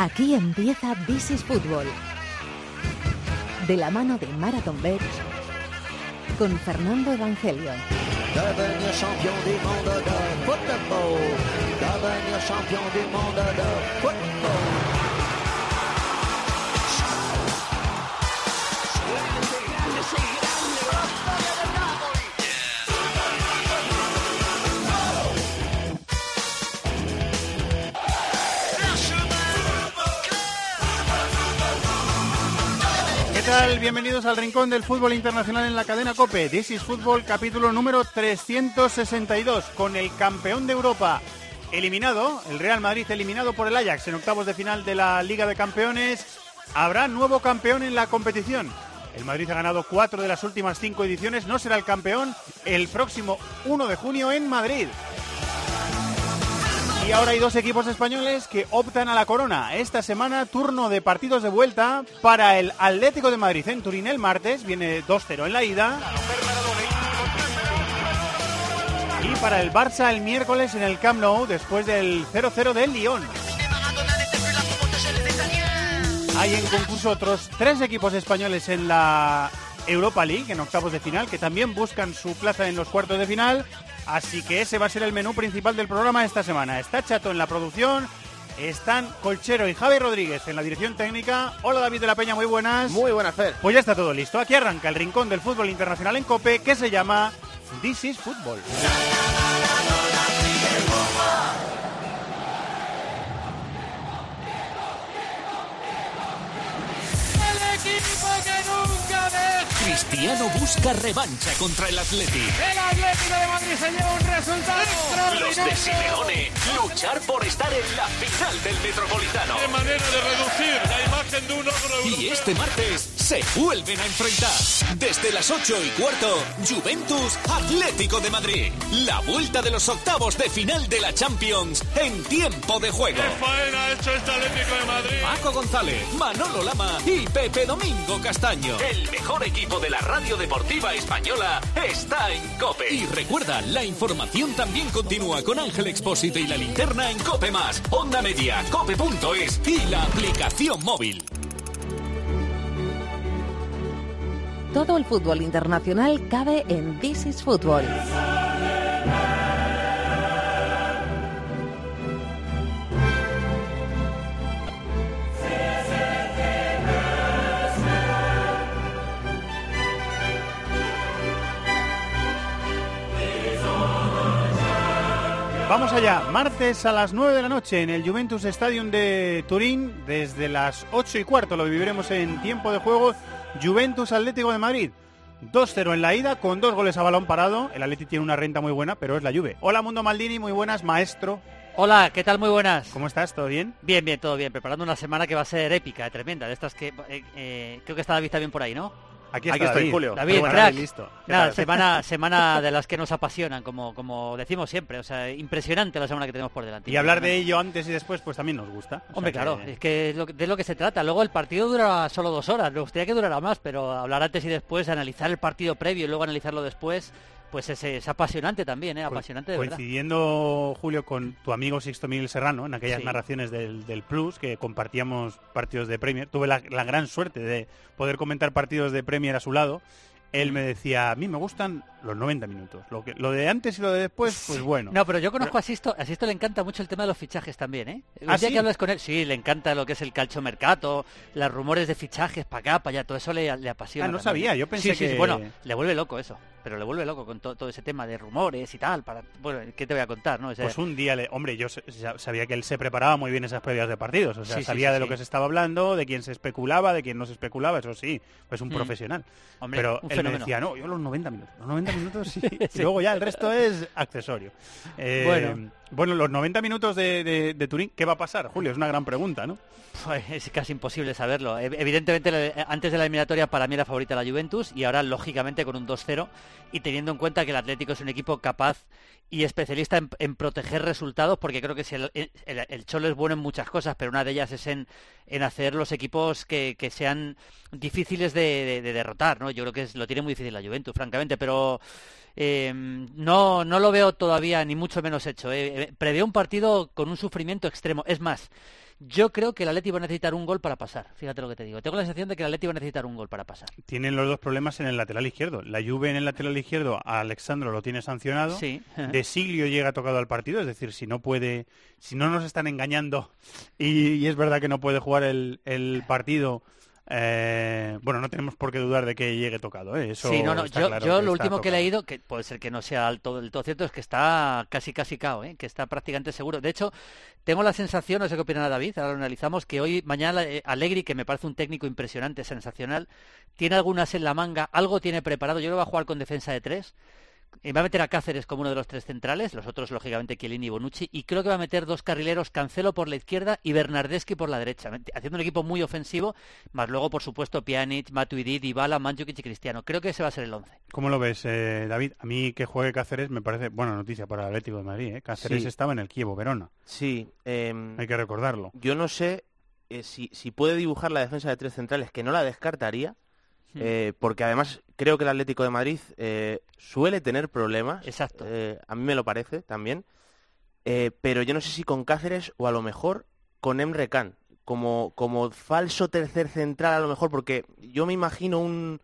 Aquí empieza This is Fútbol. De la mano de Marathon Bets con Fernando Evangelio. Devenir champion du monde de football. Devenir champion du monde de football. ¿Qué Bienvenidos al Rincón del Fútbol Internacional en la cadena COPE. This is Fútbol, capítulo número 362, con el campeón de Europa eliminado, el Real Madrid eliminado por el Ajax en octavos de final de la Liga de Campeones. Habrá nuevo campeón en la competición. El Madrid ha ganado cuatro de las últimas cinco ediciones, no será el campeón el próximo 1 de junio en Madrid. Y ahora hay dos equipos españoles que optan a la corona. Esta semana turno de partidos de vuelta para el Atlético de Madrid en Turín el martes, viene 2-0 en la ida. Y para el Barça el miércoles en el Camp Nou después del 0-0 del Lyon. Hay en concurso otros tres equipos españoles en la Europa League, en octavos de final, que también buscan su plaza en los cuartos de final. Así que ese va a ser el menú principal del programa esta semana. Está Chato en la producción, están Colchero y Javi Rodríguez en la dirección técnica. Hola David de la Peña, muy buenas. Muy buenas, Fer. Pues ya está todo listo. Aquí arranca el rincón del fútbol internacional en Cope que se llama This is Football. El equipo que nunca deja. Cristiano busca revancha contra el Atleti. El Atlético de Madrid se lleva un resultado Los de extraordinario. Simeone luchar por estar en la final del Metropolitano. Qué manera de reducir la imagen de un ogro Y este martes se vuelven a enfrentar. Desde las 8 y cuarto, Juventus Atlético de Madrid. La vuelta de los octavos de final de la Champions en tiempo de juego. ¡Qué faena ha hecho este Atlético de Madrid! Paco González, Manolo Lama y Pepe Domingo Castaño. El mejor equipo de la radio deportiva española está en Cope. Y recuerda, la información también continúa con Ángel Expósito y la linterna en Cope Más, Onda Media, Cope.es y la aplicación móvil. Todo el fútbol internacional cabe en This is Fútbol. Vamos allá, martes a las 9 de la noche en el Juventus Stadium de Turín, desde las 8 y cuarto lo viviremos en tiempo de juego, Juventus Atlético de Madrid. 2-0 en la ida, con dos goles a balón parado. El Atleti tiene una renta muy buena, pero es la Juve. Hola Mundo Maldini, muy buenas, maestro. Hola, ¿qué tal? Muy buenas. ¿Cómo estás? ¿Todo bien? Bien, bien, todo bien. Preparando una semana que va a ser épica, tremenda. De estas que eh, eh, creo que está David también por ahí, ¿no? Aquí, Aquí estoy, Julio. David, bueno, crack. listo. Semana, semana de las que nos apasionan, como, como decimos siempre. O sea, impresionante la semana que tenemos por delante. Y hablar de ello antes y después, pues también nos gusta. O Hombre, sea claro, que- es que es lo de lo que se trata. Luego el partido dura solo dos horas. Me gustaría que durara más, pero hablar antes y después, analizar el partido previo y luego analizarlo después, pues es, es apasionante también, ¿eh? Apasionante de verdad. Coincidiendo, Julio, con tu amigo Sixto Miguel Serrano, en aquellas Sí. narraciones del, del Plus, que compartíamos partidos de Premier, tuve la, la gran suerte de poder comentar partidos de Premier a su lado. Él me decía, a mí me gustan los 90 minutos. Lo, que, lo de antes y lo de después, pues bueno. No, pero yo conozco a Sisto, a Sisto le encanta mucho el tema de los fichajes también, ¿eh? ¿Ah, sí? que hablas con él, sí, le encanta lo que es el calcio mercato, los rumores de fichajes para acá, para allá, todo eso le, le apasiona. Ah, no también. sabía, yo pensé Sí, sí, sí, que- bueno, le vuelve loco eso, pero le vuelve loco con to- todo ese tema de rumores y tal, para, bueno, ¿qué te voy a contar, no? O sea, Pues un día, le, hombre, yo sabía que él se preparaba muy bien esas previas de partidos, o sea, sabía de lo que se estaba hablando, de quién se especulaba, de quién no se especulaba, eso sí, pues un Mm. profesional. Hombre, Pero un él me decía, no, yo los 90 minutos, los 90 minutos sí, y luego ya el resto es accesorio. Eh, Bueno. bueno, los 90 minutos de, de- de Turín, ¿qué va a pasar, Julio? Es una gran pregunta, ¿no? Pues es casi imposible saberlo. Ev- Evidentemente, le- antes de la eliminatoria para mí era favorita la Juventus y ahora, lógicamente, con un 2-0 y teniendo en cuenta que el Atlético es un equipo capaz y especialista en, proteger resultados, porque creo que si el, el- Cholo es bueno en muchas cosas, pero una de ellas es en, en hacer los equipos que, que sean difíciles de, de- de derrotar, ¿no? Yo creo que lo tiene muy difícil la Juventus, francamente, pero eh, no, no lo veo todavía ni mucho menos hecho. ¿eh? Eh, un partido con un sufrimiento extremo. Es más, Yo creo que el Atleti va a necesitar un gol para pasar. Fíjate lo que te digo. Tengo la sensación de que el Atleti va a necesitar un gol para pasar. Tienen los dos problemas en el lateral izquierdo. La Juve en el lateral izquierdo, a Alexandro lo tiene sancionado. Sí. De Siglio llega tocado al partido, es decir, si no puede, si no nos están engañando y, y es verdad que no puede jugar el, el partido, eh, bueno, no tenemos por qué dudar de que llegue tocado. ¿eh? Eso sí, no, no. está Yo, claro yo lo último que he leído, que puede ser que no sea del todo, del todo cierto, es que está casi casi cao, ¿eh? que está prácticamente seguro. De hecho, tengo la sensación, no sé qué opinará David, ahora lo analizamos, que hoy, mañana, eh, Allegri, que me parece un técnico impresionante, sensacional, tiene algunas en la manga, algo tiene preparado. Yo que va a jugar con defensa de tres. Eh, Va a meter a Cáceres como uno de los tres centrales, los otros, lógicamente, Chiellini y Bonucci, y creo que va a meter dos carrileros, Cancelo por la izquierda y Bernardeschi por la derecha, haciendo un equipo muy ofensivo, más luego, por supuesto, Pjanic, Matuidi, Dybala, Mandzukic y Cristiano. Creo que ese va a ser el once. ¿Cómo lo ves, eh, David? A mí que juegue Cáceres me parece buena noticia para el Atlético de Madrid. ¿eh? Cáceres Sí. estaba en el Kievo Verona, Sí, em, hay que recordarlo. yo no sé eh, si, si puede dibujar la defensa de tres centrales, que no la descartaría, Hmm. eh, porque además creo que el Atlético de Madrid eh, suele tener problemas. Exacto. eh, a mí me lo parece también. eh, pero yo no sé si con Cáceres o a lo mejor con Emre Can. Como, como falso tercer central a lo mejor, porque yo me imagino un,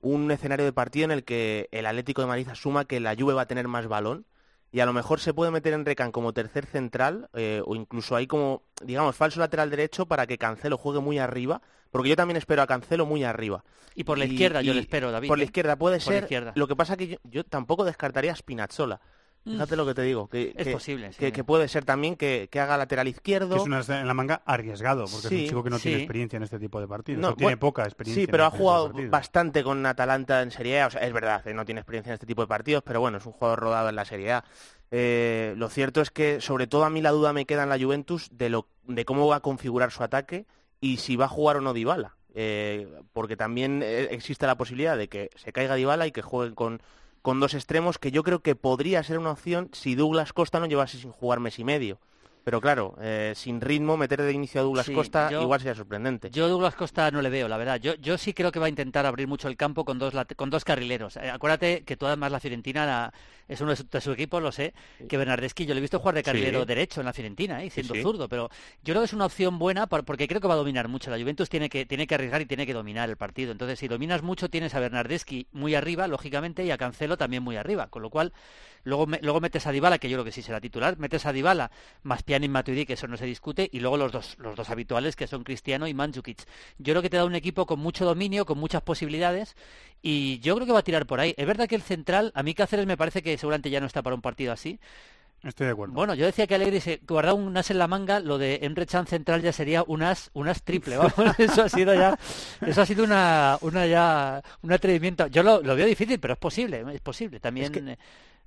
un escenario de partido en el que el Atlético de Madrid asuma que la Juve va a tener más balón y a lo mejor se puede meter en Recan como tercer central eh, o incluso ahí como, digamos, falso lateral derecho para que Cancelo juegue muy arriba, porque yo también espero a Cancelo muy arriba. Y por la Y- izquierda yo le espero, David. Por la ¿eh? izquierda puede Por la ser. izquierda. Lo que pasa que yo, yo tampoco descartaría a Spinazzola. Fíjate lo que te digo, que, Mm. Es que- posible, sí. que, que puede ser también que, que haga lateral izquierdo. Que es una en la manga arriesgado, porque es un chico que no tiene experiencia en este tipo de partidos. No, o tiene bueno, poca experiencia. Sí, en pero ha este jugado bastante con Atalanta en Serie A. O sea, es verdad, eh, no tiene experiencia en este tipo de partidos, pero bueno, es un jugador rodado en la Serie A. Eh, lo cierto es que, sobre todo a mí la duda me queda en la Juventus de, lo, de cómo va a configurar su ataque y si va a jugar o no Dybala. Eh, porque también eh, existe la posibilidad de que se caiga Dybala y que jueguen con, con dos extremos, que yo creo que podría ser una opción si Douglas Costa no llevase sin jugar mes y medio. Pero claro, eh, sin ritmo, meter de inicio a Douglas Sí, Costa yo- igual sería sorprendente. Yo Douglas Costa no le veo, la verdad. Yo, yo sí creo que va a intentar abrir mucho el campo con dos, con dos carrileros. Eh, acuérdate que tú además la Fiorentina la- es uno de su, de su equipo, lo sé, que Bernardeschi, yo le he visto jugar de carrilero Sí. derecho en la Fiorentina, ¿eh? siendo sí. zurdo, pero yo creo que es una opción buena por- porque creo que va a dominar mucho. La Juventus tiene que, tiene que arriesgar y tiene que dominar el partido. Entonces, si dominas mucho, tienes a Bernardeschi muy arriba, lógicamente, y a Cancelo también muy arriba, con lo cual luego, luego metes a Dybala, que yo creo que sí será titular, metes a Dybala más Pjanic Matuidi, que eso no se discute, y luego los dos, los dos habituales, que son Cristiano y Mandzukic. Yo creo que te da un equipo con mucho dominio, con muchas posibilidades, y yo creo que va a tirar por ahí. Es verdad que el central, a mí Cáceres me parece que seguramente ya no está para un partido así. Estoy de acuerdo. Bueno, yo decía que Alegre se guardaba un as en la manga, lo de Emre Can central ya sería un as, un as triple, vamos, eso ha sido ya, eso ha sido una, una ya, un atrevimiento. Yo lo, lo veo difícil, pero es posible, es posible. También, que- eh,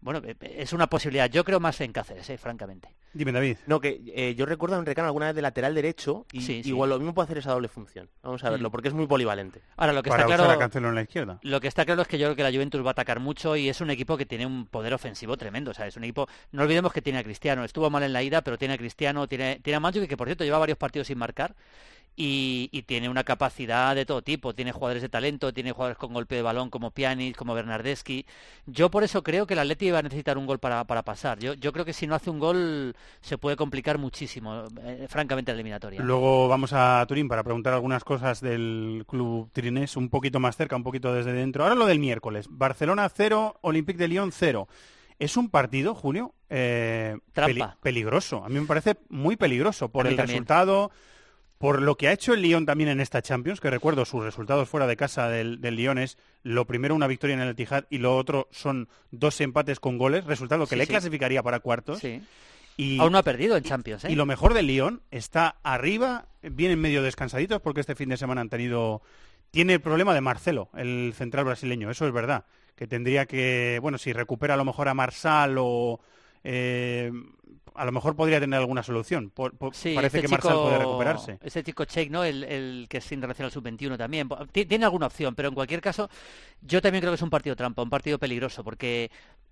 bueno, eh, es una posibilidad. Yo creo más en Cáceres, eh, francamente. Dime, David. No, que eh, yo recuerdo a un recano alguna vez de lateral derecho y Sí, sí. igual lo mismo puede hacer esa doble función. Vamos a verlo, Mm. porque es muy polivalente. Ahora, lo que Para está usar claro, a Cancelo en la izquierda. Lo que está claro es que yo creo que la Juventus va a atacar mucho y es un equipo que tiene un poder ofensivo tremendo. O sea, es un equipo. No olvidemos que tiene a Cristiano. Estuvo mal en la ida, pero tiene a Cristiano, tiene, tiene a Mandzukic, que por cierto lleva varios partidos sin marcar. Y, y tiene una capacidad de todo tipo. Tiene jugadores de talento, tiene jugadores con golpe de balón como Pjanic, como Bernardeschi. Yo por eso creo que el Atleti va a necesitar un gol para, para pasar. Yo, yo creo que si no hace un gol se puede complicar muchísimo, eh, francamente, la eliminatoria. Luego vamos a Turín para preguntar algunas cosas del club tirinés un poquito más cerca, un poquito desde dentro. Ahora lo del miércoles. Barcelona 0, Olympique de Lyon 0. Es un partido, Julio, eh, peligroso. A mí me parece muy peligroso por el también. resultado, por lo que ha hecho el Lyon también en esta Champions, que recuerdo sus resultados fuera de casa del, del Lyon es lo primero una victoria en el Etihad y lo otro son dos empates con goles, resultado que Sí, le sí. clasificaría para cuartos. Sí. Y, Aún no ha perdido en Champions, ¿eh? y lo mejor del Lyon está arriba, vienen medio descansaditos porque este fin de semana han tenido... Tiene el problema de Marcelo, el central brasileño, eso es verdad. Que tendría que, bueno, si recupera a lo mejor a Marsal o... eh, a lo mejor podría tener alguna solución. Por- por- Sí, parece este que Marsal chico- puede recuperarse. Este chico Cheik, ¿no? El, el que es internacional sub-21 también. Ti- Tiene alguna opción, pero en cualquier caso, yo también creo que es un partido trampa, un partido peligroso, porque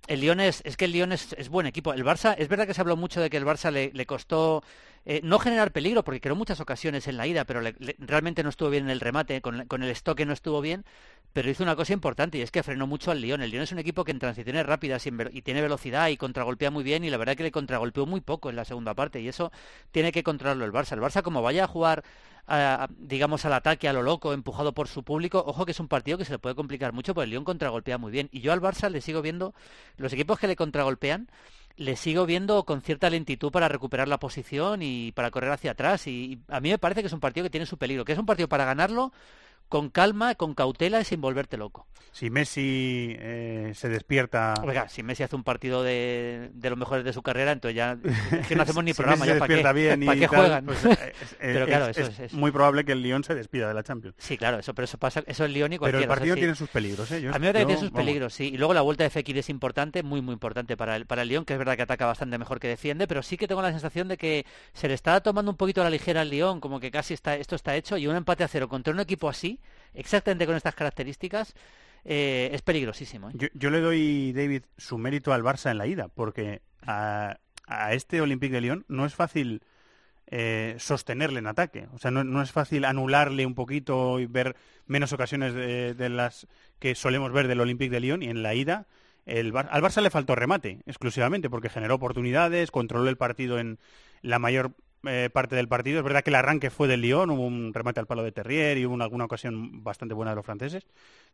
el Lyon es, es que el Lyon es, es, buen equipo. El Barça, es verdad que se habló mucho de que el Barça le, le costó eh, no generar peligro, porque creó muchas ocasiones en la ida, pero le, le, realmente no estuvo bien en el remate, con, con el estoque no estuvo bien, pero hizo una cosa importante y es que frenó mucho al Lyon. El Lyon es un equipo que en transiciones rápidas y, y, tiene velocidad y contragolpea muy bien y la verdad que le contragolpeó muy poco en la segunda parte y eso tiene que controlarlo el Barça. El Barça como vaya a jugar a, digamos al ataque a lo loco, empujado por su público, ojo que es un partido que se le puede complicar mucho porque el Lyon contragolpea muy bien y yo al Barça le sigo viendo los equipos que le contragolpean le sigo viendo con cierta lentitud para recuperar la posición y para correr hacia atrás. Y, a mí me parece que es un partido que tiene su peligro, que es un partido para ganarlo con calma, con cautela y sin volverte loco. Si Messi eh, se despierta... Oiga, si Messi hace un partido de, de los mejores de su carrera, entonces ya es que no hacemos ni programa. Ya se despierta ¿para qué, bien y ¿para qué tal, juegan? pues, eh, es, pero claro, es- eso es muy probable que el Lyon se despida de la Champions. Sí, claro, eso, pero eso pasa, eso es Lyon y Pero cualquiera. el o sea, partido sí. tiene sus peligros, ¿eh? Yo- A mí me parece que tiene yo- sus vamos. peligros, sí. Y luego la vuelta de Fekir es importante, muy, muy importante para el, para el Lyon, que es verdad que ataca bastante mejor que defiende, pero sí que tengo la sensación de que se le está tomando un poquito a la ligera al Lyon, como que casi está, esto está hecho, y un empate a cero contra un equipo así, exactamente con estas características, eh, es peligrosísimo. ¿eh? Yo, le doy, David, su mérito al Barça en la ida, porque a, este Olympique de Lyon no es fácil eh, sostenerle en ataque. O sea, no, no es fácil anularle un poquito y ver menos ocasiones de, de las que solemos ver del Olympique de Lyon y en la ida. El Bar- al Barça le faltó remate exclusivamente porque generó oportunidades, controló el partido en la mayor eh, parte del partido. Es verdad que el arranque fue del Lyon, hubo un remate al palo de Terrier y hubo una- alguna ocasión bastante buena de los franceses,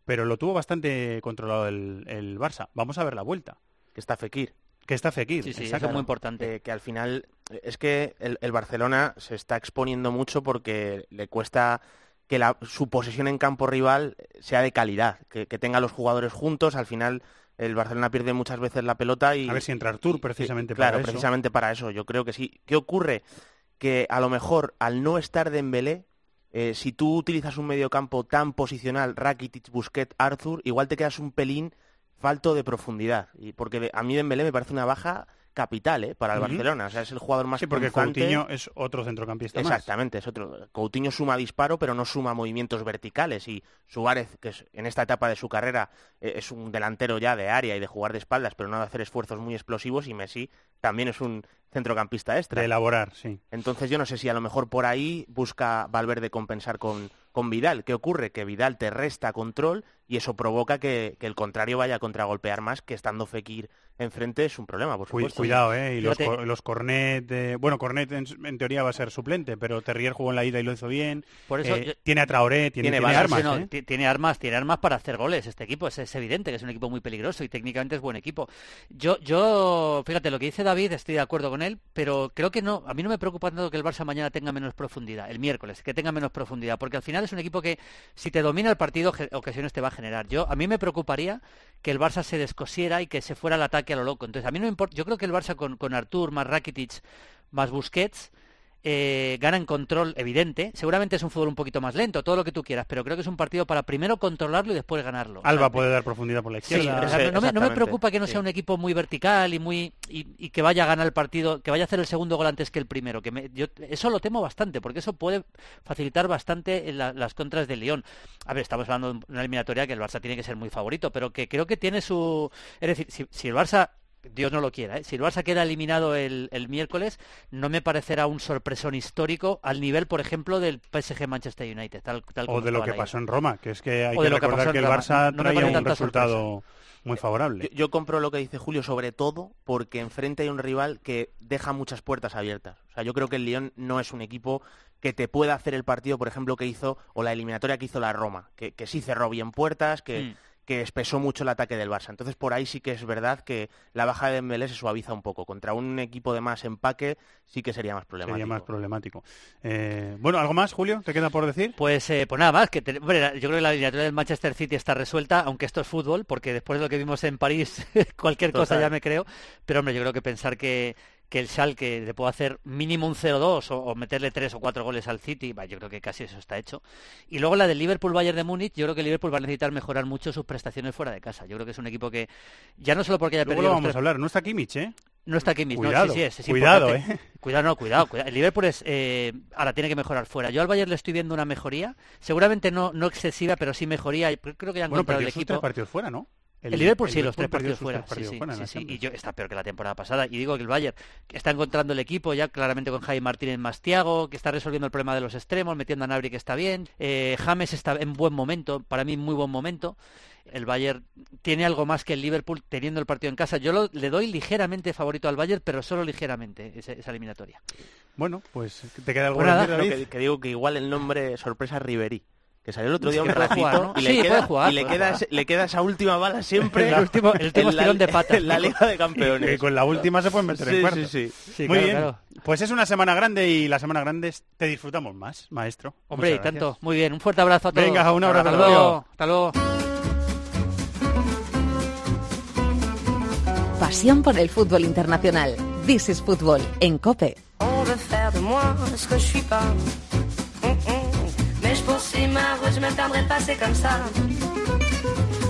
pero lo tuvo bastante controlado el, el Barça. Vamos a ver la vuelta. Que está Fekir. Que está Fekir. Sí, sí, eso exacto. es muy importante. Eh, que al final es que el, el Barcelona se está exponiendo mucho porque le cuesta que la- su posesión en campo rival sea de calidad, que, que tenga a los jugadores juntos. Al final el Barcelona pierde muchas veces la pelota y A ver si entra Artur y- precisamente claro, para eso. precisamente para eso. Yo creo que sí. ¿Qué ocurre? Que a lo mejor al no estar Dembélé, eh, si tú utilizas un mediocampo tan posicional, Rakitic, Busquets, Arthur, igual te quedas un pelín falto de profundidad. Y porque a mí Dembélé me parece una baja capital ¿eh? para el. Barcelona. O sea, es el jugador más Sí, porque punzante. Coutinho es otro centrocampista más. Exactamente, es otro. Coutinho suma disparo, pero no suma movimientos verticales. Y Suárez, que es- en esta etapa de su carrera eh, es un delantero ya de área y de jugar de espaldas, pero no de hacer esfuerzos muy explosivos. Y Messi también es un centrocampista extra. De elaborar, sí. Entonces yo no sé si a lo mejor por ahí busca Valverde compensar con, con Vidal. ¿Qué ocurre? Que Vidal te resta control y eso provoca que, que el contrario vaya a contragolpear más, que estando Fekir enfrente es un problema, por supuesto. cuidado, ¿eh? Y los, Fíjate. los Cornet... eh, bueno, Cornet en, en teoría va a ser suplente, pero Terrier jugó en la ida y lo hizo bien. Por eso Eh, yo- Tiene a Traoré, tiene, Tiene tiene balas, armas, no, ¿eh? ti- Tiene armas, tiene armas para hacer goles este equipo, es, es evidente que es un equipo muy peligroso y técnicamente es buen equipo. Yo, yo, fíjate, lo que dice David, estoy de acuerdo con él, pero creo que no, a mí no me preocupa tanto que el Barça mañana tenga menos profundidad, el miércoles, que tenga menos profundidad, porque al final es un equipo que si te domina el partido, ocasiones te va a generar. Yo, a mí me preocuparía que el Barça se descosiera y que se fuera al ataque a lo loco. Entonces, a mí no me importa, yo creo que el Barça con, con Artur, más Rakitic, más Busquets, eh, gana en control evidente. Seguramente es un fútbol un poquito más lento, todo lo que tú quieras, pero creo que es un partido para primero controlarlo y después ganarlo. O sea, Alba puede dar profundidad por la izquierda. Sí, no, me, no me exactamente, preocupa que no sí. sea un equipo muy vertical y muy y, y que vaya a ganar el partido, que vaya a hacer el segundo gol antes que el primero. Que me- yo eso lo temo bastante, porque eso puede facilitar bastante la- las contras del León. A ver, estamos hablando de una eliminatoria que el Barça tiene que ser muy favorito, pero que creo que tiene su, es decir, si, si el Barça Dios no lo quiera, ¿eh? si el Barça queda eliminado el, el miércoles, no me parecerá un sorpresón histórico al nivel, por ejemplo, del PSG Manchester United, tal, tal O como de lo que pasó en Roma, que es que hay O que recordar que el Roma. Barça No traía un resultado muy favorable. Yo, yo compro lo que dice Julio, sobre todo porque enfrente hay un rival que deja muchas puertas abiertas. O sea, yo creo que el Lyon no es un equipo que te pueda hacer el partido, por ejemplo, que hizo, o la eliminatoria que hizo la Roma, que, que sí cerró bien puertas, que, Mm. Que espesó mucho el ataque del Barça. Entonces, por ahí sí que es verdad que la baja de Dembélé se suaviza un poco. Contra un equipo de más empaque sí que sería más problemático. Sería más problemático. Eh, bueno, ¿algo más, Julio? ¿Te queda por decir? Pues, eh, pues nada más, que te- yo creo que la eliminatoria del Manchester City está resuelta, aunque esto es fútbol, porque después de lo que vimos en París, cualquier cosa ya me creo. Pero hombre, yo creo que pensar que, que el Schalke le puede hacer mínimo un 0-2 o, o meterle tres o cuatro goles al City, bah, yo creo que casi eso está hecho. Y luego la del Liverpool-Bayern de Múnich, yo creo que el Liverpool va a necesitar mejorar mucho sus prestaciones fuera de casa. Yo creo que es un equipo que, ya no solo porque haya Luego perdido lo vamos tres- a hablar. No está Kimmich, ¿eh? no está Kimmich, no, Cuidado, sí, sí es, es cuidado, importante. ¿eh? Cuidado, no, cuidado, cuidado. El Liverpool es, eh, ahora tiene que mejorar fuera. Yo al Bayern le estoy viendo una mejoría, seguramente no, no excesiva, pero sí mejoría. Creo que ya han Bueno, encontrado el equipo. tres partidos fuera, ¿no? El, Liverpool sí, los tres partidos fuera. tres partidos sí, fuera en sí, la sí, Y yo, está peor que la temporada pasada. Y digo que el Bayern que está encontrando el equipo ya claramente con Jaime Martínez más Thiago, que está resolviendo el problema de los extremos, metiendo a Nabri que está bien. Eh, James está en buen momento, para mí muy buen momento. El Bayern tiene algo más que el Liverpool teniendo el partido en casa. Yo lo- le doy ligeramente favorito al Bayern, pero solo ligeramente esa, esa eliminatoria. Bueno, pues te queda algo Pues que Lo David? que, que digo que igual el nombre sorpresa Ribery. Que salió el otro Es día que un ratito jugar, ¿no? y, le queda, jugar, y le, queda, jugar. ese- le queda esa última bala siempre El último- el último en la- de pata. en la Liga de Que Campeones. con la última se pueden meter en Sí, cuartos. sí, sí. Sí, Muy claro, bien. claro. Pues es una semana grande y las semanas grandes te disfrutamos más, maestro. Hombre, y gracias. tanto. Muy bien, un fuerte abrazo a todos. Venga, un abrazo, Hasta luego. Hasta luego. Pasión por el fútbol internacional. This is Fútbol en COPE. On veut faire de moi ce que je suis pas. Hum, hum. Mais je poursuis ma route, je m'attendrai de passer comme ça.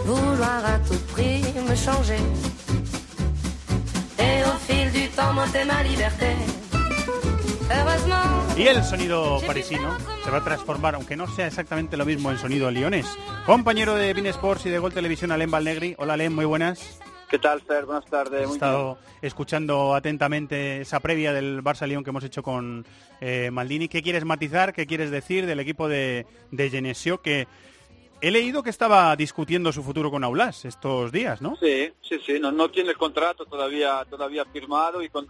Vouloir à tout prix me changer. Et au fil du temps, monter ma liberté. Heureusement. Y el sonido parisino se va a transformar, aunque no sea exactamente lo mismo en sonido lionés. Compañero de Bein Sports y de Gol Televisión, Alem Valnegri. Hola, Alem, muy buenas. ¿Qué tal, Fer? Buenas tardes. He Muy estado escuchando atentamente esa previa del Barça-Lyon que hemos hecho con eh, Maldini. ¿Qué quieres matizar? ¿Qué quieres decir del equipo de, de Genesio? Que he leído que estaba discutiendo su futuro con Aulas estos días, ¿no? Sí, sí, sí. No, no tiene el contrato todavía todavía firmado y con,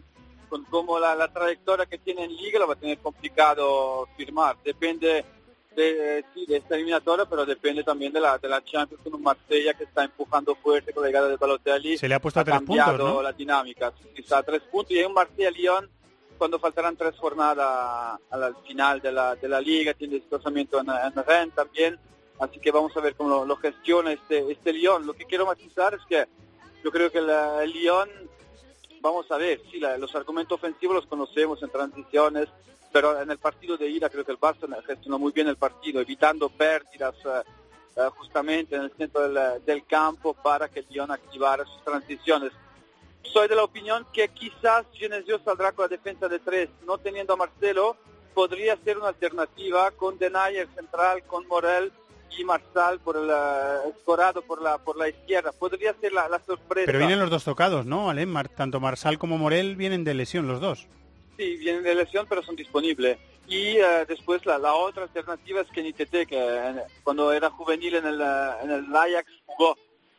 con cómo la, la trayectoria que tiene en Liga lo va a tener complicado firmar. Depende de, sí, de esta eliminatoria, pero depende también de la, de la Champions con un Marsella que está empujando fuerte con la llegada de Balotelli. Se le ha puesto a tres puntos, ¿no? la dinámica. A tres puntos y hay un Marsella-Lyon cuando faltarán tres jornadas al, al final de la, de la liga, tiene desplazamiento en, en Rennes también, así que vamos a ver cómo lo, lo gestiona este, este Lyon. Lo que quiero matizar es que yo creo que la- el Lyon, vamos a ver, sí, la- los argumentos ofensivos los conocemos en transiciones, pero en el partido de ida creo que el Barça gestionó muy bien el partido, evitando pérdidas eh, eh, justamente en el centro del, del campo para que el Lyon activara sus transiciones. Soy de la opinión que quizás Genesio saldrá con la defensa de tres, no teniendo a Marcelo, podría ser una alternativa con Denayer central, con Morel y Marsal por el eh, escorado por la por la izquierda. Podría ser la, la sorpresa. Pero vienen los dos tocados, ¿no, Alem? Mar- tanto Marsal como Morel vienen de lesión los dos. Sí, vienen de lesión, pero son disponibles. Y eh, después la, otra alternativa es Kenny Tete, que eh, cuando era juvenil en el, eh, en Ajax jugó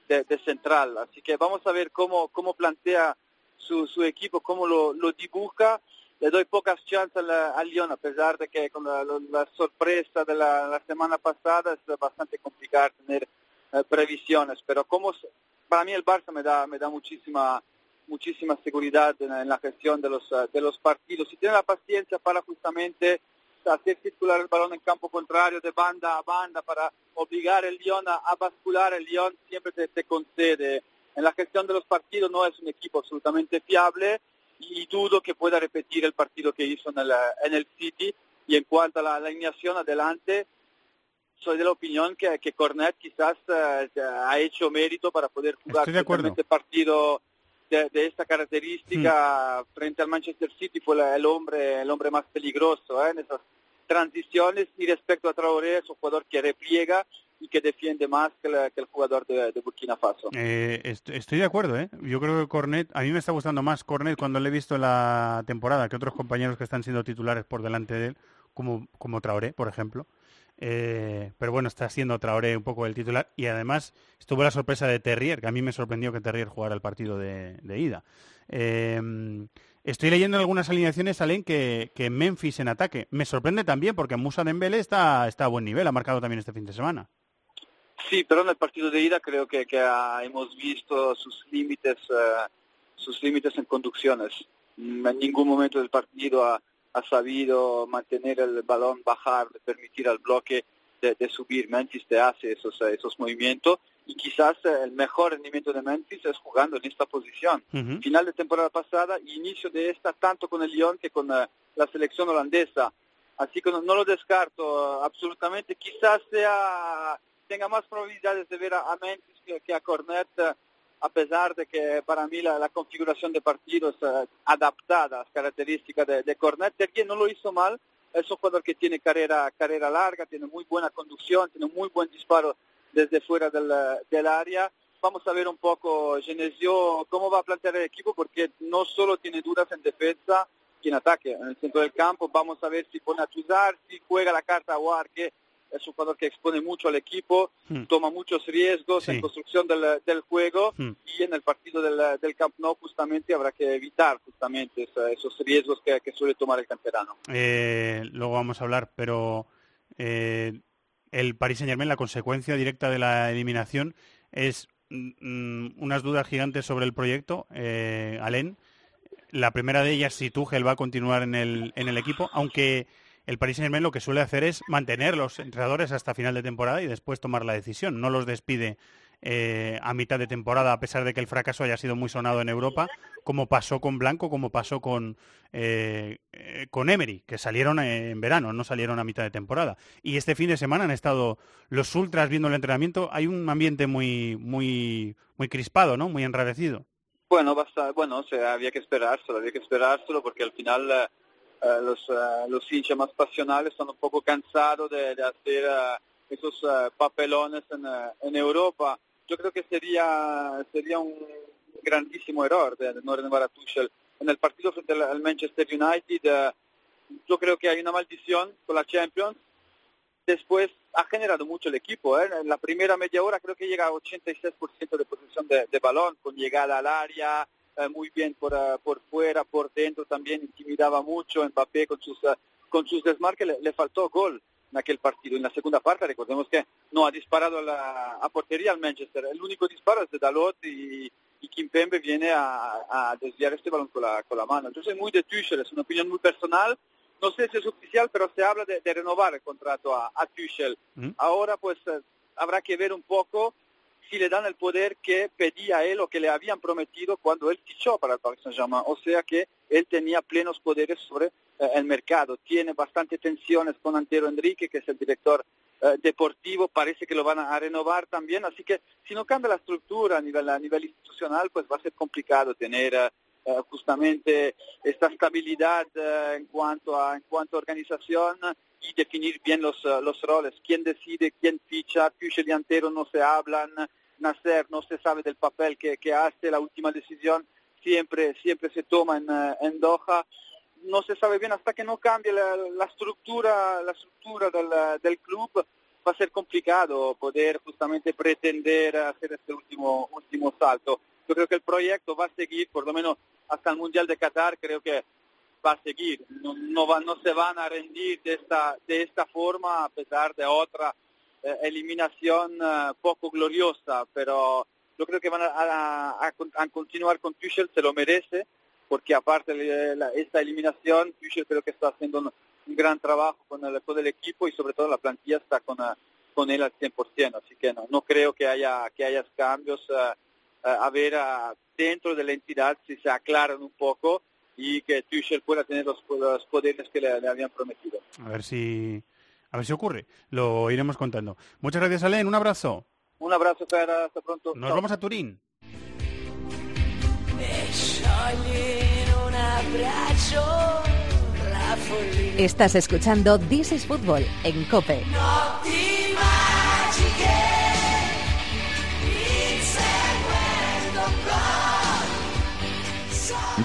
de, central. Así que vamos a ver cómo, cómo plantea su, su equipo, cómo lo, lo dibuja. Le doy pocas chances al, Lyon, a pesar de que con la, sorpresa de la, semana pasada es bastante complicado tener eh, previsiones. Pero como para mí el Barça me da, me da muchísima muchísima seguridad en, la gestión de los, eh, de los partidos. Si tiene la paciencia para justamente hacer circular el balón en campo contrario de banda a banda para obligar el Lyon a, a bascular, el Lyon siempre te, te concede. En la gestión de los partidos no es un equipo absolutamente fiable y dudo que pueda repetir el partido que hizo en el, en el City. Y en cuanto a la, alineación adelante, soy de la opinión que, que Cornet quizás eh, ha hecho mérito para poder jugar este partido de, esta característica frente al Manchester City fue la- el hombre el hombre más peligroso ¿eh? en esas transiciones y respecto a Traoré es un jugador que repliega y que defiende más que, la- que el jugador de, Burkina Faso. Eh, est- estoy de acuerdo, ¿eh? Yo creo que Cornet, a mí me está gustando más Cornet cuando le he visto la temporada que otros compañeros que están siendo titulares por delante de él, como, como Traoré, por ejemplo. Eh, pero bueno, está siendo Traoré un poco el titular y además estuvo la sorpresa de Terrier, que a mí me sorprendió que Terrier jugara el partido de, ida. Eh, estoy leyendo en algunas alineaciones, Alain, que, que Memphis en ataque. Me sorprende también porque Musa Dembélé está, está a buen nivel, ha marcado también este fin de semana. Sí, pero en el partido de ida creo que, hemos visto sus límites, eh, sus límites en conducciones. En ningún momento del partido ha, ha sabido mantener el balón, bajar, permitir al bloque de, de subir. Memphis te hace esos, esos movimientos y quizás eh, el mejor rendimiento de Memphis es jugando en esta posición. Final de temporada pasada y inicio de esta tanto con el Lyon que con eh, la selección holandesa. Así que no, no lo descarto eh, absolutamente. Quizás sea tenga más probabilidades de ver a, a Memphis que, que a Cornet, a pesar de que para mí la, la configuración de partidos eh, adaptada a las características de, Cornet, Terrier no lo hizo mal, es un jugador que tiene carrera, carrera larga, tiene muy buena conducción, tiene muy buen disparo desde fuera del, del área. Vamos a ver un poco Genesio cómo va a plantear el equipo porque no solo tiene dudas en defensa y en ataque, en el centro del campo. Vamos a ver si pone a Chuzar, si juega la carta a War, que es un jugador que expone mucho al equipo, Hmm. toma muchos riesgos Sí. en construcción del, del juego Hmm. y en el partido del, del Camp Nou justamente habrá que evitar justamente esa- esos riesgos que, que suele tomar el canterano. Eh, luego vamos a hablar, pero eh, el Paris Saint Germain, la consecuencia directa de la eliminación es mm, unas dudas gigantes sobre el proyecto, eh, Alén. La primera de ellas, si Tuchel va a continuar en el, en el equipo, aunque el Paris Saint Germain lo que suele hacer es mantener los entrenadores hasta final de temporada y después tomar la decisión. No los despide eh, a mitad de temporada, a pesar de que el fracaso haya sido muy sonado en Europa, como pasó con Blanco, como pasó con, eh, con Emery, que salieron en verano, no salieron a mitad de temporada. Y este fin de semana han estado los ultras viendo el entrenamiento. Hay un ambiente muy, muy, muy crispado, ¿no? Muy enrarecido. Bueno, basta, bueno, o sea, había que esperárselo, había que esperárselo porque al final eh, eh, los, eh, los hinchas más pasionales están un poco cansados de, de hacer eh, esos papelones en, en Europa. Yo creo que sería sería un grandísimo error de, de no renovar a Tuchel. En el partido frente al, Manchester United, yo creo que hay una maldición con la Champions. Después ha generado mucho el equipo. ¿eh? En la primera media hora creo que llega a 86% de posesión de, de balón, con llegada al área, eh, muy bien por, eh, por fuera, por dentro también intimidaba mucho. Mbappé con sus, eh, con sus desmarques le, le faltó gol en aquel partido. En la segunda parte recordemos que no ha disparado a, la, a portería al Manchester. El único disparo es de Dalot y, y Kimpembe viene a, a desviar este balón con la, con la mano. Entonces muy de Tuchel, es una opinión muy personal. No sé si es oficial, pero se habla de, de renovar el contrato a, a Tuchel. ¿Mm? Ahora pues eh, habrá que ver un poco si le dan el poder que pedía él o que le habían prometido cuando él fichó para el Paris Saint-Germain. O sea que él tenía plenos poderes sobre eh, el mercado. Tiene bastante tensiones con Antero Enrique, que es el director eh, deportivo. Parece que lo van a, a renovar también. Así que si no cambia la estructura a nivel, a nivel institucional, pues va a ser complicado tener eh, eh, justamente esta estabilidad eh, en cuanto a en cuanto a organización y definir bien los, eh, los roles, quién decide, quién ficha, Tuchel y Antero no se hablan, Nasser no se sabe del papel que, que hace, la última decisión siempre siempre se toma en, en Doha, no se sabe bien hasta que no cambie la, estructura la estructura del, del club. Va a ser complicado poder justamente pretender hacer este último último salto. Yo creo que el proyecto va a seguir, por lo menos hasta el Mundial de Qatar, creo que va a seguir. No, no, no se van a rendir de esta, de esta forma a pesar de otra eh, eliminación eh, poco gloriosa, pero yo creo que van a, a- a con- a continuar con Tuchel, se lo merece, porque aparte de la- esta eliminación, Tuchel creo que está haciendo un, gran trabajo con el, con el equipo y sobre todo la plantilla está con, eh, con él al 100%, así que no, no creo que haya, que haya cambios eh, a ver ah, dentro de la entidad si se aclaran un poco y que Tuchel pueda tener los, los poderes que le, le habían prometido. A ver si, a ver si ocurre. Lo iremos contando. Muchas gracias, Alén. Un abrazo. Un abrazo, Fer, hasta pronto. Nos Chao. vamos a Turín. Estás escuchando This is Football en Cope.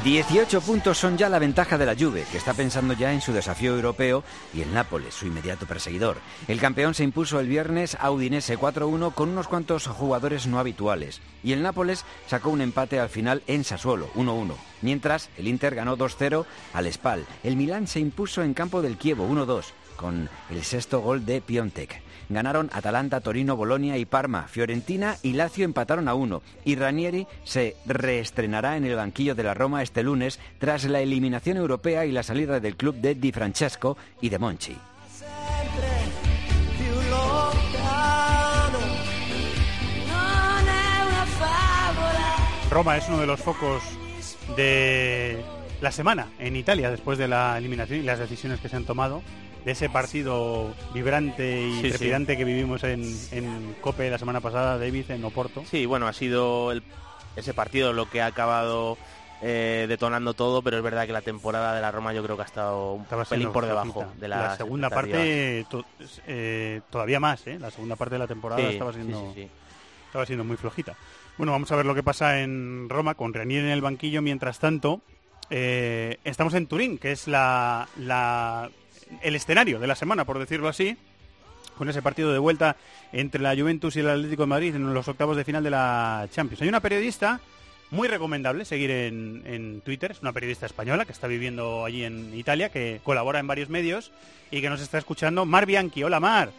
18 puntos son ya la ventaja de la Juve, que está pensando ya en su desafío europeo, y el Nápoles, su inmediato perseguidor. El campeón se impuso el viernes a Udinese 4-1 con unos cuantos jugadores no habituales, y el Nápoles sacó un empate al final en Sassuolo 1-1. Mientras, el Inter ganó 2-0 al Spal. El Milán se impuso en campo del Kievo 1-2 con el sexto gol de Piontek. Ganaron Atalanta, Torino, Bolonia y Parma. Fiorentina y Lazio empataron a uno. Y Ranieri se reestrenará en el banquillo de la Roma este lunes tras la eliminación europea y la salida del club de Di Francesco y de Monchi. Roma es uno de los focos de la semana en Italia después de la eliminación y las decisiones que se han tomado de ese partido vibrante y Sí, sí. trepidante que vivimos en, en Cope la semana pasada, David, en Oporto. Sí, bueno, ha sido el- ese partido lo que ha acabado eh, detonando todo, pero es verdad que la temporada de la Roma yo creo que ha estado un Estaba pelín por debajo de la segunda parte to- eh, todavía más, ¿eh? La segunda parte de la temporada Sí, estaba siendo estaba siendo muy flojita. Bueno, vamos a ver lo que pasa en Roma con Renier en el banquillo. Mientras tanto, eh, estamos en Turín, que es la, la- el escenario de la semana, por decirlo así, con ese partido de vuelta entre la Juventus y el Atlético de Madrid en los octavos de final de la Champions. Hay una periodista muy recomendable seguir en, en Twitter, es una periodista española que está viviendo allí en Italia, que colabora en varios medios y que nos está escuchando, Mar Bianchi. Hola Mar,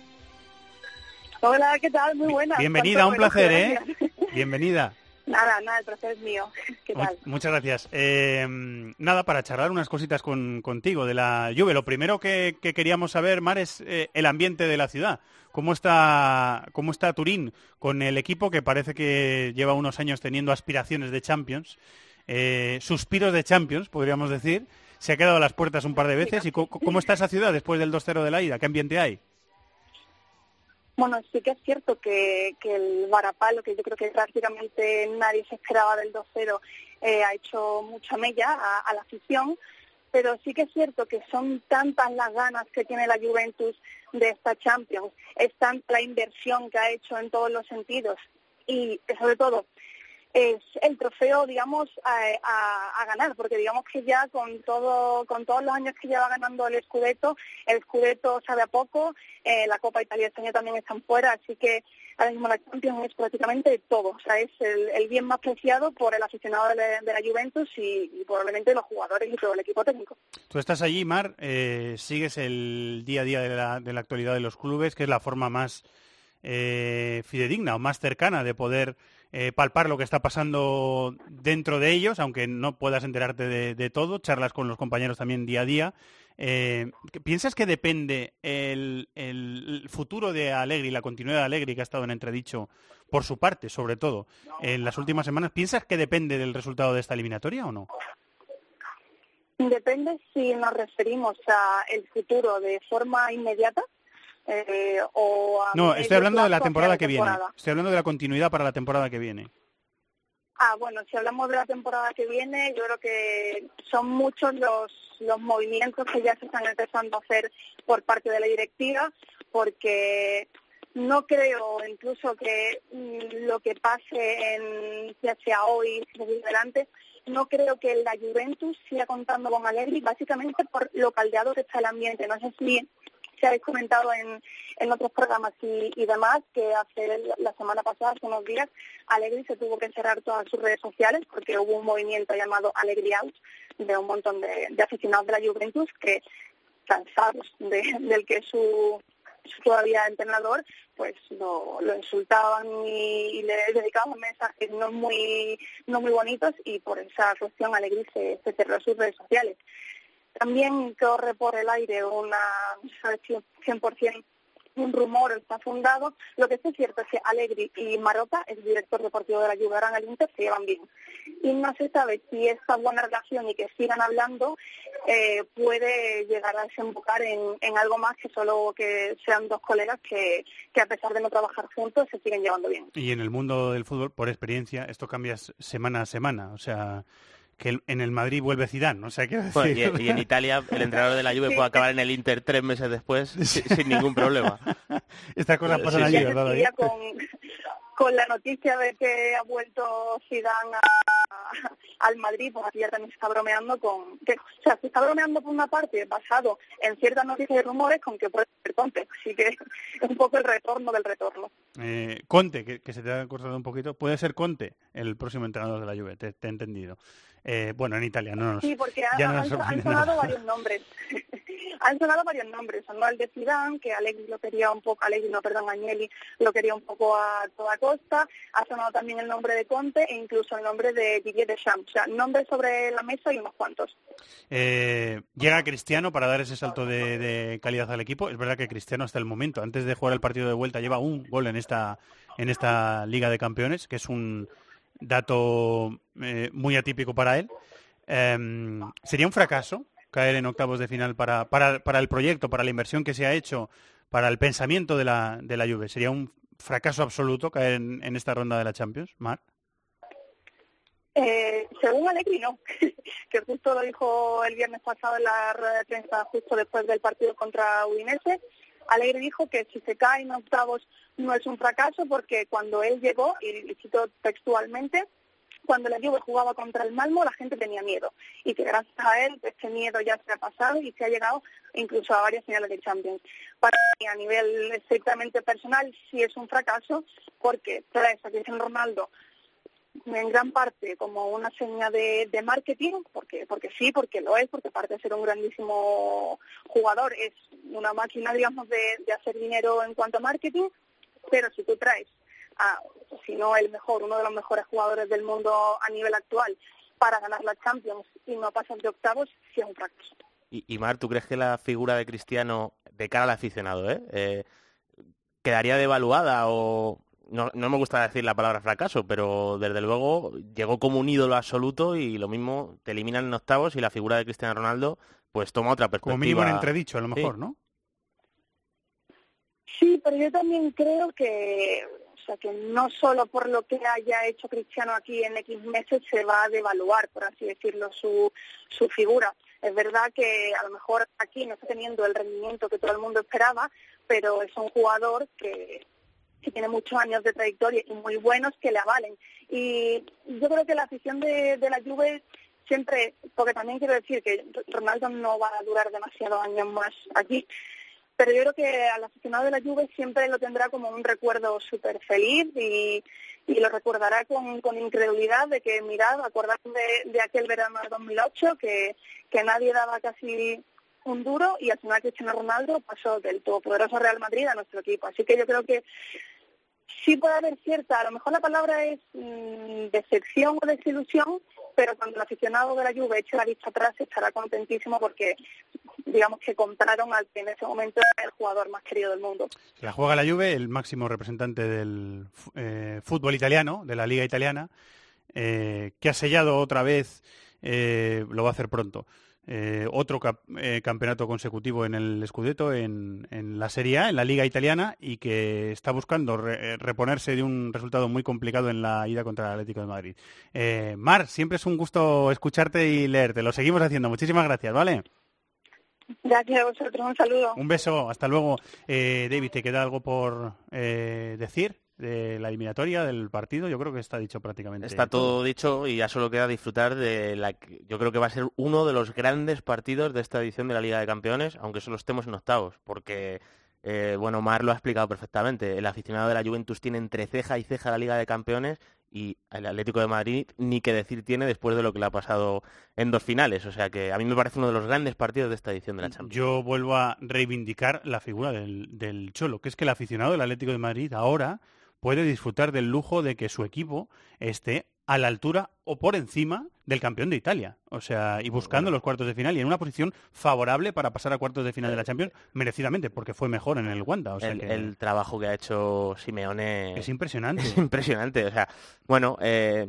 Hola, ¿qué tal? Muy buena. bienvenida, un placer, ¿eh? Bienvenida. Nada, nada, el placer es mío. ¿Qué Mu- tal? Muchas gracias. Eh, nada, para charlar unas cositas con- contigo de la Juve. Lo primero que, que queríamos saber, Mar, es eh, el ambiente de la ciudad. ¿Cómo está, ¿Cómo está Turín con el equipo que parece que lleva unos años teniendo aspiraciones de Champions? eh, suspiros de Champions, podríamos decir. Se ha quedado a las puertas un par de veces. ¿Y cómo está esa ciudad después del 2-0 de la ida? ¿Qué ambiente hay? Bueno, sí que es cierto que, que el Varapalo, que yo creo que prácticamente nadie se esperaba del 2-0, eh, ha hecho mucha mella a, a la afición, pero sí que es cierto que son tantas las ganas que tiene la Juventus de esta Champions, es tanta la inversión que ha hecho en todos los sentidos y sobre todo es el trofeo, digamos, a, a- a ganar, porque digamos que ya con todo, con todos los años que lleva ganando el Scudetto, el Scudetto sabe a poco, eh, la Copa Italia este también están fuera, así que ahora mismo la Champions es prácticamente todo, o sea, es el, bien más preciado por el aficionado de la, Juventus y, y probablemente los jugadores y todo el equipo técnico. Tú estás allí, Mar, eh, sigues el día a día de la, de la actualidad de los clubes, que es la forma más eh, fidedigna o más cercana de poder eh, palpar lo que está pasando dentro de ellos, aunque no puedas enterarte de, todo, charlas con los compañeros también día a día. Eh, ¿Piensas que depende el, el futuro de Allegri, la continuidad de Allegri, que ha estado en entredicho por su parte, sobre todo, en las últimas semanas? ¿Piensas que depende del resultado de esta eliminatoria o no? Depende si nos referimos a el futuro de forma inmediata eh, o No, estoy hablando de la temporada que viene. Estoy hablando de la continuidad para la temporada que viene. Ah, bueno, si hablamos de la temporada que viene, yo creo que son muchos los, los movimientos que ya se están empezando a hacer por parte de la directiva, porque no creo incluso que mm, lo que pase en, ya sea hoy, adelante, no creo que la Juventus siga contando con Allegri, básicamente por lo caldeado que está el ambiente. No sé si se habéis comentado en, en otros programas y, y demás que hace la- semana pasada, hace unos días, Allegri se tuvo que cerrar todas sus redes sociales porque hubo un movimiento llamado Allegri Out de un montón de, de aficionados de la Juventus que, cansados de- del que su, su todavía entrenador, pues lo, lo insultaban y, le dedicaban mensajes no muy no muy bonitos y por esa cuestión Allegri se, se cerró sus redes sociales. También corre por el aire una, no se sabe si 100% un rumor está fundado. Lo que sí es cierto es que Allegri y Marotta, el director deportivo de la Juve, ahora el Inter, se llevan bien. Y no se sabe si esta buena relación y que sigan hablando eh, puede llegar a desembocar en, en algo más que solo que sean dos colegas que, que a pesar de no trabajar juntos se siguen llevando bien. Y en el mundo del fútbol, por experiencia, esto cambia semana a semana. O sea, que el- en el Madrid vuelve Zidane. O sea, quiero Bueno, decir... y, y en Italia el entrenador de la Juve puede acabar en el Inter tres meses después si- sin ningún problema. Estas cosas pasan sí, allí, sí. ¿verdad, con, con la noticia de que ha vuelto Zidane a- al Madrid, pues aquí ya también se está bromeando con... Que, o sea, se está bromeando por una parte basado en ciertas noticias y rumores con que puede ser Conte. Así que es un poco el retorno del retorno. Eh, Conte, que, que se te ha cortado un poquito. Puede ser Conte el próximo entrenador de la Juve, te, te he entendido. Eh, bueno, en Italia, no Sí, porque ha- no han, sonado varios nombres. han sonado varios nombres. Sonó el de Zidane, que Allegri lo quería un poco, Allegri, no, perdón, Agnelli lo quería un poco a toda costa. Ha sonado también el nombre de Conte e incluso el nombre de Didier Deschamps. O sea, nombres sobre la mesa y unos cuantos. Eh, llega Cristiano para dar ese salto de, de calidad al equipo. Es verdad que Cristiano hasta el momento, antes de jugar el partido de vuelta, lleva un gol en esta, en esta Liga de Campeones, que es un dato eh, muy atípico para él. Em, ¿Sería un fracaso caer en octavos de final para, para, para el proyecto, para la inversión que se ha hecho, para el pensamiento de la, de la Juve? ¿Sería un fracaso absoluto caer en, esta ronda de la Champions, Marc? Eh, según Allegri, no, que justo lo dijo el viernes pasado en la rueda de prensa justo después del partido contra Udinese, Alegre dijo que si se cae en octavos no es un fracaso porque cuando él llegó, y cito textualmente, cuando la Juve jugaba contra el Malmo la gente tenía miedo y que gracias a él este miedo ya se ha pasado y se ha llegado incluso a varias finales de Champions. Para mí a nivel estrictamente personal sí es un fracaso porque traes a Cristiano Ronaldo en gran parte como una seña de, marketing, porque, porque sí, porque lo es, porque aparte de ser un grandísimo jugador, es una máquina, digamos, de, de hacer dinero en cuanto a marketing, pero si tú traes a, si no el mejor, uno de los mejores jugadores del mundo a nivel actual para ganar la Champions y no pasan de octavos, sí es un fracaso. Y, y Mar, ¿tú crees que la figura de Cristiano, de cara al aficionado, eh, eh quedaría devaluada o, no, no, me gusta decir la palabra fracaso, pero desde luego llegó como un ídolo absoluto y lo mismo te eliminan en octavos y la figura de Cristiano Ronaldo pues toma otra perspectiva. Como mínimo en entredicho, a lo mejor, ¿no? Sí, pero yo también creo que o sea, que no solo por lo que haya hecho Cristiano aquí en X meses se va a devaluar, por así decirlo, su, su figura. Es verdad que a lo mejor aquí no está teniendo el rendimiento que todo el mundo esperaba, pero es un jugador que, que tiene muchos años de trayectoria y muy buenos que le avalen. Y yo creo que la afición de, de la Juve siempre, porque también quiero decir que Ronaldo no va a durar demasiados años más aquí, pero yo creo que al aficionado de la Juve siempre lo tendrá como un recuerdo súper feliz y, y, lo recordará con, incredulidad de que, mirad, acordaron de, de aquel verano de 2008 que, que nadie daba casi un duro y al final Cristiano Ronaldo pasó del todopoderoso Real Madrid a nuestro equipo. Así que yo creo que sí puede haber cierta, a lo mejor la palabra es mmm, decepción o desilusión, pero cuando el aficionado de la Juve eche la vista atrás estará contentísimo porque digamos que compraron al que en ese momento era el jugador más querido del mundo. La juega la Juve, el máximo representante del eh, fútbol italiano, de la liga italiana, eh, que ha sellado otra vez, eh, lo va a hacer pronto, eh, otro cap eh, campeonato consecutivo en el Scudetto, en, en, la Serie A, en la Liga Italiana, y que está buscando re reponerse de un resultado muy complicado en la ida contra el Atlético de Madrid. Eh, Mar, siempre es un gusto escucharte y leerte. Lo seguimos haciendo. Muchísimas gracias, ¿vale? Gracias a vosotros. Un saludo. Un beso. Hasta luego. David, ¿te queda algo por decir? De la eliminatoria del partido, yo creo que está dicho prácticamente. Está todo, dicho y ya solo queda disfrutar de la yo creo que va a ser uno de los grandes partidos de esta edición de la Liga de Campeones, aunque solo estemos en octavos, porque eh, bueno, Mar lo ha explicado perfectamente. El aficionado de la Juventus tiene entre ceja y ceja la Liga de Campeones y el Atlético de Madrid ni que decir tiene después de lo que le ha pasado en dos finales. O sea que a mí me parece uno de los grandes partidos de esta edición de la Champions. Yo vuelvo a reivindicar la figura del, del Cholo, que es que el aficionado del Atlético de Madrid ahora puede disfrutar del lujo de que su equipo esté a la altura o por encima del campeón de Italia. O sea, y buscando los cuartos de final y en una posición favorable para pasar a cuartos de final de la Champions, merecidamente, porque fue mejor en el Wanda. O sea el, que... el, trabajo que ha hecho Simeone es impresionante. Es impresionante. O sea, bueno, eh,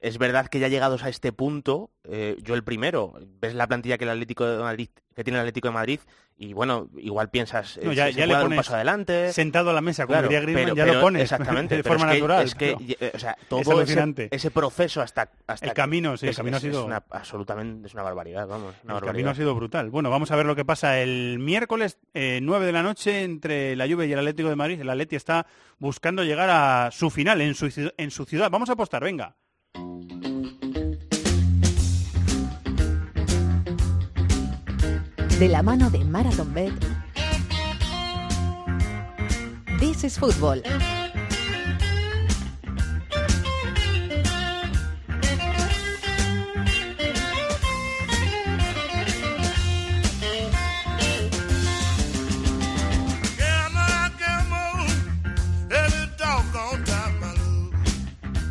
es verdad que ya llegados a este punto, eh, yo el primero, ves la plantilla que el Atlético de Madrid, que tiene el Atlético de Madrid, y bueno, igual piensas, no, ya, ya se le pones un paso adelante. Sentado a la mesa, como claro, diría Griezmann, pero, ya pero, lo pones exactamente, de forma es que, natural. Es que, no. o sea, todo ese, ese, proceso hasta, hasta el camino, sí, es, el camino es, ha sido una, absolutamente es una barbaridad, vamos, una el barbaridad. camino ha sido brutal. Bueno, vamos a ver lo que pasa el miércoles eh, 9 de la noche entre la Juve y el Atlético de Madrid. El Atleti está buscando llegar a su final en su, en su ciudad. Vamos a apostar, venga. De la mano de Marathon Bet, This is Football.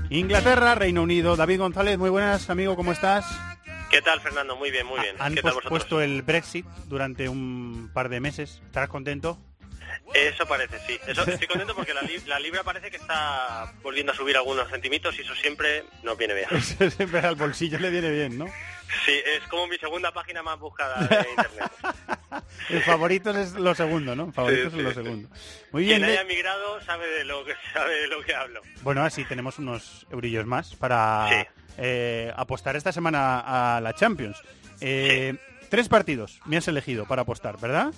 Inglaterra, Reino Unido. David González, muy buenas, amigo, ¿cómo estás? ¿Qué tal, Fernando? Muy bien, muy bien. Han ¿Qué tal puesto el Brexit durante un par de meses. ¿Estarás contento? Eso parece, sí. Eso, estoy contento porque la, li la, libra parece que está volviendo a subir algunos centímetros y eso siempre nos viene bien. Eso siempre al bolsillo le viene bien, ¿no? Sí, es como mi segunda página más buscada de internet. El favorito es lo segundo, ¿no? Favoritos sí, es lo segundo. Muy bien. Quien haya migrado sabe de lo que sabe de lo que hablo. Bueno, así tenemos unos eurillos más para sí. eh, apostar esta semana a la Champions. Eh, tres partidos me has elegido para apostar, ¿verdad?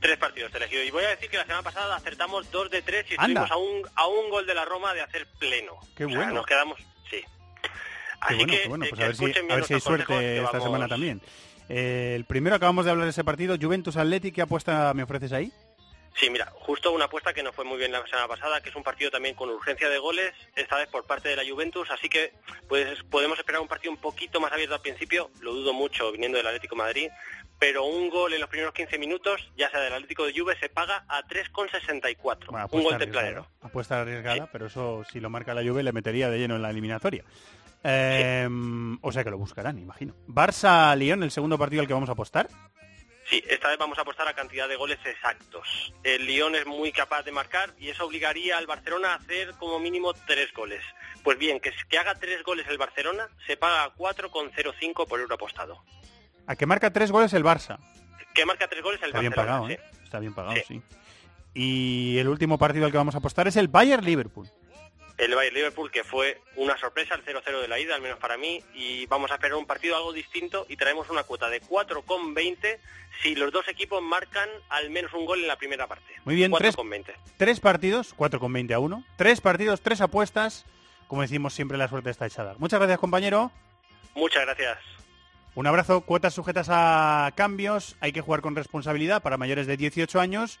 Tres partidos elegido. Y voy a decir que la semana pasada acertamos dos de tres y Anda. estuvimos a un, a un gol de la Roma de hacer pleno. Qué O sea, bueno. nos quedamos, sí. Qué Así bueno, que, qué bueno. eh, Pues que a ver si, escuchen bien a ver si hay suerte esta semana también. Eh, el primero acabamos de hablar de ese partido, Juventus Athletic, ¿qué apuesta me ofreces ahí? Sí, mira, justo una apuesta que no fue muy bien la semana pasada, que es un partido también con urgencia de goles, esta vez por parte de la Juventus, así que pues podemos esperar un partido un poquito más abierto al principio, lo dudo mucho viniendo del Atlético de Madrid, pero un gol en los primeros 15 minutos, ya sea del Atlético de Juve, se paga a 3,64. Bueno, un gol arriesgada. Apuesta arriesgada, pero eso si lo marca la Juve le metería de lleno en la eliminatoria. Eh, O sea que lo buscarán, imagino. Barça-Lyon, el segundo partido al que vamos a apostar. Sí, esta vez vamos a apostar a cantidad de goles exactos. El Lyon es muy capaz de marcar y eso obligaría al Barcelona a hacer como mínimo tres goles. Pues bien, que, que haga tres goles el Barcelona se paga a 4,05 por euro apostado. A que marca tres goles el Barça. Que marca tres goles el Está bien pagado, sí. ¿eh? Está bien pagado, Sí. sí. Y el último partido al que vamos a apostar es el Bayern-Liverpool. El Bayern Liverpool que fue una sorpresa, el 0-0 de la ida, al menos para mí, y vamos a esperar un partido algo distinto y traemos una cuota de 4,20 si los dos equipos marcan al menos un gol en la primera parte. Muy bien, tres, 4,20. tres partidos, 4,20 a 1. Tres partidos, tres apuestas. Como decimos siempre, la suerte está echada. Muchas gracias, compañero. Muchas gracias. Un abrazo, cuotas sujetas a cambios, hay que jugar con responsabilidad para mayores de 18 años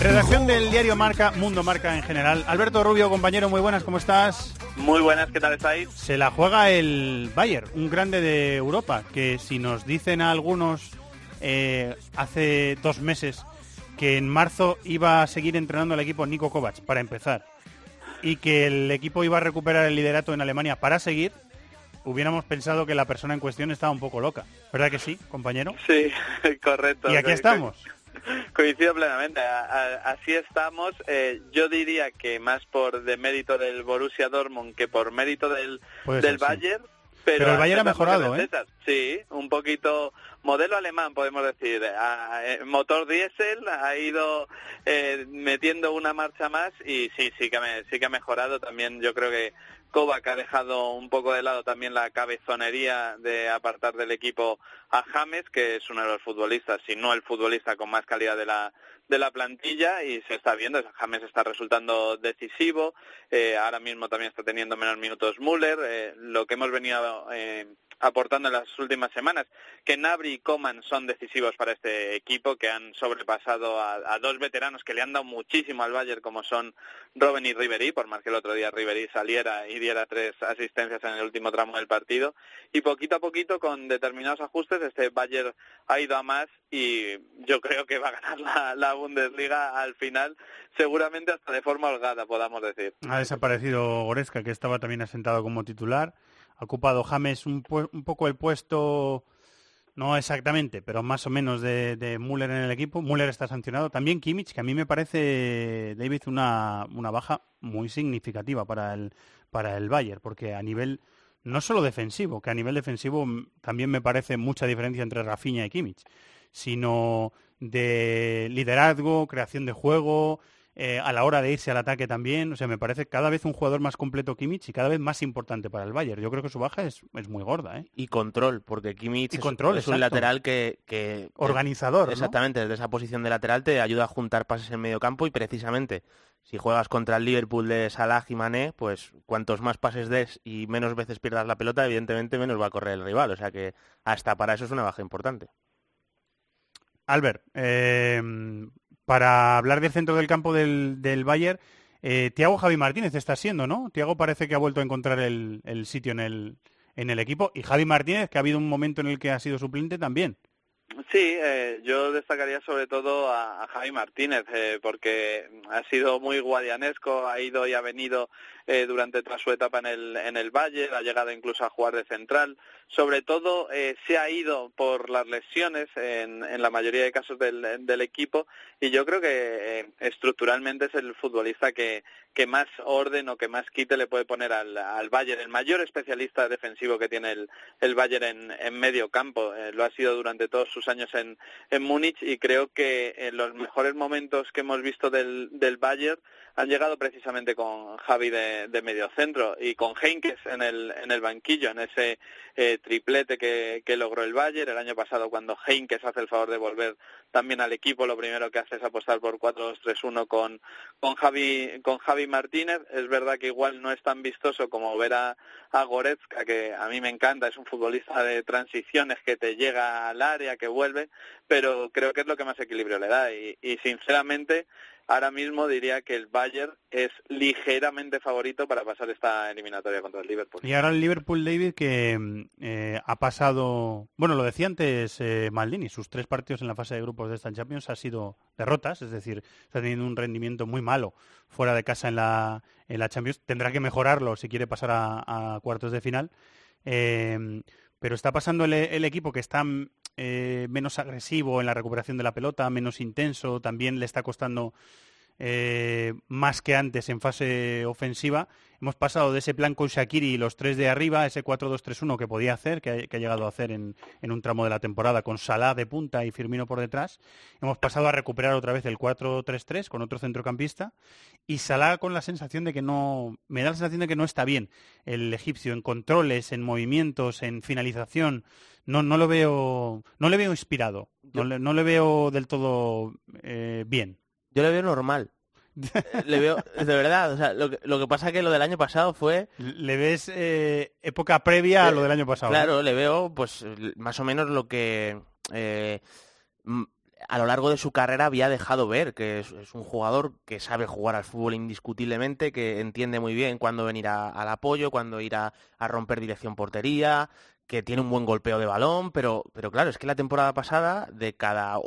Redacción del diario Marca, Mundo Marca en general. Alberto Rubio, compañero, muy buenas, ¿cómo estás? Muy buenas, ¿qué tal estáis? Se la juega el Bayern, un grande de Europa, que si nos dicen a algunos eh, hace dos meses que en marzo iba a seguir entrenando al equipo Nico Kovac para empezar y que el equipo iba a recuperar el liderato en Alemania para seguir, hubiéramos pensado que la persona en cuestión estaba un poco loca. ¿Verdad que sí, compañero? Sí, correcto. Y aquí estamos. Coincido plenamente, a- a- así estamos. Eh, yo diría que más por de mérito del Borussia Dortmund que por mérito del, del sí. Bayern. Pero, Pero el Bayern ha mejorado, ¿eh? Sí, un poquito modelo alemán, podemos decir. A- eh, motor diésel ha ido eh, metiendo una marcha más y sí, sí que, me- sí que ha mejorado. También yo creo que Kovac ha dejado un poco de lado también la cabezonería de apartar del equipo a James, que es uno de los futbolistas, si no el futbolista con más calidad de la de la plantilla y se está viendo, James está resultando decisivo, eh, ahora mismo también está teniendo menos minutos Müller, eh, lo que hemos venido eh, aportando en las últimas semanas, que Nabri y Coman son decisivos para este equipo, que han sobrepasado a, dos veteranos que le han dado muchísimo al Bayern, como son Robben y Ribery, por más que el otro día Ribery saliera y diera tres asistencias en el último tramo del partido, y poquito a poquito, con determinados ajustes, este Bayern ha ido a más y yo creo que va a ganar la, la Bundesliga al final, seguramente hasta de forma holgada, podamos decir. Ha desaparecido Goretzka, que estaba también asentado como titular. Ha ocupado James un, un poco el puesto, no exactamente, pero más o menos de, de Müller en el equipo. Müller está sancionado. También Kimmich, que a mí me parece, David, una, una baja muy significativa para el, para el Bayern, porque a nivel no solo defensivo, que a nivel defensivo también me parece mucha diferencia entre Rafinha y Kimmich, sino de liderazgo, creación de juego, eh, a la hora de irse al ataque también. O sea, me parece cada vez un jugador más completo Kimmich y cada vez más importante para el Bayern. Yo creo que su baja es, es muy gorda, ¿eh? Y control, porque Kimmich Y es, control, es un lateral que, que- Organizador, ¿no? Exactamente, desde esa posición de lateral te ayuda a juntar pases en medio campo y precisamente si juegas contra el Liverpool de Salah y Mané, pues cuantos más pases des y menos veces pierdas la pelota, evidentemente menos va a correr el rival. O sea que hasta para eso es una baja importante. Albert, eh, para hablar del centro del campo del, del Bayern, eh, Tiago Javi Martínez está siendo, ¿no? Tiago parece que ha vuelto a encontrar el, el sitio en el, en el equipo y Javi Martínez, que ha habido un momento en el que ha sido suplente también. Sí, eh, yo destacaría sobre todo a, a Javi Martínez, eh, porque ha sido muy guadianesco, ha ido y ha venido eh, durante toda su etapa en el, en el Valle, ha llegado incluso a jugar de central. Sobre todo eh, se ha ido por las lesiones en, en la mayoría de casos del, del equipo y yo creo que eh, estructuralmente es el futbolista que, que más orden o que más quite le puede poner al, al Bayern, el mayor especialista defensivo que tiene el, el Bayern en, en medio campo. Eh, lo ha sido durante todos sus años en, en Múnich y creo que en los mejores momentos que hemos visto del, del Bayern han llegado precisamente con Javi de, de medio centro y con Heinkes en el, en el banquillo, en ese eh, triplete que, que logró el Bayern. El año pasado cuando Heinkes hace el favor de volver también al equipo, lo primero que hace es apostar por 4-2-3-1 con, con, Javi, con Javi Martínez. Es verdad que igual no es tan vistoso como ver a, a Goretzka, que a mí me encanta, es un futbolista de transiciones que te llega al área, que vuelve, pero creo que es lo que más equilibrio le da y, y sinceramente ahora mismo diría que el Bayern es ligeramente favorito para pasar esta eliminatoria contra el Liverpool. Y ahora el Liverpool, David, que eh, ha pasado, bueno, lo decía antes eh, Maldini, sus tres partidos en la fase de grupos de esta Champions ha sido derrotas, es decir, está teniendo un rendimiento muy malo fuera de casa en la, Champions. Tendrá que mejorarlo si quiere pasar a, cuartos de final. Eh, pero está pasando el equipo que está eh, menos agresivo en la recuperación de la pelota, menos intenso, también le está costando eh, más que antes en fase ofensiva. Hemos pasado de ese plan con Shakiri y los tres de arriba, ese 4-2-3-1 que podía hacer, que ha, que ha llegado a hacer en, en, un tramo de la temporada con Salah de punta y Firmino por detrás. Hemos pasado a recuperar otra vez el 4-3-3 con otro centrocampista y Salah con la sensación de que no, me da la sensación de que no está bien el egipcio en controles, en movimientos, en finalización. No, no lo veo, no le veo inspirado, no le, no le veo del todo eh, bien. Yo le veo normal. le veo, de verdad, o sea, lo que, lo que pasa es que lo del año pasado fue... ¿Le ves eh, época previa a lo del año pasado? Claro, le veo pues más o menos lo que eh, a lo largo de su carrera había dejado ver, que es, es, un jugador que sabe jugar al fútbol indiscutiblemente, que entiende muy bien cuándo venir a, al apoyo, cuándo ir a, a romper dirección portería, que tiene un buen golpeo de balón, pero, pero claro, es que la temporada pasada, de cada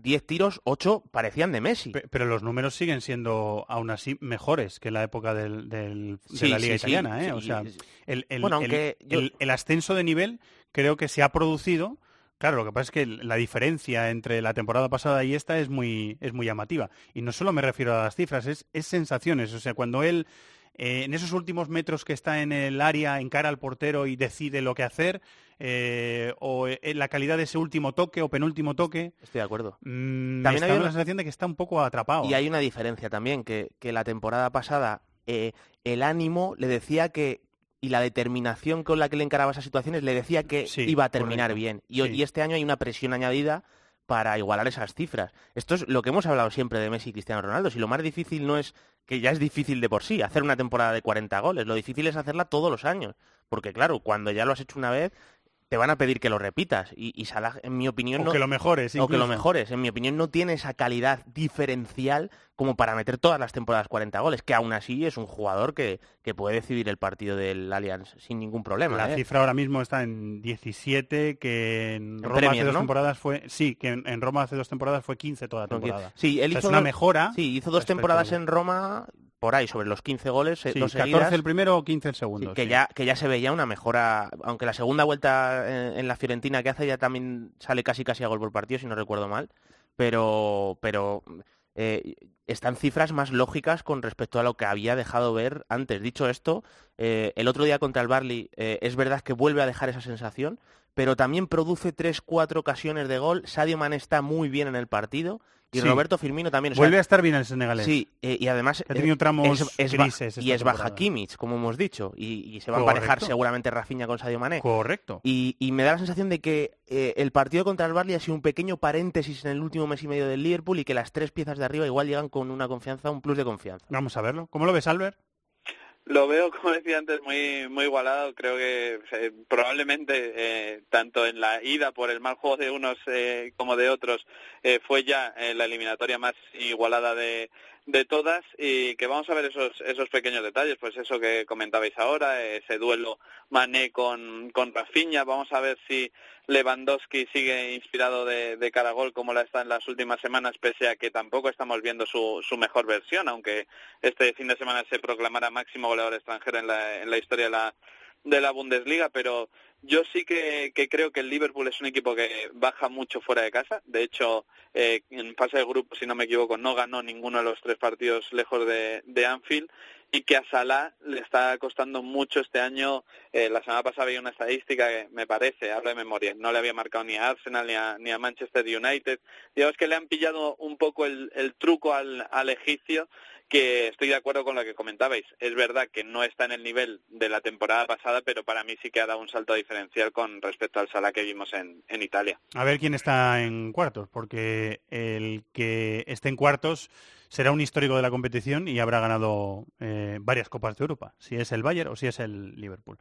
10 tiros, 8 parecían de Messi. Pero los números siguen siendo aún así mejores que en la época del, del, de la Liga sí, Italiana. Sí, ¿eh? O sea, el, el, bueno, aunque el, yo... el, ascenso de nivel creo que se ha producido. Claro, lo que pasa es que la diferencia entre la temporada pasada y esta es muy, es muy llamativa. Y no solo me refiero a las cifras, es, es sensaciones. O sea, cuando él eh, en esos últimos metros que está en el área, encara al portero y decide lo que hacer, eh, o en la calidad de ese último toque o penúltimo toque. Estoy de acuerdo. Mmm, también hay una... la sensación de que está un poco atrapado. Y hay una diferencia también, que, que la temporada pasada eh, el ánimo le decía que y la determinación con la que le encaraba esas situaciones le decía que sí, iba a terminar correcto. bien. Y, Sí. y este año hay una presión añadida para igualar esas cifras. Esto es lo que hemos hablado siempre de Messi y Cristiano Ronaldo. Si lo más difícil no es, que ya es difícil de por sí, hacer una temporada de 40 goles, lo difícil es hacerla todos los años. Porque claro, cuando ya lo has hecho una vez, te van a pedir que lo repitas. Y, y Salah, en mi opinión, O no, que lo mejores. o que lo mejores. En mi opinión, no tiene esa calidad diferencial como para meter todas las temporadas 40 goles, que aún así es un jugador que, que puede decidir el partido del Allianz sin ningún problema. La ¿eh? cifra ahora mismo está en 17, que en Roma Premier, hace dos ¿no? temporadas fue... Sí, que en, en Roma hace dos temporadas fue 15 toda la temporada. Sí, él O sea, hizo es una mejora. Sí, hizo dos temporadas en Roma, por ahí, sobre los 15 goles, eh, Sí, dos 14 seguidas. el primero o 15 el segundo. Sí, que, sí. ya, que ya se veía una mejora, aunque la segunda vuelta en, en la Fiorentina que hace ya también sale casi casi a gol por partido, si no recuerdo mal, pero, pero eh, están cifras más lógicas con respecto a lo que había dejado ver antes. Dicho esto, eh, el otro día contra el Barley eh, es verdad que vuelve a dejar esa sensación, pero también produce tres, cuatro ocasiones de gol. Sadio Mané está muy bien en el partido y Sí. Roberto Firmino también. o sea, Vuelve a estar bien el senegalés. Sí, eh, y además Ha tenido eh, tramos es, grises y es baja temporada. Kimmich, como hemos dicho, y, y se va a emparejar seguramente Rafinha con Sadio Mané. Correcto. Y, y me da la sensación de que eh, el partido contra el Barley ha sido un pequeño paréntesis en el último mes y medio del Liverpool y que las tres piezas de arriba igual llegan con una confianza, un plus de confianza. Vamos a verlo. ¿Cómo lo ves, Albert? Lo veo, como decía antes, muy muy igualado. Creo que eh, probablemente eh, tanto en la ida por el mal juego de unos eh, como de otros eh, fue ya eh, la eliminatoria más igualada de, de todas y que vamos a ver esos esos pequeños detalles, pues eso que comentabais ahora, ese duelo Mané con, con Rafinha, vamos a ver si Lewandowski sigue inspirado de, de cara a gol como la está en las últimas semanas, pese a que tampoco estamos viendo su, su mejor versión, aunque este fin de semana se proclamara máximo goleador extranjero en la, en la historia de la de la Bundesliga, pero yo sí que, creo que el Liverpool es un equipo que baja mucho fuera de casa. De hecho, eh, en fase de grupo, si no me equivoco, no ganó ninguno de los tres partidos lejos de, Anfield y que a Salah le está costando mucho este año. Eh, la semana pasada había una estadística que me parece, hablo de memoria, no le había marcado ni a Arsenal ni a, ni a Manchester United. Digamos que le han pillado un poco el, truco al egipcio que estoy de acuerdo con lo que comentabais. Es verdad que no está en el nivel de la temporada pasada, pero para mí sí que ha dado un salto diferencial con respecto al Sala que vimos en, en Italia. A ver quién está en cuartos, porque el que esté en cuartos será un histórico de la competición y habrá ganado eh, varias Copas de Europa, si es el Bayern o si es el Liverpool.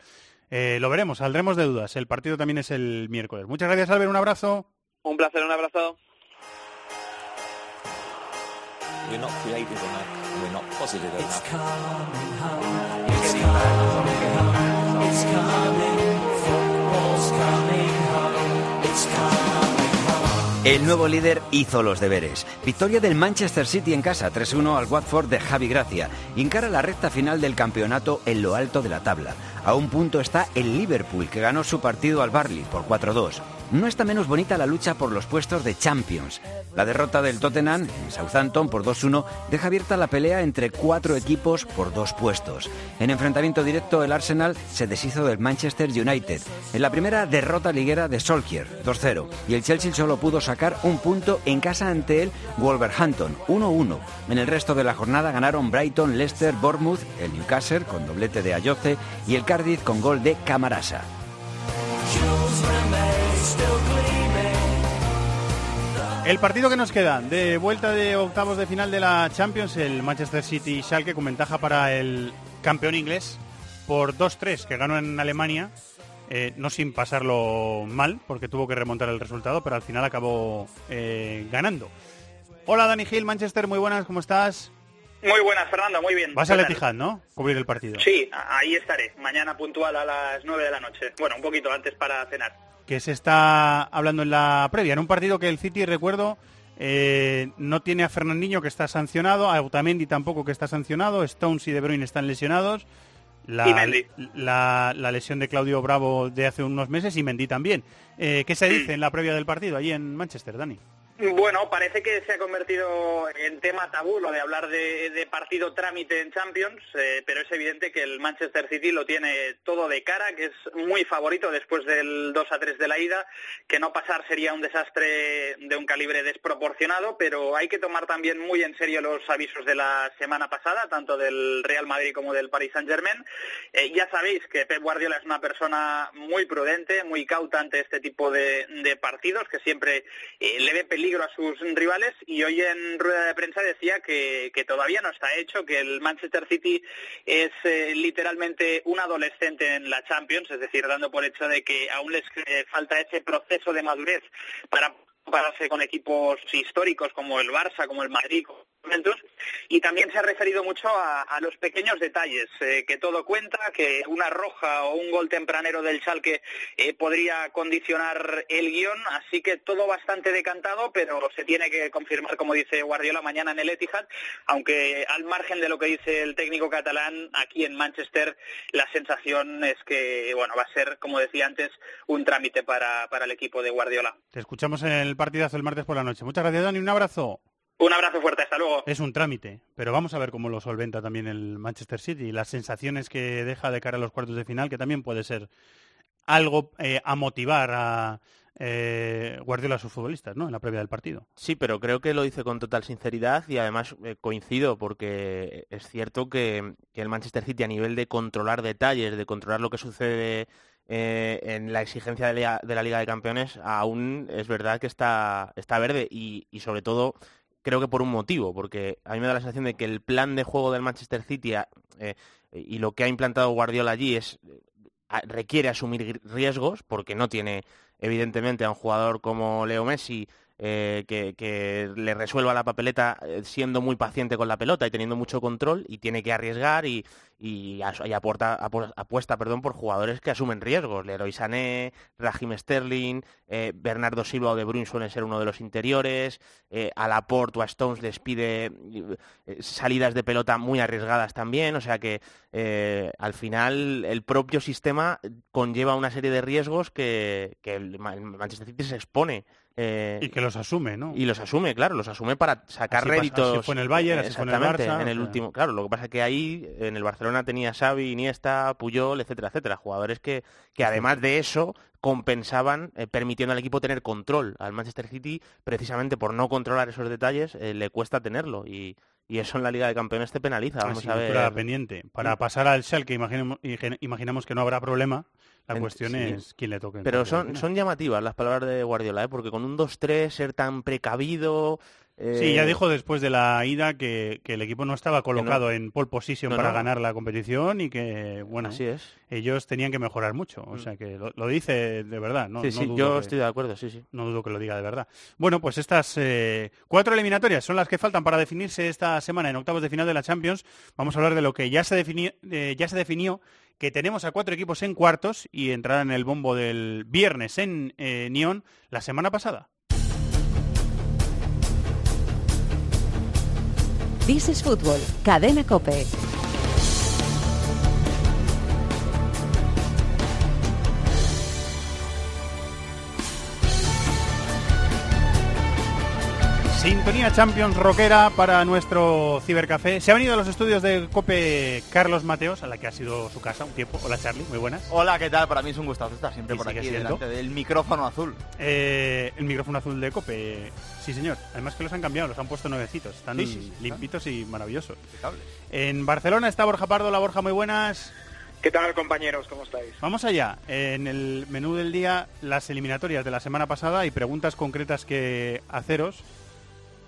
Eh, lo veremos, saldremos de dudas. El partido también es el miércoles. Muchas gracias, Albert. Un abrazo. Un placer, un abrazo. We're not creative enough. We're not positive enough. It's coming home. It's coming home. It's coming. Football's coming home. It's coming home. El nuevo líder hizo los deberes. Victoria del Manchester City en casa, 3-1 al Watford de Javi Gracia. Encara la recta final del campeonato en lo alto de la tabla. A un punto está el Liverpool, que ganó su partido al Barley por 4-2 no está menos bonita la lucha por los puestos de Champions. La derrota del Tottenham en Southampton por 2-1 deja abierta la pelea entre cuatro equipos por dos puestos. En enfrentamiento directo el Arsenal se deshizo del Manchester United. En la primera derrota liguera de Solskjaer, 2-0. Y el Chelsea solo pudo sacar un punto en casa ante el Wolverhampton, 1-1. En el resto de la jornada ganaron Brighton, Leicester, Bournemouth, el Newcastle con doblete de Ayoce y el Cardiff con gol de Camarasa. El partido que nos queda de vuelta de octavos de final de la Champions, el Manchester City Schalke con ventaja para el campeón inglés por 2-3 que ganó en Alemania, eh, no sin pasarlo mal porque tuvo que remontar el resultado, pero al final acabó eh, ganando. Hola Dani Gil, Manchester, muy buenas, ¿cómo estás? Muy buenas, Fernando, muy bien. Vas a Letijad, ¿no? Cubrir el partido. Sí, ahí estaré, mañana puntual a las 9 de la noche. Bueno, un poquito antes para cenar que se está hablando en la previa. En un partido que el City, recuerdo, eh, no tiene a Fernandinho que está sancionado, a Otamendi tampoco que está sancionado, Stones y De Bruyne están lesionados. La, la, lesión de Claudio Bravo de hace unos meses y Mendy también. Eh, ¿Qué se dice en la previa del partido allí en Manchester, Dani? Bueno, parece que se ha convertido en tema tabú lo de hablar de, partido trámite en Champions, eh, pero es evidente que el Manchester City lo tiene todo de cara, que es muy favorito después del 2 a 3 de la ida, que no pasar sería un desastre de un calibre desproporcionado, pero hay que tomar también muy en serio los avisos de la semana pasada, tanto del Real Madrid como del Paris Saint-Germain. Eh, ya sabéis que Pep Guardiola es una persona muy prudente, muy cauta ante este tipo de, partidos, que siempre eh, le ve peligro a sus rivales y hoy en rueda de prensa decía que, todavía no está hecho, que el Manchester City es eh, literalmente un adolescente en la Champions, es decir, dando por hecho de que aún les falta ese proceso de madurez para compararse con equipos históricos como el Barça, como el Madrid, y también se ha referido mucho a, los pequeños detalles, eh, que todo cuenta, que una roja o un gol tempranero del Schalke eh, podría condicionar el guion, así que todo bastante decantado, pero se tiene que confirmar, como dice Guardiola, mañana en el Etihad, aunque al margen de lo que dice el técnico catalán, aquí en Manchester la sensación es que, bueno, va a ser, como decía antes, un trámite para, para el equipo de Guardiola. Te escuchamos en el partidazo el martes por la noche. Muchas gracias, Dani, un abrazo. Un abrazo fuerte, hasta luego. Es un trámite, pero vamos a ver cómo lo solventa también el Manchester City y las sensaciones que deja de cara a los cuartos de final, que también puede ser algo eh, a motivar a eh, Guardiola a sus futbolistas, ¿no? En la previa del partido. Sí, pero creo que lo dice con total sinceridad y además eh, coincido porque es cierto que, el Manchester City a nivel de controlar detalles, de controlar lo que sucede en la exigencia de la, Liga de Campeones, aún es verdad que está, está verde y sobre todo creo que por un motivo, porque a mí me da la sensación de que el plan de juego del Manchester City eh, y lo que ha implantado Guardiola allí es requiere asumir riesgos, porque no tiene evidentemente a un jugador como Leo Messi eh, que, le resuelva la papeleta eh, siendo muy paciente con la pelota y teniendo mucho control y tiene que arriesgar y, y, aporta, apu- apuesta perdón, por jugadores que asumen riesgos. Leroy Sané, Raheem Sterling, eh, Bernardo Silva o De Bruyne suelen ser uno de los interiores, eh, a Laporte o a Stones les pide salidas de pelota muy arriesgadas también, o sea que al final el propio sistema conlleva una serie de riesgos que, que el Manchester City se expone. Eh, Y que los asume, ¿no? y los asume, claro, los asume para sacar Así pasa- réditos. así fue en el Bayern, así fue en el Barça, en el último. Claro, lo que pasa es que ahí en el Barcelona tenía Xavi, Iniesta, Puyol, etcétera, etcétera, jugadores que, que además de eso compensaban eh, permitiendo al equipo tener control. Al Manchester City, precisamente por no controlar esos detalles, eh, le cuesta tenerlo y, y eso en la Liga de Campeones te penaliza. Vamos a ver. pendiente. Para pasar al Schalke, imaginemos, imaginamos que no habrá problema. La En- cuestión sí. es quién le toque. Pero son, son llamativas las palabras de Guardiola, ¿eh? porque con un 2-3 ser tan precavido. Sí, ya eh, dijo después de la ida que, que el equipo no estaba colocado en pole position No, para no. ganar la competición y que, bueno, Así es. ellos tenían que mejorar mucho. O sea, que lo, lo dice de verdad. No, sí, no sí, dudo yo que- estoy de acuerdo, sí, sí. No dudo que lo diga de verdad. Bueno, pues estas eh, cuatro eliminatorias son las que faltan para definirse esta semana en octavos de final de la Champions. Vamos a hablar de lo que ya se, defini- eh, ya se definió, que tenemos a cuatro equipos en cuartos y entrarán en el bombo del viernes en eh, Nyon la semana pasada. This is Fútbol, Cadena Cope. Sintonía Champions rockera para nuestro cibercafé. Se ha venido a los estudios de Cope Carlos Mateos, a la que ha sido su casa un tiempo. Hola Charlie, muy buenas. Hola, ¿qué tal? Para mí es un gustazo estar siempre por aquí, siendo. delante del micrófono azul. Eh, el micrófono azul de Cope, sí señor. Además que los han cambiado, los han puesto nuevecitos. Están Sí, sí, sí, limpitos y maravillosos. En Barcelona está Borja Pardo. La Borja, muy buenas. ¿Qué tal compañeros? ¿Cómo estáis? Vamos allá. En el menú del día, las eliminatorias de la semana pasada y preguntas concretas que haceros.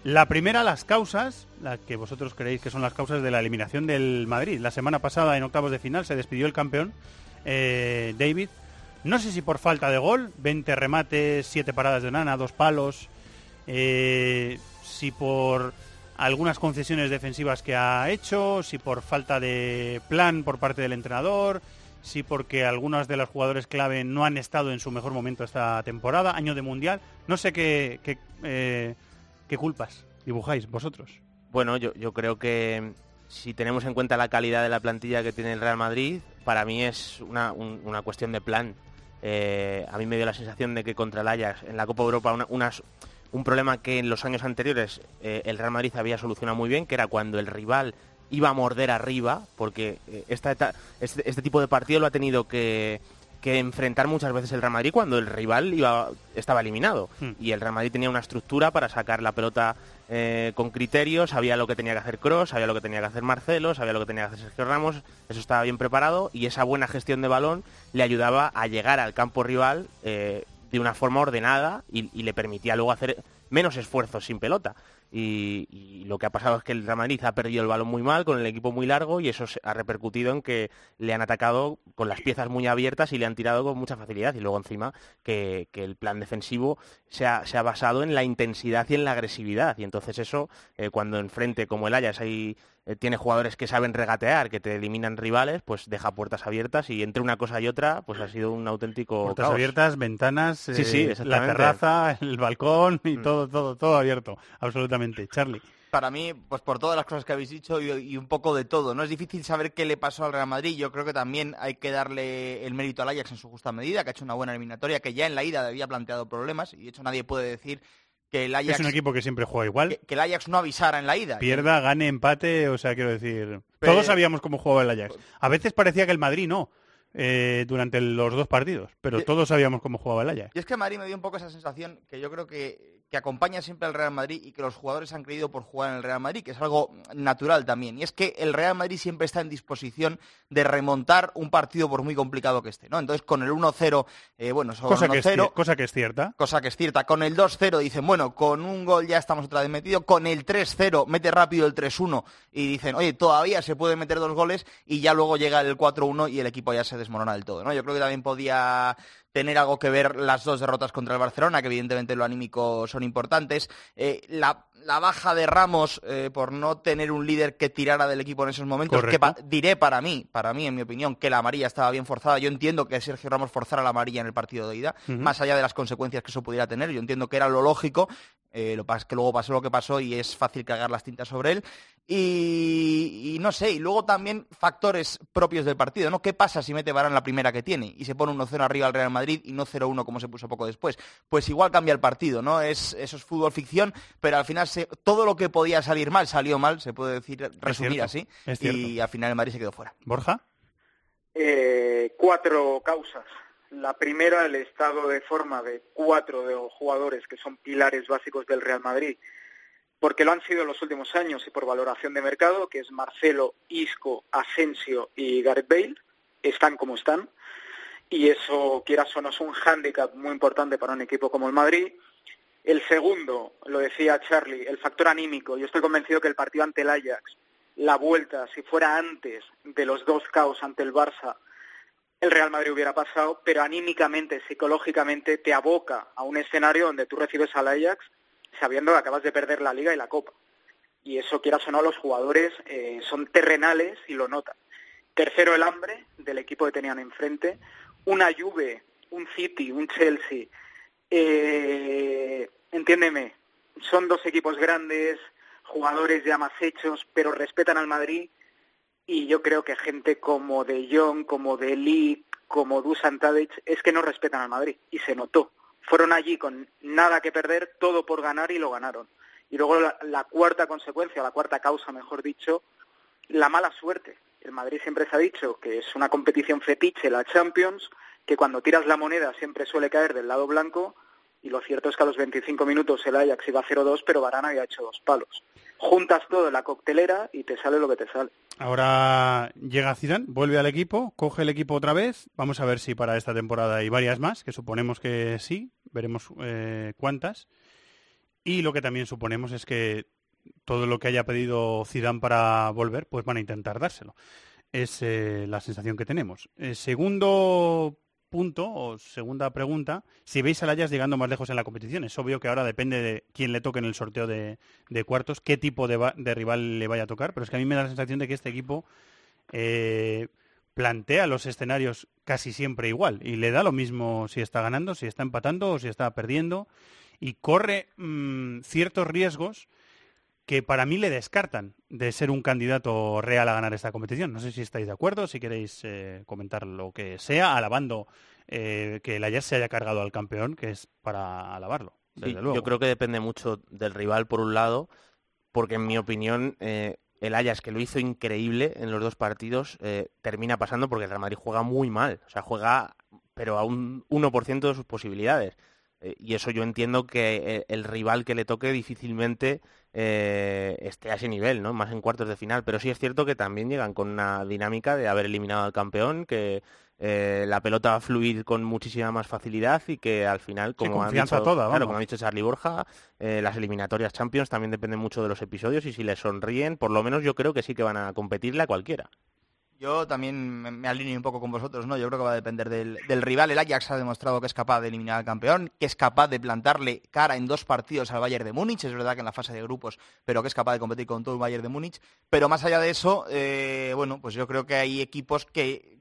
La primera, las causas, las que vosotros creéis que son las causas de la eliminación del Madrid. La semana pasada, en octavos de final, se despidió el campeón, eh, David. No sé si por falta de gol, 20 remates, 7 paradas de nana, dos palos. eh, si por algunas concesiones defensivas que ha hecho, si por falta de plan por parte del entrenador, si porque algunos de los jugadores clave no han estado en su mejor momento esta temporada, año de mundial. No sé qué, qué, eh, qué culpas dibujáis vosotros. Bueno, yo, yo creo que si tenemos en cuenta la calidad de la plantilla que tiene el Real Madrid, para mí es una, un- una cuestión de plan. Eh, a mí me dio la sensación de que contra el Ajax en la Copa Europa una- un problema que en los años anteriores eh, el Real Madrid había solucionado muy bien, que era cuando el rival iba a morder arriba, porque eh, esta este, este tipo de partido lo ha tenido que, que enfrentar muchas veces el Real Madrid cuando el rival iba, estaba eliminado. Hmm. Y el Real Madrid tenía una estructura para sacar la pelota eh, con criterios, sabía lo que tenía que hacer Cross, sabía lo que tenía que hacer Marcelo, sabía lo que tenía que hacer Sergio Ramos, eso estaba bien preparado y esa buena gestión de balón le ayudaba a llegar al campo rival eh, de una forma ordenada y, y le permitía luego hacer menos esfuerzos sin pelota. Y, y lo que ha pasado es que el Real Madrid ha perdido el balón muy mal, con el equipo muy largo, y eso se- ha repercutido en que le han atacado con las piezas muy abiertas y le han tirado con mucha facilidad. Y luego encima que, que el plan defensivo se ha, se ha basado en la intensidad y en la agresividad. Y entonces eso, eh, cuando enfrente como el Ajax hay, eh, tiene jugadores que saben regatear, que te eliminan rivales, pues deja puertas abiertas y entre una cosa y otra, pues ha sido un auténtico Puertas caos. abiertas, ventanas, Sí, sí, eh, la terraza, el balcón Mm. y todo, todo, todo abierto, absolutamente. Charlie. Para mí, pues por todas las cosas que habéis dicho y, y un poco de todo. No es difícil saber qué le pasó al Real Madrid. Yo creo que también hay que darle el mérito al Ajax en su justa medida, que ha hecho una buena eliminatoria, que ya en la ida había planteado problemas y de hecho nadie puede decir que el Ajax, Es un equipo que siempre juega igual. que, que el Ajax no avisara en la ida. Pierda, gane, empate, o sea, quiero decir... Pero- Todos sabíamos cómo jugaba el Ajax. A veces parecía que el Madrid no, eh, durante los dos partidos, pero Y- todos sabíamos cómo jugaba el Ajax. Y es que Madrid me dio un poco esa sensación que yo creo que, que acompaña siempre al Real Madrid y que los jugadores han creído por jugar en el Real Madrid, que es algo natural también. Y es que el Real Madrid siempre está en disposición de remontar un partido por muy complicado que esté, ¿no? Entonces con el 1-0, eh, bueno, son Cosa que, es, 1-0, cier- cosa que es cierta. cosa que es cierta. Con el 2-0 dicen, bueno, con un gol ya estamos otra vez metidos. Con el 3-0 mete rápido el 3-1 y dicen, oye, todavía se pueden meter dos goles y ya luego llega el 4-1 y el equipo ya se desmorona del todo, ¿no? Yo creo que también podía tener algo que ver las dos derrotas contra el Barcelona, que evidentemente lo anímico son importantes. Eh, la, la baja de Ramos eh, por no tener un líder que tirara del equipo en esos momentos, que pa- diré para mí, para mí, en mi opinión, que la amarilla estaba bien forzada. Yo entiendo que Sergio Ramos forzara la amarilla en el partido de ida, más allá de las consecuencias que eso pudiera tener. Yo entiendo que era lo lógico. Eh, lo que pasa es que luego pasó lo que pasó y es fácil cagar las tintas sobre él. Y, y no sé, y luego también factores propios del partido, ¿no? ¿Qué pasa si mete Varane la primera que tiene y se pone 1-0 arriba al Real Madrid y no 0-1 como se puso poco después? Pues igual cambia el partido, ¿no? Es, eso es fútbol ficción, pero al final se- todo lo que podía salir mal salió mal, se puede decir, resumir cierto, así. es y al final el Madrid se quedó fuera. Borja. Eh, cuatro causas. La primera, el estado de forma de cuatro de los jugadores que son pilares básicos del Real Madrid, porque lo han sido en los últimos años y por valoración de mercado, que es Marcelo, Isco, Asensio y Gareth Bale, están como están, y eso, quieras o no, es un hándicap muy importante para un equipo como el Madrid. El segundo, lo decía Charlie, el factor anímico. Yo estoy convencido que el partido ante el Ajax, la vuelta, si fuera antes de los dos caos ante el Barça, el Real Madrid hubiera pasado, pero anímicamente, psicológicamente, te aboca a un escenario donde tú recibes al Ajax sabiendo que acabas de perder la Liga y la Copa. Y eso, quieras o no, los jugadores eh, son terrenales y lo notan. Tercero, el hambre del equipo que tenían enfrente. Una Juve, un City, un Chelsea. Eh, entiéndeme, son dos equipos grandes, jugadores ya más hechos, pero respetan al Madrid y yo creo que gente como De Jong, como De Ligt, como Dusan Tadic, es que no respetan al Madrid y se notó. Fueron allí con nada que perder, todo por ganar y lo ganaron. Y luego la, la cuarta consecuencia, la cuarta causa, mejor dicho, la mala suerte. El Madrid siempre se ha dicho que es una competición fetiche, la Champions, que cuando tiras la moneda siempre suele caer del lado blanco y lo cierto es que a los 25 minutos el Ajax iba 0-2, pero Varane había hecho dos palos. Juntas todo en la coctelera y te sale lo que te sale. Ahora llega Zidane, vuelve al equipo, coge el equipo otra vez. Vamos a ver si para esta temporada hay varias más, que suponemos que sí, veremos eh, cuántas. Y lo que también suponemos es que todo lo que haya pedido Zidane para volver, pues van a intentar dárselo. Es eh, la sensación que tenemos. Eh, segundo punto o segunda pregunta, si veis al Ajax llegando más lejos en la competición. Es obvio que ahora depende de quién le toque en el sorteo de, cuartos, qué tipo de, de rival le vaya a tocar, pero es que a mí me da la sensación de que este equipo eh, plantea los escenarios casi siempre igual y le da lo mismo si está ganando, si está empatando o si está perdiendo y corre mm, ciertos riesgos que para mí le descartan de ser un candidato real a ganar esta competición. No sé si estáis de acuerdo, si queréis eh, comentar lo que sea, alabando eh, que el Ajax se haya cargado al campeón, que es para alabarlo, desde Sí, luego. Yo creo que depende mucho del rival, por un lado, porque en mi opinión eh, el Ajax, que lo hizo increíble en los dos partidos, eh, termina pasando porque el Real Madrid juega muy mal. O sea, juega pero a un 1% de sus posibilidades. Y eso yo entiendo que el rival que le toque difícilmente eh, esté a ese nivel, ¿no? Más en cuartos de final. Pero sí es cierto que también llegan con una dinámica de haber eliminado al campeón, que eh, la pelota va a fluir con muchísima más facilidad y que al final, como dicho, toda, claro, como ha dicho Charlie Borja, eh, las eliminatorias Champions también dependen mucho de los episodios y si les sonríen, por lo menos yo creo que sí que van a competirle a cualquiera. Yo también me, alineo un poco con vosotros, ¿no? Yo creo que va a depender del, rival. El Ajax ha demostrado que es capaz de eliminar al campeón, que es capaz de plantarle cara en dos partidos al Bayern de Múnich. Es verdad que en la fase de grupos, pero que es capaz de competir con todo el Bayern de Múnich. Pero más allá de eso, eh, bueno, pues yo creo que hay equipos que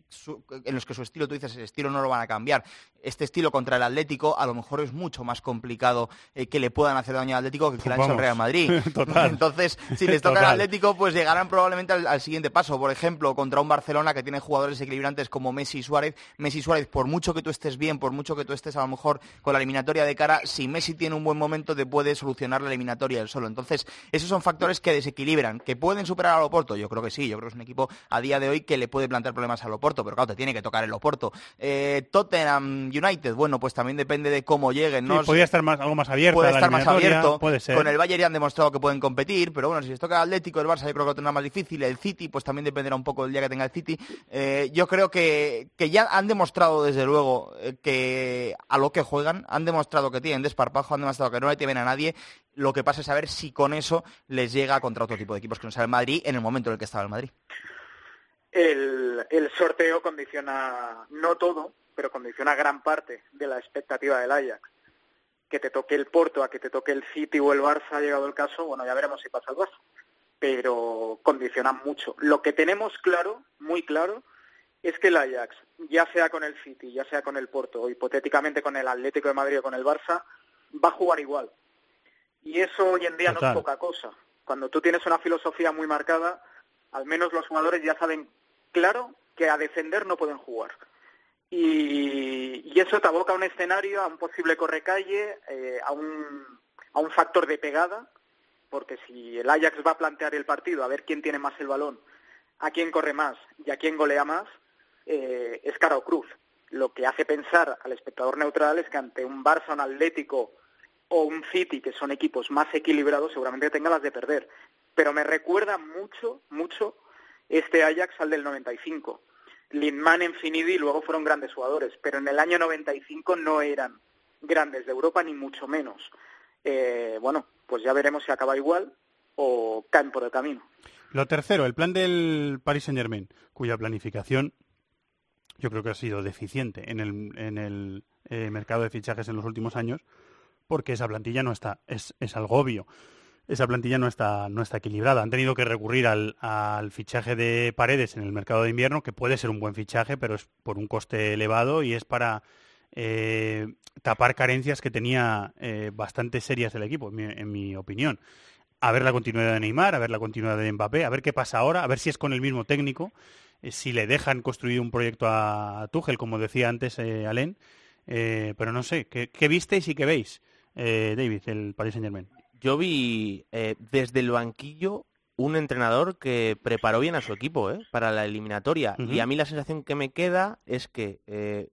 en los que su estilo, tú dices, el estilo no lo van a cambiar. Este estilo contra el Atlético a lo mejor es mucho más complicado eh, que le puedan hacer daño al Atlético que que le han hecho al. Real Madrid. Total. Entonces, si les toca al. Atlético, pues llegarán probablemente al, al siguiente paso. Por ejemplo, contra un Barcelona que tiene jugadores equilibrantes como Messi y Suárez. Messi y Suárez, por mucho que tú estés bien, por mucho que tú estés a lo mejor con la eliminatoria de cara, si Messi tiene un buen momento, te puede solucionar la eliminatoria él solo. Entonces, esos son factores que desequilibran. ¿Que pueden superar al Oporto? Yo creo que sí. Yo creo que es un equipo a día de hoy que le puede plantear problemas al Oporto, pero claro, te tiene que tocar el Oporto. Eh, Tottenham United, bueno, pues también depende de cómo lleguen. Sí, ¿no? podría estar más, algo más abierto. puede estar más abierto. Puede ser. Con el Bayern ya han demostrado que pueden competir, pero bueno, si les toca el Atlético, el Barça yo creo que lo tendrá más difícil. El City, pues también dependerá un poco del día que tenga el City. Eh, yo creo que, que ya han demostrado, desde luego, eh, que a lo que juegan, han demostrado que tienen desparpajo, han demostrado que no le temen a nadie. Lo que pasa es saber si con eso les llega contra otro tipo de equipos que no sea el Madrid en el momento en el que estaba el Madrid. El, el sorteo condiciona no todo, pero condiciona gran parte de la expectativa del Ajax. Que te toque el Porto, a que te toque el City o el Barça, ha llegado el caso, bueno, ya veremos si pasa el Barça. Pero condiciona mucho. Lo que tenemos claro, muy claro, es que el Ajax, ya sea con el City, ya sea con el Porto, o hipotéticamente con el Atlético de Madrid o con el Barça, va a jugar igual. Y eso hoy en día no es poca cosa. Cuando tú tienes una filosofía muy marcada, al menos los jugadores ya saben claro que a defender no pueden jugar. Y, y eso te aboca a un escenario, a un posible correcalle, eh, a, un, a un factor de pegada, porque si el Ajax va a plantear el partido a ver quién tiene más el balón, a quién corre más y a quién golea más, eh, es cara o cruz. Lo que hace pensar al espectador neutral es que ante un Barça, un Atlético o un City, que son equipos más equilibrados, seguramente tenga las de perder. Pero me recuerda mucho, mucho este Ajax al del 95. Lindman, Infinidi luego fueron grandes jugadores, pero en el año 95 no eran grandes de Europa ni mucho menos. Eh, bueno, pues ya veremos si acaba igual o caen por el camino. Lo tercero, el plan del Paris Saint Germain, cuya planificación yo creo que ha sido deficiente en el, en el eh, mercado de fichajes en los últimos años, porque esa plantilla no está, es, es algo obvio. Esa plantilla no está, no está equilibrada. Han tenido que recurrir al, fichaje de paredes en el mercado de invierno, que puede ser un buen fichaje, pero es por un coste elevado y es para eh, tapar carencias que tenía eh, bastante serias el equipo, en mi, opinión. A ver la continuidad de Neymar, a ver la continuidad de Mbappé, a ver qué pasa ahora, a ver si es con el mismo técnico, eh, si le dejan construir un proyecto a Tuchel, como decía antes eh, Alén. Pero no sé, ¿qué, qué visteis y qué veis, David, el Paris Saint Germain? Yo vi eh, desde el banquillo un entrenador que preparó bien a su equipo ¿eh? para la eliminatoria. Y a mí la sensación que me queda es que eh,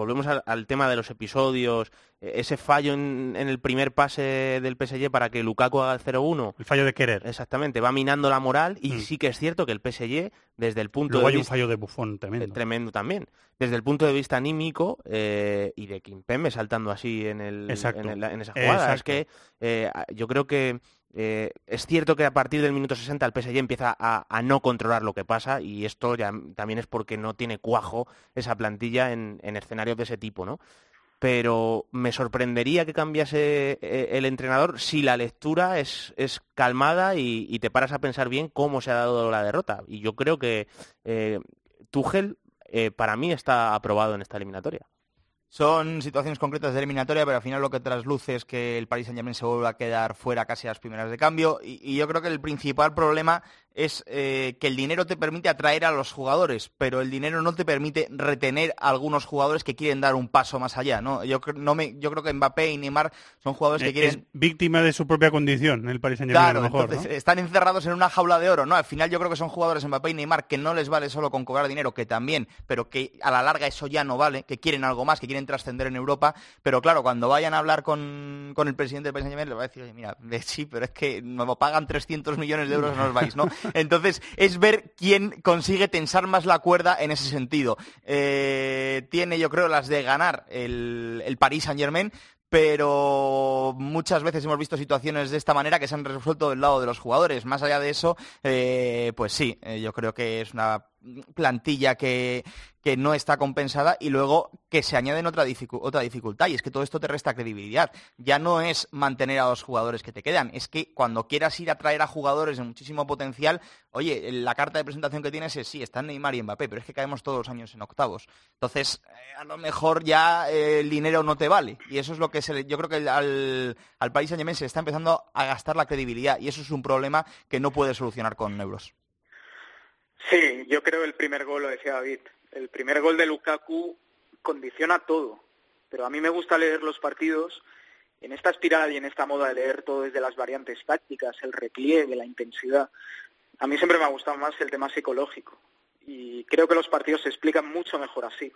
volvemos al, al tema de los episodios, eh, ese fallo en, en el primer pase del PSG para que Lukaku haga el 0-1. El fallo de querer. Exactamente, va minando la moral y Mm. sí que es cierto que el PSG, desde el punto Luego de hay un vista... fallo de bufón tremendo. Tremendo también. Desde el punto de vista anímico eh, y de Kimpembe saltando así en, el, Exacto. en, el- en esa jugada. Es que eh, yo creo que eh, es cierto que a partir del minuto 60 el PSG empieza a, no controlar lo que pasa y esto ya también es porque no tiene cuajo esa plantilla en, en escenarios de ese tipo, ¿no? Pero me sorprendería que cambiase eh, el entrenador si la lectura es, calmada y, y te paras a pensar bien cómo se ha dado la derrota. Y yo creo que eh, Tuchel eh, para mí está aprobado en esta eliminatoria. Son situaciones concretas de eliminatoria, pero al final lo que trasluce es que el Paris Saint-Germain se vuelve a quedar fuera casi a las primeras de cambio. Y, y yo creo que el principal problema es eh, que el dinero te permite atraer a los jugadores, pero el dinero no te permite retener a algunos jugadores que quieren dar un paso más allá. ¿no? Yo, no me, yo creo que Mbappé y Neymar son jugadores que Eh, quieren Es víctima de su propia condición, el Paris Saint Germain Claro, a lo mejor. entonces ¿no? están encerrados en una jaula de oro, ¿no? Al final yo creo que son jugadores Mbappé y Neymar que no les vale solo con cobrar dinero, que también, pero que a la larga eso ya no vale, que quieren algo más, que quieren trascender en Europa, pero claro, cuando vayan a hablar con, con el presidente del Paris Saint-Germain le va a decir, oye, mira, sí, pero es que nos pagan 300 millones de euros, no os vais, ¿no? Entonces es ver quién consigue tensar más la cuerda en ese sentido. Eh, tiene, yo creo, las de ganar el, el Paris Saint-Germain, pero muchas veces hemos visto situaciones de esta manera que se han resuelto del lado de los jugadores. Más allá de eso, eh, pues sí, eh, yo creo que es una plantilla que, que no está compensada y luego que se añade en otra, otra dificultad y es que todo esto te resta credibilidad. Ya no es mantener a los jugadores que te quedan, es que cuando quieras ir a traer a jugadores de muchísimo potencial, oye, la carta de presentación que tienes es sí, están Neymar y Mbappé, pero es que caemos todos los años en octavos. Entonces, eh, a lo mejor ya eh, el dinero no te vale y eso es lo que se le- yo creo que al, al país Saint-Germain se está empezando a gastar la credibilidad y eso es un problema que no puede solucionar con euros. Sí, yo creo el primer gol, lo decía David, el primer gol de Lukaku condiciona todo, pero a mí me gusta leer los partidos en esta espiral y en esta moda de leer todo desde las variantes tácticas, el repliegue, la intensidad. A mí siempre me ha gustado más el tema psicológico y creo que los partidos se explican mucho mejor así.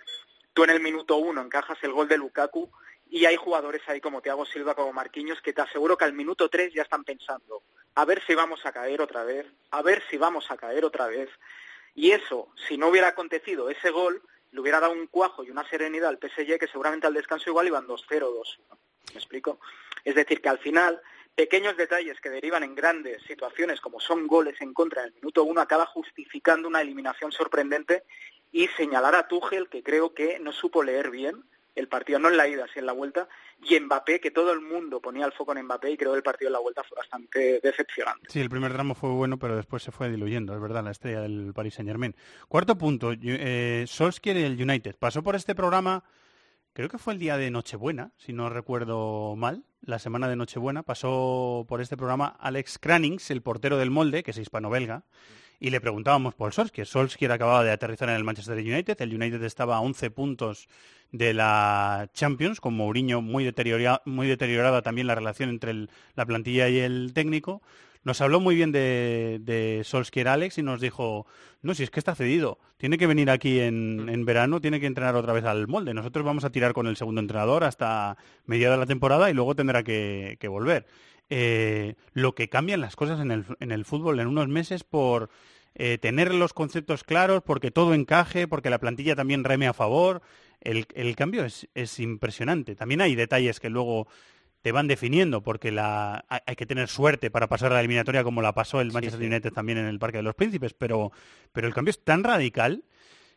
Tú en el minuto uno encajas el gol de Lukaku y hay jugadores ahí como Thiago Silva, como Marquinhos, que te aseguro que al minuto tres ya están pensando, a ver si vamos a caer otra vez, a ver si vamos a caer otra vez. Y eso, si no hubiera acontecido ese gol, le hubiera dado un cuajo y una serenidad al PSG que seguramente al descanso igual iban 2-0, 2-1. ¿Me explico? Es decir, que al final, pequeños detalles que derivan en grandes situaciones como son goles en contra en el minuto uno acaba justificando una eliminación sorprendente y señalar a Tuchel que creo que no supo leer bien el partido, no en la ida, sino en la vuelta, y Mbappé, que todo el mundo ponía el foco en Mbappé y creo que el partido en la vuelta fue bastante decepcionante. Sí, el primer tramo fue bueno, pero después se fue diluyendo, es verdad, la estrella del Paris Saint Germain. Cuarto punto, eh, Solskjaer y el United. Pasó por este programa, creo que fue el día de Nochebuena, si no recuerdo mal, la semana de Nochebuena, pasó por este programa Alex Cranings, el portero del molde, que es hispano-belga, y le preguntábamos por Solskjaer. Solskjaer acababa de aterrizar en el Manchester United, el United estaba a 11 puntos de la Champions, con Mourinho muy, deteriora, muy deteriorada también la relación entre el, la plantilla y el técnico. Nos habló muy bien de, de Solskjaer Alex y nos dijo, no, si es que está cedido, tiene que venir aquí en, en, verano, tiene que entrenar otra vez al molde. Nosotros vamos a tirar con el segundo entrenador hasta mediada de la temporada y luego tendrá que, que volver. Eh, lo que cambian las cosas en el, en el fútbol en unos meses por eh, tener los conceptos claros, porque todo encaje, porque la plantilla también reme a favor. El, el cambio es, es, impresionante. También hay detalles que luego te van definiendo, porque la, hay que tener suerte para pasar a la eliminatoria como la pasó el Manchester sí, sí. United también en el Parque de los Príncipes, pero, pero el cambio es tan radical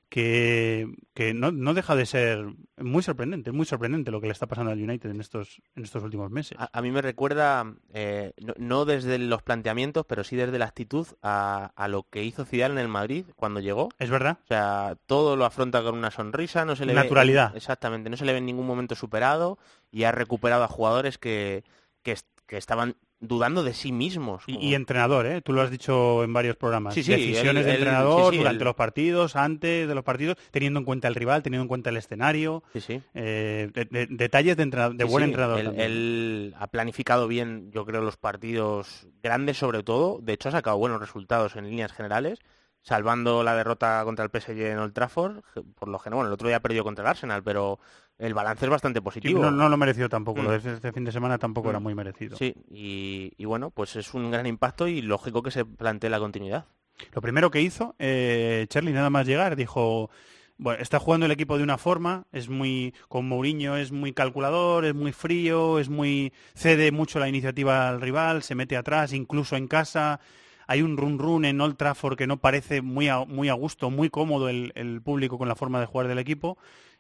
que, que no, no, deja de ser muy sorprendente, muy sorprendente lo que le está pasando al United en estos, en estos últimos meses. A, a mí me recuerda, eh, no, no, desde los planteamientos, pero sí desde la actitud a, a, lo que hizo Zidane en el Madrid cuando llegó. Es verdad. O sea, todo lo afronta con una sonrisa, no se le Naturalidad. ve... Exactamente, no se le ve en ningún momento superado y ha recuperado a jugadores que, que, que estaban dudando de sí mismos. Como... Y, y, entrenador, ¿eh? Tú lo has dicho en varios programas. Sí, sí, Decisiones el, de entrenador sí, durante el... los partidos, antes de los partidos, teniendo en cuenta el rival, teniendo en cuenta el escenario. Sí, sí. Eh, de, de, detalles de, entrenador, de buen entrenador. Él, él, ha planificado bien, yo creo, los partidos grandes sobre todo. De hecho, ha sacado buenos resultados en líneas generales salvando la derrota contra el PSG en Old Trafford, por lo general, bueno, el otro día perdió contra el Arsenal, pero el balance es bastante positivo. Sí, no, no, lo mereció tampoco, mm. lo de este fin de semana tampoco mm. era muy merecido. Sí, y, y, bueno, pues es un gran impacto y lógico que se plantee la continuidad. Lo primero que hizo, eh, Charlie, nada más llegar, dijo, bueno, está jugando el equipo de una forma, es muy, con Mourinho es muy calculador, es muy frío, es muy, cede mucho la iniciativa al rival, se mete atrás, incluso en casa, hay un run run en Old Trafford que no parece muy a, muy a gusto, muy cómodo el, el público con la forma de jugar del equipo.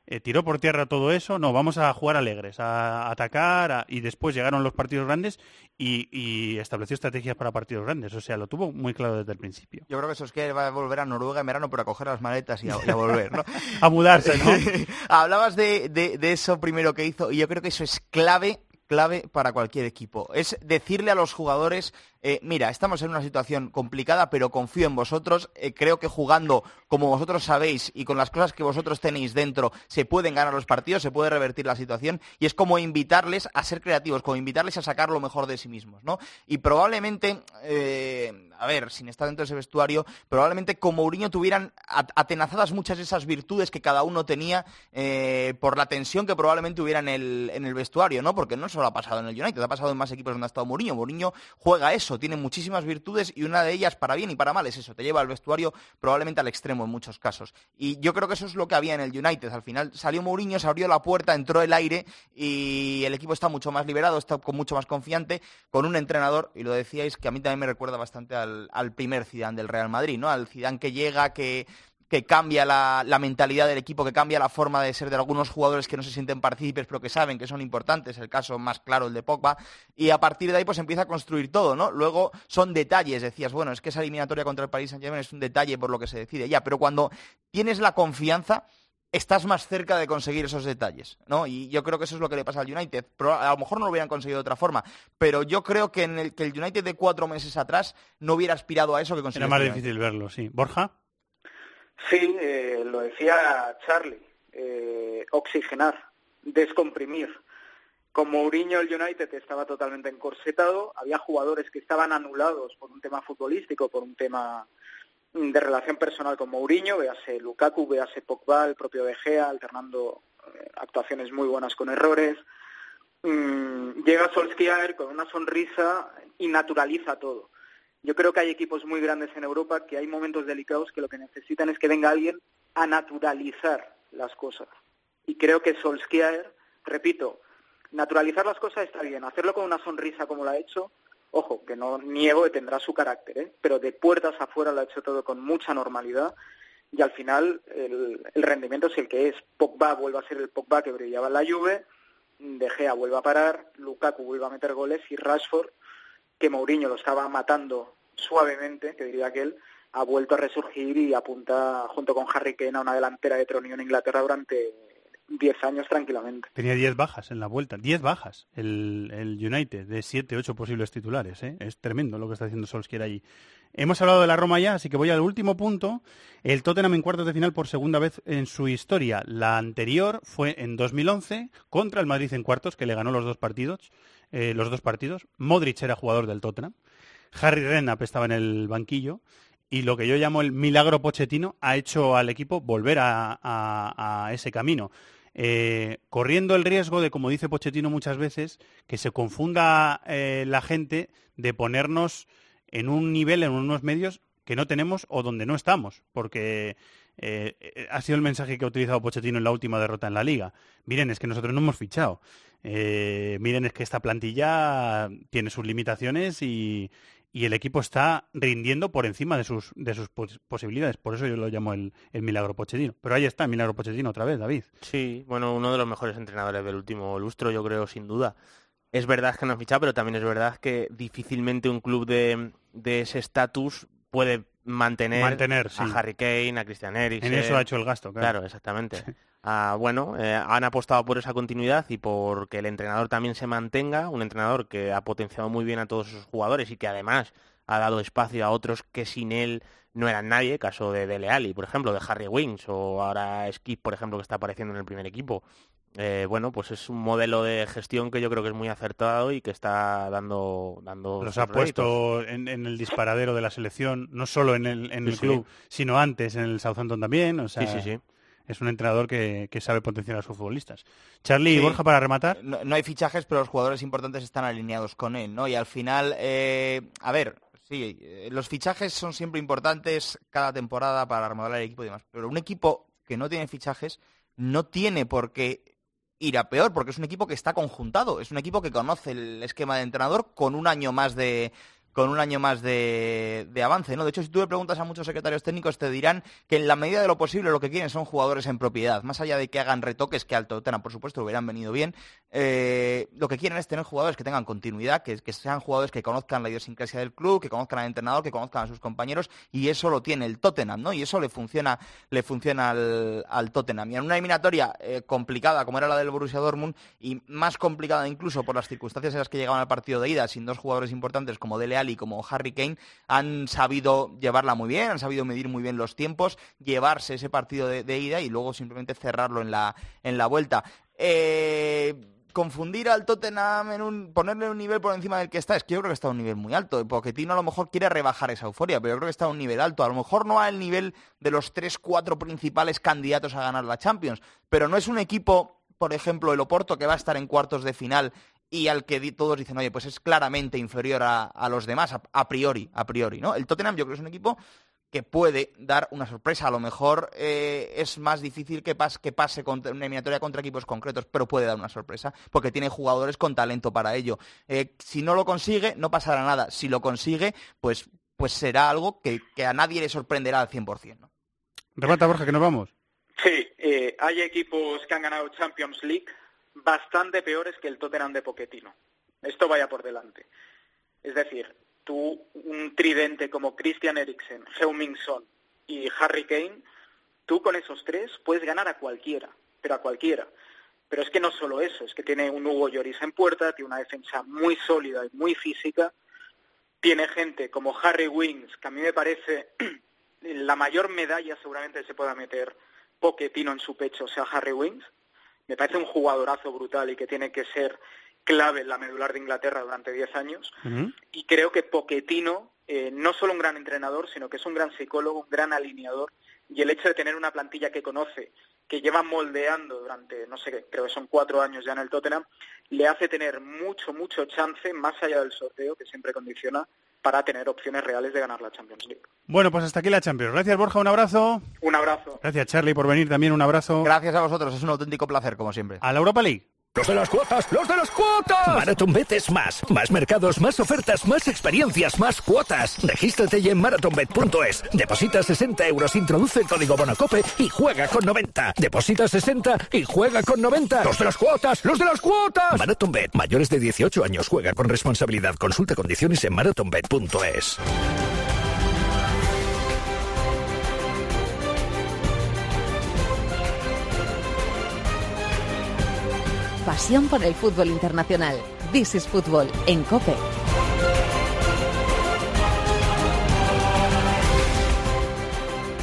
Eh, tiró por tierra todo eso, no, vamos a jugar alegres, a, atacar, a, y después llegaron los partidos grandes y, y, estableció estrategias para partidos grandes, o sea, lo tuvo muy claro desde el principio. Yo creo que eso es que va a volver a Noruega en verano para coger las maletas y a, y a volver, ¿no? a mudarse, ¿no? Hablabas de, de, de eso primero que hizo, y yo creo que eso es clave clave para cualquier equipo. Es decirle a los jugadores, eh, mira, estamos en una situación complicada, pero confío en vosotros. Eh, creo que jugando como vosotros sabéis y con las cosas que vosotros tenéis dentro, se pueden ganar los partidos, se puede revertir la situación. Y es como invitarles a ser creativos, como invitarles a sacar lo mejor de sí mismos, ¿no? Y probablemente, eh, a ver, sin estar dentro de ese vestuario, probablemente como Mourinho tuvieran atenazadas muchas de esas virtudes que cada uno tenía por la tensión que probablemente hubiera en el, en el vestuario, ¿no? Porque no solo ha pasado en el United, ha pasado en más equipos donde ha estado Mourinho. Mourinho juega eso, tiene muchísimas virtudes y una de ellas, para bien y para mal, es eso, te lleva al vestuario probablemente al extremo en muchos casos. Y yo creo que eso es lo que había en el United. Al final salió Mourinho, se abrió la puerta, entró el aire y el equipo está mucho más liberado, está con mucho más confiante, con un entrenador, y lo decíais, que a mí también me recuerda bastante al, al primer Zidane del Real Madrid, ¿no? Al Zidane que llega, que que cambia la, la, mentalidad del equipo, que cambia la forma de ser de algunos jugadores que no se sienten partícipes, pero que saben que son importantes, el caso más claro, el de Pogba, y a partir de ahí pues empieza a construir todo, ¿no? Luego son detalles, decías, bueno, es que esa eliminatoria contra el Paris Saint-Germain es un detalle por lo que se decide, ya, pero cuando tienes la confianza, estás más cerca de conseguir esos detalles, ¿no? Y yo creo que eso es lo que le pasa al United. Pero a lo mejor no lo hubieran conseguido de otra forma, pero yo creo que en el que el United de cuatro meses atrás no hubiera aspirado a eso que consiguió. Era más difícil verlo, sí. Borja. Sí, eh, lo decía Charlie, eh, oxigenar, descomprimir. Con Mourinho el United estaba totalmente encorsetado, había jugadores que estaban anulados por un tema futbolístico, por un tema de relación personal con Mourinho, véase Lukaku, véase Pogba, el propio De Gea, alternando eh, actuaciones muy buenas con errores. Mm, llega Solskjaer con una sonrisa y naturaliza todo. Yo creo que hay equipos muy grandes en Europa que hay momentos delicados que lo que necesitan es que venga alguien a naturalizar las cosas. Y creo que Solskjaer, repito, naturalizar las cosas está bien, hacerlo con una sonrisa como lo ha hecho, ojo, que no niego que tendrá su carácter, ¿eh? pero de puertas afuera lo ha hecho todo con mucha normalidad y al final el, el rendimiento es el que es. Pogba vuelve a ser el Pogba que brillaba en la Juve, De Gea vuelve a parar, Lukaku vuelve a meter goles y Rashford, que Mourinho lo estaba matando suavemente, que diría aquel, ha vuelto a resurgir y apunta junto con Harry Kane a una delantera de troneo en Inglaterra durante 10 años tranquilamente. Tenía 10 bajas en la vuelta, 10 bajas el, el United, de 7, 8 posibles titulares. ¿eh? Es tremendo lo que está haciendo Solskjaer allí. Hemos hablado de la Roma ya, así que voy al último punto. El Tottenham en cuartos de final por segunda vez en su historia. La anterior fue en 2011 contra el Madrid en cuartos, que le ganó los dos partidos. Eh, los dos partidos. Modric era jugador del Tottenham. Harry Redknapp estaba en el banquillo y lo que yo llamo el milagro Pochettino ha hecho al equipo volver a, ese camino. Eh, corriendo el riesgo de, como dice Pochettino muchas veces, que se confunda eh, la gente de ponernos en un nivel, en unos medios que no tenemos o donde no estamos, porque eh, ha sido el mensaje que ha utilizado Pochettino en la última derrota en la liga. Miren, es que nosotros no hemos fichado. Miren, es que esta plantilla tiene sus limitaciones y, y el equipo está rindiendo por encima de sus, de sus pos- posibilidades. Por eso yo lo llamo el, el milagro Pochettino. Pero ahí está, el milagro Pochettino otra vez, David. Sí, bueno, uno de los mejores entrenadores del último lustro, yo creo, sin duda. Es verdad que no ha fichado, pero también es verdad que difícilmente un club de, de ese estatus puede mantener, Mantener, sí. a Harry Kane, a Christian Eriksen. En eso ha hecho el gasto, claro. Claro, exactamente. Bueno, eh, han apostado por esa continuidad y por que el entrenador también se mantenga, un entrenador que ha potenciado muy bien a todos sus jugadores y que además ha dado espacio a otros que sin él no eran nadie, caso de Dele Alli, por ejemplo, de Harry Wings o ahora Skip, por ejemplo, que está apareciendo en el primer equipo. Eh, bueno, pues es un modelo de gestión que yo creo que es muy acertado y que está dando dando Los ha puesto en, en el disparadero de la selección, no solo en el, en Sí, el sí. club, sino antes en el Southampton también. O sea, Sí, sí, sí. Es un entrenador que, que sabe potenciar a sus futbolistas. Charlie y. Borja para rematar. No, no hay fichajes, pero los jugadores importantes están alineados con él, ¿no? Y al final, eh, a ver, sí, eh, los fichajes son siempre importantes cada temporada para remodelar el equipo y demás, pero un equipo que no tiene fichajes no tiene por qué ir a peor, porque es un equipo que está conjuntado, es un equipo que conoce el esquema de entrenador con un año más de con un año más de, avance, ¿no? De hecho, si tú le preguntas a muchos secretarios técnicos, te dirán que en la medida de lo posible lo que quieren son jugadores en propiedad. Más allá de que hagan retoques, que al Tottenham, por supuesto, hubieran venido bien, eh, lo que quieren es tener jugadores que tengan continuidad, que, sean jugadores que conozcan la idiosincrasia del club, que conozcan al entrenador, que conozcan a sus compañeros, y eso lo tiene el Tottenham, ¿no? Y eso le funciona, le funciona al, al Tottenham. Y en una eliminatoria eh, complicada, como era la del Borussia Dortmund, y más complicada incluso por las circunstancias en las que llegaban al partido de ida, sin dos jugadores importantes como Dele Alli y como Harry Kane, han sabido llevarla muy bien, han sabido medir muy bien los tiempos, llevarse ese partido de, de ida y luego simplemente cerrarlo en la, en la vuelta. Eh, confundir al Tottenham en un ponerle un nivel por encima del que está, es que yo creo que está a un nivel muy alto. Pochettino a lo mejor quiere rebajar esa euforia, pero yo creo que está a un nivel alto. A lo mejor no al nivel de los tres, cuatro principales candidatos a ganar la Champions, pero no es un equipo, por ejemplo, el Oporto que va a estar en cuartos de final y al que di- todos dicen, oye, pues es claramente inferior a, a los demás, a, a priori, a priori, ¿no? El Tottenham yo creo que es un equipo que puede dar una sorpresa. A lo mejor eh, es más difícil que, pas- que pase contra una eliminatoria contra equipos concretos, pero puede dar una sorpresa porque tiene jugadores con talento para ello. Eh, si no lo consigue, no pasará nada. Si lo consigue, pues, pues será algo que, que a nadie le sorprenderá al 100%. ¿no? Remata, Borja, que nos vamos. Sí, eh, hay equipos que han ganado Champions League bastante peores que el Tottenham de Pochettino. Esto vaya por delante. Es decir, tú, un tridente como Christian Eriksen, Heung-Min Son y Harry Kane, tú con esos tres puedes ganar a cualquiera, pero a cualquiera. Pero es que no solo eso, es que tiene un Hugo Lloris en puerta, tiene una defensa muy sólida y muy física, tiene gente como Harry Wings, que a mí me parece la mayor medalla seguramente se pueda meter Pochettino en su pecho, o sea, Harry Wings. Me parece un jugadorazo brutal y que tiene que ser clave en la medular de Inglaterra durante 10 años. Y creo que Pochettino, eh, no solo un gran entrenador, sino que es un gran psicólogo, un gran alineador. Y el hecho de tener una plantilla que conoce, que lleva moldeando durante, no sé, qué, creo que son cuatro años ya en el Tottenham, le hace tener mucho, mucho chance, más allá del sorteo, que siempre condiciona, para tener opciones reales de ganar la Champions League. Bueno, pues hasta aquí la Champions. Gracias, Borja, un abrazo. Un abrazo. Gracias, Charlie, por venir también, un abrazo. Gracias a vosotros, es un auténtico placer, como siempre. A la Europa League. Los de las cuotas, los de las cuotas. MarathonBet es más. Más mercados, más ofertas, más experiencias, más cuotas. Regístrate ya en marathonbet.es. Deposita 60 euros, introduce el código Bonacope y juega con 90. Deposita 60 y juega con 90. Los de las cuotas, los de las cuotas. MarathonBet, mayores de 18 años, juega con responsabilidad. Consulta condiciones en marathonbet.es. Pasión por el fútbol internacional. This is Fútbol en Cope.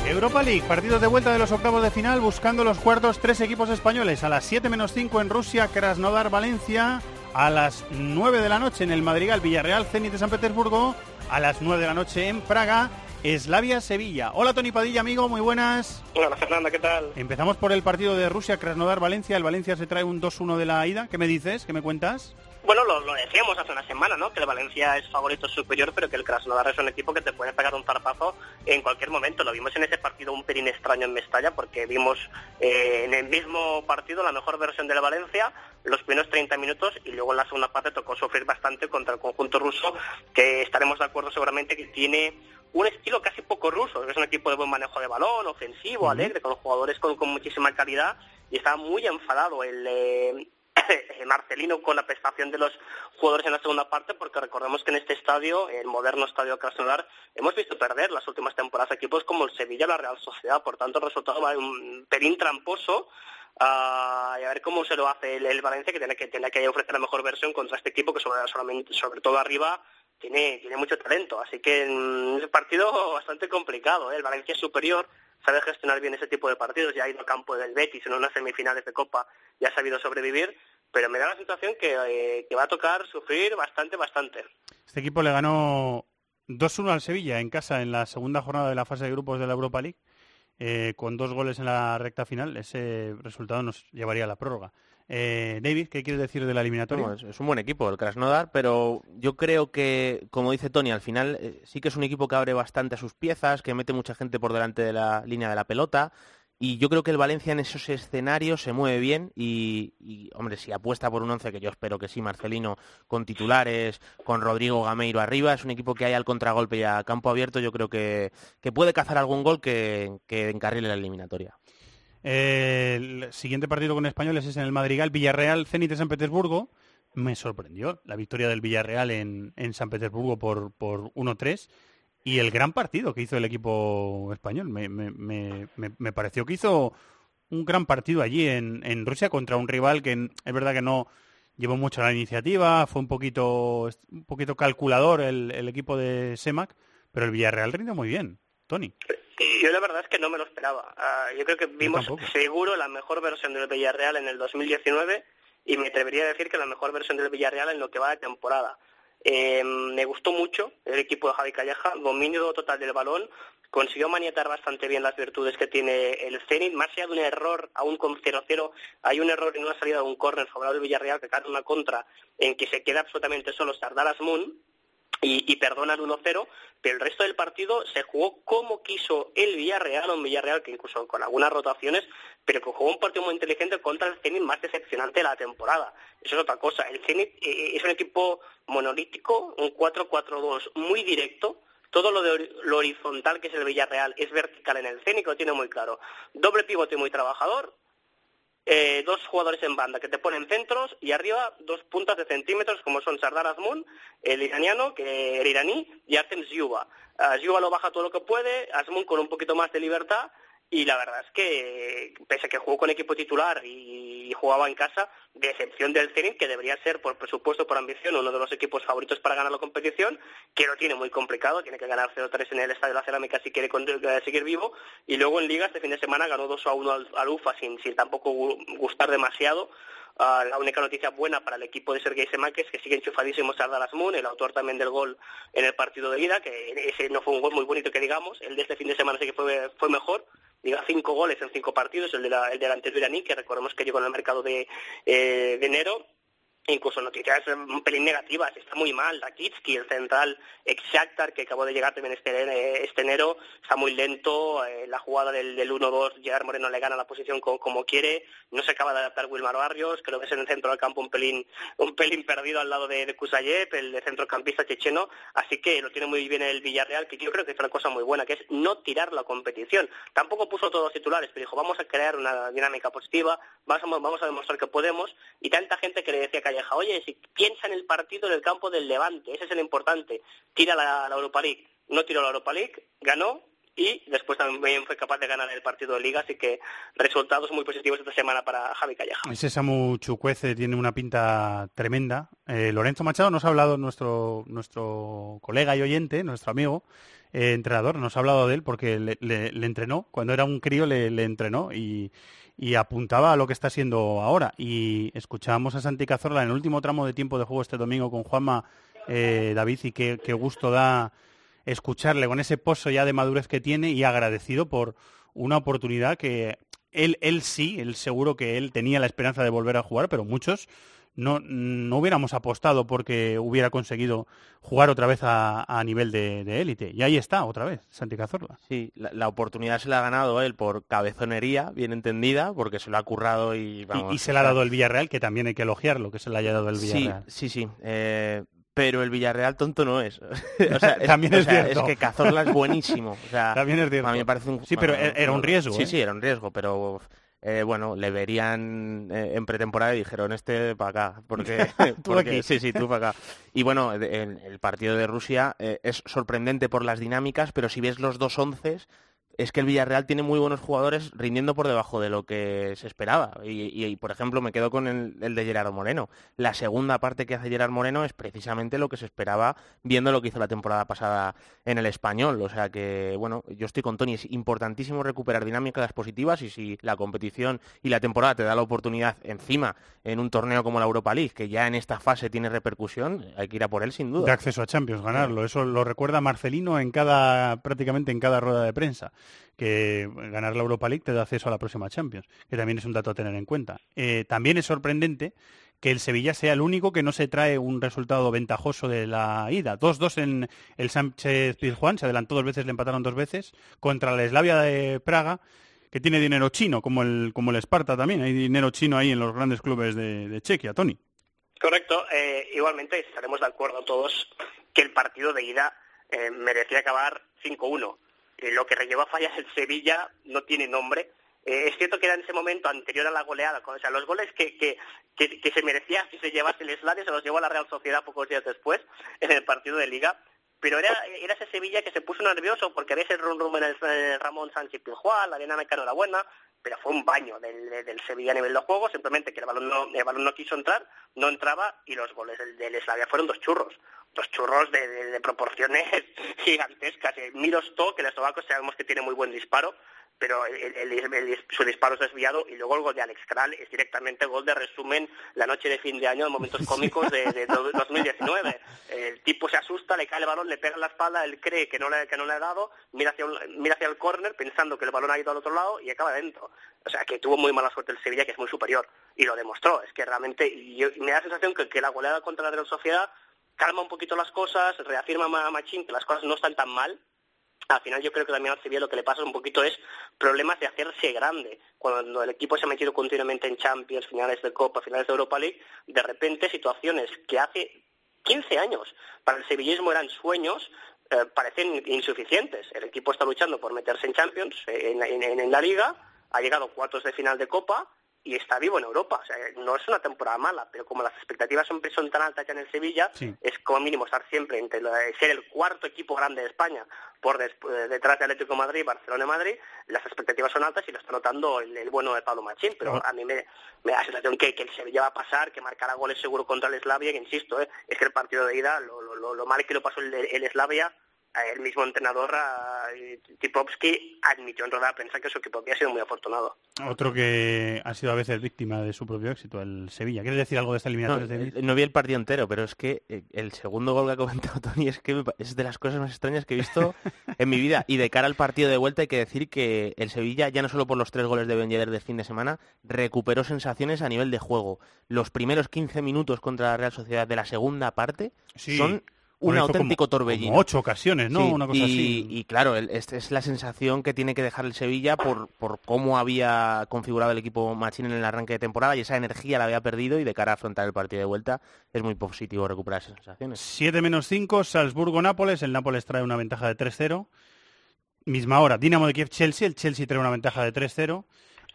Europa League, partidos de vuelta de los octavos de final, buscando los cuartos tres equipos españoles. A las 7 menos 5 en Rusia, Krasnodar, Valencia. A las 9 de la noche en el Madrigal, Villarreal, Zenit de San Petersburgo. A las 9 de la noche en Praga, Eslavia, Sevilla. Hola Tony Padilla, amigo, muy buenas. Hola Fernanda, ¿qué tal? Empezamos por el partido de Rusia, Krasnodar, Valencia. El Valencia se trae un 2-1 de la ida. ¿Qué me dices? ¿Qué me cuentas? Bueno, lo, lo, decíamos hace una semana, ¿no? Que el Valencia es favorito superior, pero que el Krasnodar es un equipo que te puede pegar un zarpazo en cualquier momento. Lo vimos en ese partido un pelín extraño en Mestalla, porque vimos eh, en el mismo partido la mejor versión del Valencia, los primeros 30 minutos, y luego en la segunda parte tocó sufrir bastante contra el conjunto ruso, que estaremos de acuerdo seguramente que tiene un estilo casi poco ruso, que es un equipo de buen manejo de balón, ofensivo, alegre, con jugadores con, con muchísima calidad, y estaba muy enfadado el... Eh, Marcelino con la prestación de los jugadores en la segunda parte, porque recordemos que en este estadio, el moderno estadio Krasnodar, hemos visto perder las últimas temporadas equipos como el Sevilla la Real Sociedad, por tanto el resultado va un pelín tramposo uh, y a ver cómo se lo hace el, el, Valencia, que tiene que tiene que ofrecer la mejor versión contra este equipo que sobre, solamente, sobre todo arriba tiene, tiene mucho talento, así que mm, es un partido bastante complicado, ¿eh? el Valencia superior, sabe gestionar bien ese tipo de partidos, ya ha ido al campo del Betis en unas semifinales de Copa y ha sabido sobrevivir, pero me da la sensación que, eh, que va a tocar sufrir bastante, bastante. Este equipo le ganó 2-1 al Sevilla en casa en la segunda jornada de la fase de grupos de la Europa League, eh, con dos goles en la recta final. Ese resultado nos llevaría a la prórroga. Eh, David, ¿qué quieres decir de la eliminatoria? Es, un buen equipo el Krasnodar, pero yo creo que, como dice Tony, al final eh, sí que es un equipo que abre bastante a sus piezas, que mete mucha gente por delante de la línea de la pelota. Y yo creo que el Valencia en esos escenarios se mueve bien y, y, hombre, si apuesta por un once, que yo espero que sí, Marcelino, con titulares, con Rodrigo Gameiro arriba, es un equipo que hay al contragolpe y a campo abierto, yo creo que, que puede cazar algún gol que, que encarrile la eliminatoria. El siguiente partido con españoles es en el Madrigal, Villarreal, Zenit de San Petersburgo. Me sorprendió la victoria del Villarreal en, en San Petersburgo por, por 1-3 y el gran partido que hizo el equipo español. Me, me, me, me pareció que hizo un gran partido allí en, en, Rusia contra un rival que es verdad que no llevó mucho la iniciativa, fue un poquito, un poquito calculador el, el equipo de Semac, pero el Villarreal rindió muy bien. Tony. Yo la verdad es que no me lo esperaba. Uh, yo creo que vimos seguro la mejor versión del Villarreal en el 2019 y me atrevería a decir que la mejor versión del Villarreal en lo que va de temporada. Eh, me gustó mucho el equipo de Javi Calleja, dominio total del balón, consiguió maniatar bastante bien las virtudes que tiene el Zenit, más allá de un error, aún con 0-0, hay un error en una salida de un córner favorable del Villarreal que cae una contra en que se queda absolutamente solo Sardar Asmun, y, y perdonan 1-0, pero el resto del partido se jugó como quiso el Villarreal, un Villarreal que incluso con algunas rotaciones, pero que jugó un partido muy inteligente contra el Zenit más decepcionante de la temporada. Eso es otra cosa. El Zenit eh, es un equipo monolítico, un 4-4-2 muy directo, todo lo, de, lo horizontal que es el Villarreal es vertical en el Zenit, lo tiene muy claro. Doble pivote muy trabajador, eh, dos jugadores en banda que te ponen centros y arriba dos puntas de centímetros como son Sardar Azmoun, el iraniano, que el iraní, y Artem Zyuba. Uh, Zyuba lo baja todo lo que puede, Azmoun con un poquito más de libertad y la verdad es que pese a que jugó con equipo titular y jugaba en casa, de excepción del Zenit, que debería ser por presupuesto, por ambición, uno de los equipos favoritos para ganar la competición, que lo tiene muy complicado, tiene que ganar 0-3 en el Estadio de la Cerámica si quiere seguir vivo, y luego en Liga este fin de semana ganó 2-1 al, UFA sin, tampoco gustar demasiado, Uh, la única noticia buena para el equipo de Sergei Semak es que sigue enchufadísimo Sardar Asmun, el autor también del gol en el partido de ida, que ese no fue un gol muy bonito que digamos, el de este fin de semana sí que fue mejor, diga cinco goles en cinco partidos, el, de la, el que recordemos que llegó en el mercado de, eh, de enero, incluso noticias un pelín negativas. Está muy mal Rakitsky, el central ex que acabó de llegar también este, eh, este enero. Está muy lento. eh, la jugada del, del 1-2, Gerard Moreno le gana la posición co- como, quiere. No se acaba de adaptar Wilmar Barrios. Creo que es en el centro del campo un pelín, un pelín perdido al lado de, de Kusayev, el centrocampista checheno. Así que lo tiene muy bien el Villarreal, que yo creo que es una cosa muy buena, que es no tirar la competición. Tampoco puso todos los titulares, pero dijo, vamos a crear una dinámica positiva, vamos, vamos a demostrar que podemos. Y tanta gente que le decía a Calleja, oye, si piensa en el partido en el campo del Levante, ese es el importante, tira la, Europa League. No tiró la Europa League, ganó y después también fue capaz de ganar el partido de Liga, así que resultados muy positivos esta semana para Javi Calleja. Ese Samu Chucuece tiene una pinta tremenda. Eh, Lorenzo Machado nos ha hablado, nuestro, nuestro colega y oyente, nuestro amigo, eh, entrenador, nos ha hablado de él porque le, le- entrenó, cuando era un crío le entrenó y, y apuntaba a lo que está siendo ahora. Y escuchábamos a Santi Cazorla en el último tramo de tiempo de juego este domingo con Juanma eh, David y qué, qué gusto da escucharle con ese pozo ya de madurez que tiene y agradecido por una oportunidad que él, él sí, él seguro que él tenía la esperanza de volver a jugar, pero muchos no, no hubiéramos apostado porque hubiera conseguido jugar otra vez a, a nivel de de élite. y ahí está, otra vez, Santi Cazorla. Sí, la, la oportunidad se la ha ganado él por cabezonería, bien entendida, porque se lo ha currado y Y- vamos. y, se le ha dado el Villarreal, que también hay que elogiarlo, que se le haya dado el Sí, Villarreal. sí, sí. eh, pero el Villarreal tonto no es. O sea, También o es sea, cierto. Es que Cazorla es buenísimo. O sea, También es cierto. A mí me parece un... Sí, pero era un riesgo, Sí, ¿eh? sí, era un riesgo, pero... eh, bueno, le verían eh, en pretemporada y dijeron este para acá, porque, Tú porque- aquí. sí, sí, tú para acá. Y bueno, el partido de Rusia eh, es sorprendente por las dinámicas, pero si ves los dos onces, es que el Villarreal tiene muy buenos jugadores rindiendo por debajo de lo que se esperaba. Y, y- y, por ejemplo, me quedo con el, el de Gerardo Moreno. La segunda parte que hace Gerard Moreno es precisamente lo que se esperaba viendo lo que hizo la temporada pasada en el español. O sea que, bueno, yo estoy con Tony. Es importantísimo recuperar dinámicas positivas y si la competición y la temporada te da la oportunidad encima en un torneo como la Europa League, que ya en esta fase tiene repercusión, hay que ir a por él sin duda. de acceso a Champions, ganarlo. Eso lo recuerda Marcelino en cada, prácticamente en cada rueda de prensa, que ganar la Europa League te da acceso a la próxima Champions, que también es un dato a tener en cuenta. Eh, también es sorprendente que el Sevilla sea el único que no se trae un resultado ventajoso de la ida. 2-2 en el Sánchez Pizjuán, se adelantó dos veces, le empataron dos veces, contra la Eslavia de Praga, que tiene dinero chino, como el, como el Sparta también. Hay dinero chino ahí en los grandes clubes de, de Chequia, Tony. Correcto. eh, igualmente estaremos de acuerdo todos que el partido de ida eh, merecía acabar 5-1. Lo que llevó a fallar el Sevilla no tiene nombre. Eh, es cierto que era en ese momento anterior a la goleada, o sea, los goles que, que, que, que se merecía si se llevase el Slavia se los llevó a la Real Sociedad pocos días después en el partido de Liga. Pero era, era ese Sevilla que se puso nervioso porque había ese rum rum en el, Ramón Sánchez Pizjuán, la dinámica no era buena, pero fue un baño del, del Sevilla a nivel de juego, simplemente que el balón no, el balón no quiso entrar, no entraba y los goles del, del fueron dos churros, dos churros de, de- de proporciones gigantescas. Eh, Miros To, que el eslovaco sabemos que tiene muy buen disparo, pero el- el- el- su disparo es desviado y luego el gol de Alex Kral es directamente gol de resumen la noche de fin de año de momentos cómicos de, de do- 2019. El tipo se asusta, le cae el balón, le pega en la espalda, él cree que no le, que no le ha dado, mira hacia, un- mira hacia el córner pensando que el balón ha ido al otro lado y acaba dentro. O sea, que tuvo muy mala suerte el Sevilla, que es muy superior. Y lo demostró. Es que realmente yo- me da la sensación que, que la goleada contra la Real Sociedad calma un poquito las cosas, reafirma a Machín que las cosas no están tan mal, al final yo creo que también al Sevilla lo que le pasa un poquito es problemas de hacerse grande. Cuando el equipo se ha metido continuamente en Champions, finales de Copa, finales de Europa League, de repente situaciones que hace 15 años para el sevillismo eran sueños, eh, parecen insuficientes. El equipo está luchando por meterse en Champions, eh, en, en- la Liga, ha llegado cuartos de final de Copa y está vivo en Europa. O sea, no es una temporada mala, pero como las expectativas son, son tan altas ya en el Sevilla, es como mínimo estar siempre entre ser el cuarto equipo grande de España por des- eh, detrás de Atlético de Madrid, Barcelona y Madrid, las expectativas son altas y lo está notando el, el bueno de Pablo Machín, pero a mí me, me da la sensación que, que el Sevilla va a pasar, que marcará goles seguro contra el Slavia, que insisto, eh, es que el partido de ida, lo, lo- lo- mal que lo pasó el, el Slavia, el mismo entrenador, Tipovsky, admitió en rueda de prensa que su equipo había sido muy afortunado. Otro que ha sido a veces víctima de su propio éxito, el Sevilla. ¿Quieres decir algo de esta No, eliminatoria, David? eh, no vi el partido entero, pero es que eh, el segundo gol que ha comentado Tony es que es de las cosas más extrañas que he visto en mi vida. Y de cara al partido de vuelta hay que decir que el Sevilla, ya no solo por los tres goles de Ben Yedder del fin de semana, recuperó sensaciones a nivel de juego. Los primeros 15 minutos contra la Real Sociedad de la segunda parte Sí. son un auténtico como- torbellino. como ocho ocasiones, ¿no? Sí, Una cosa y, así. y claro, el- es la sensación que tiene que dejar el Sevilla por, por cómo había configurado el equipo Machín en el arranque de temporada y esa energía la había perdido y de cara a afrontar el partido de vuelta es muy positivo recuperar esas sensaciones. 7 menos 5, Salzburgo-Nápoles. El Nápoles trae una ventaja de 3-0. Misma hora, Dinamo de Kiev-Chelsea. El Chelsea trae una ventaja de 3-0.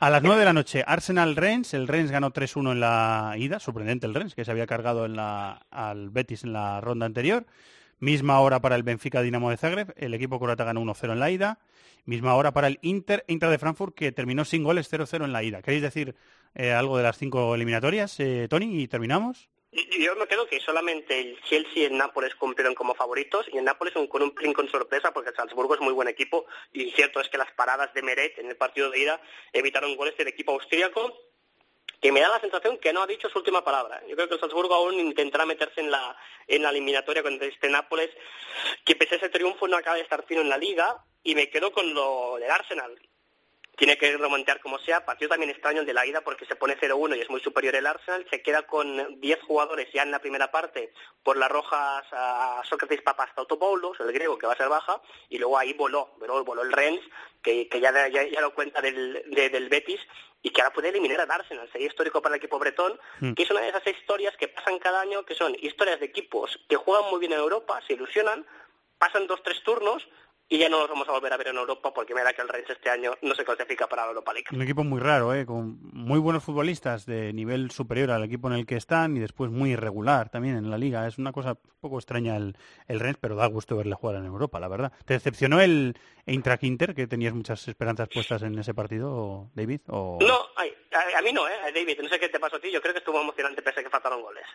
A las 9 de la noche, Arsenal-Rennes. El Rennes ganó 3-1 en la ida. Sorprendente el Rennes, que se había cargado al Betis en la ronda anterior. Misma hora para el Benfica-Dinamo de Zagreb. El equipo croata ganó 1-0 en la ida. Misma hora para el Inter, Inter de Frankfurt, que terminó sin goles 0-0 en la ida. ¿Queréis decir eh, algo de las cinco eliminatorias, eh, Tony? Y terminamos. Yo me quedo que solamente el Chelsea y el Nápoles cumplieron como favoritos y el Nápoles con un pelín con sorpresa porque el Salzburgo es muy buen equipo y cierto es que las paradas de Meret en el partido de ida evitaron goles del equipo austríaco que me da la sensación que no ha dicho su última palabra. Yo creo que el Salzburgo aún intentará meterse en la, en la eliminatoria contra este Nápoles, que pese a ese triunfo no acaba de estar fino en la liga, y me quedo con lo del Arsenal. Tiene que remontear como sea, partido también extraño el de la ida porque se pone 0-1 y es muy superior el Arsenal, se queda con 10 jugadores ya en la primera parte por las rojas a Sócrates Papastotopoulos, el griego que va a ser baja, y luego ahí voló, voló, voló el Rennes, que, que ya, ya, ya lo cuenta del, de- del Betis, y que ahora puede eliminar al Arsenal. Sería histórico para el equipo bretón, Mm. que es una de esas historias que pasan cada año, que son historias de equipos que juegan muy bien en Europa, se ilusionan, pasan dos, tres turnos, y ya no los vamos a volver a ver en Europa porque me da que el Rennes este año no se clasifica para la Europa League. Un equipo muy raro, ¿eh? con muy buenos futbolistas de nivel superior al equipo en el que están y después muy irregular también en la liga. Es una cosa un poco extraña el, el Rennes, pero da gusto verle jugar en Europa, la verdad. ¿Te decepcionó el Eintracht Inter, que tenías muchas esperanzas puestas en ese partido, David? O... No, ay, a, a mí no, ¿eh? David, no sé qué te pasó a ti, yo creo que estuvo emocionante pese a que faltaron goles.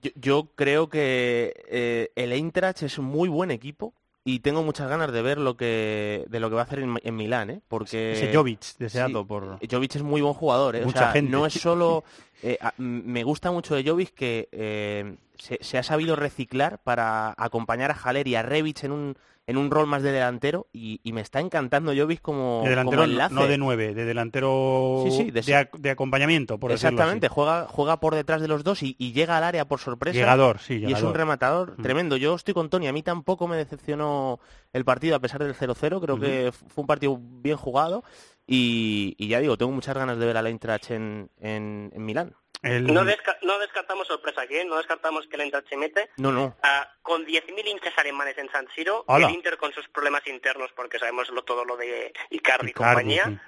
Yo, yo creo que eh, el Eintracht es un muy buen equipo y tengo muchas ganas de ver lo que de lo que va a hacer en, en Milán, ¿eh? Porque Ese Jovic deseado Sí, por... Jovic es muy buen jugador, ¿eh? O Mucha sea, gente. no es solo eh, a- me gusta mucho de Jovic que eh, se, se ha sabido reciclar para acompañar a Haller y a Rebic en un en un rol más de delantero y, y me está encantando Jovic como, De delantero, como enlace. no de nueve, de delantero Sí, sí, de de, ese- ac- de acompañamiento, por decirlo así. Exactamente, juega, juega por detrás de los dos y, y llega al área por sorpresa. Llegador, sí, Y es llegador. un rematador Mm. tremendo. Yo estoy con Tony, a mí tampoco me decepcionó el partido a pesar del 0-0. Creo que fue un partido bien jugado y, y ya digo, tengo muchas ganas de ver al Eintracht en, en, en Milán. No, desca- no descartamos sorpresa aquí, ¿eh? no descartamos que el Eintracht se mete. No, no. Ah, con 10.000 hinchas alemanes en San Siro, ¡Hala! el Inter con sus problemas internos, porque sabemos lo, todo lo de Icardi y compañía, sí.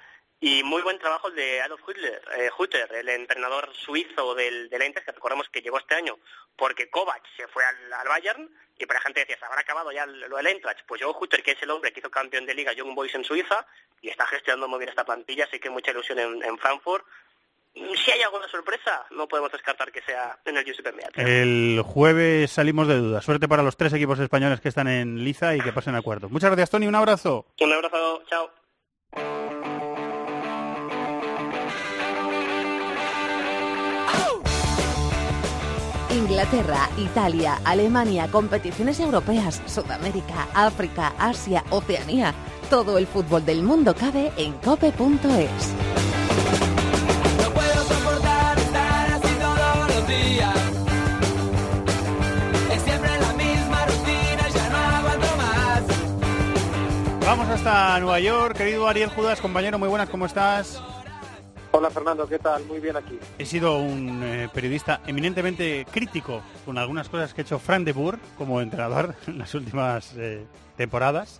Y muy buen trabajo de Adolf Hitler, eh, Hutter, el entrenador suizo del, del que recordemos que llegó este año porque Kovac se fue al, al Bayern, y para la gente decía, ¿se habrá acabado ya lo del Eintracht? Pues llegó Hutter, que es el hombre que hizo campeón de liga Young Boys en Suiza, y está gestionando muy bien esta plantilla, así que mucha ilusión en, en Frankfurt. Si hay alguna sorpresa, no podemos descartar que sea en el Giuseppe Meazza. El jueves salimos de dudas. Suerte para los tres equipos españoles que están en Liza y que pasen a cuartos. Muchas gracias, Tony. Un abrazo. Un abrazo, chao. Inglaterra, Italia, Alemania, competiciones europeas, Sudamérica, África, Asia, Oceanía. Todo el fútbol del mundo cabe en cope.es. No puedo soportar estar así todos los días. Es siempre la misma rutina y ya no aguanto más. Vamos hasta Nueva York. Querido Ariel Judas, compañero, muy buenas, ¿cómo estás? Hola Fernando, ¿qué tal? Muy bien aquí. He sido un eh, periodista eminentemente crítico con algunas cosas que ha hecho Fran de Boer como entrenador en las últimas eh, temporadas.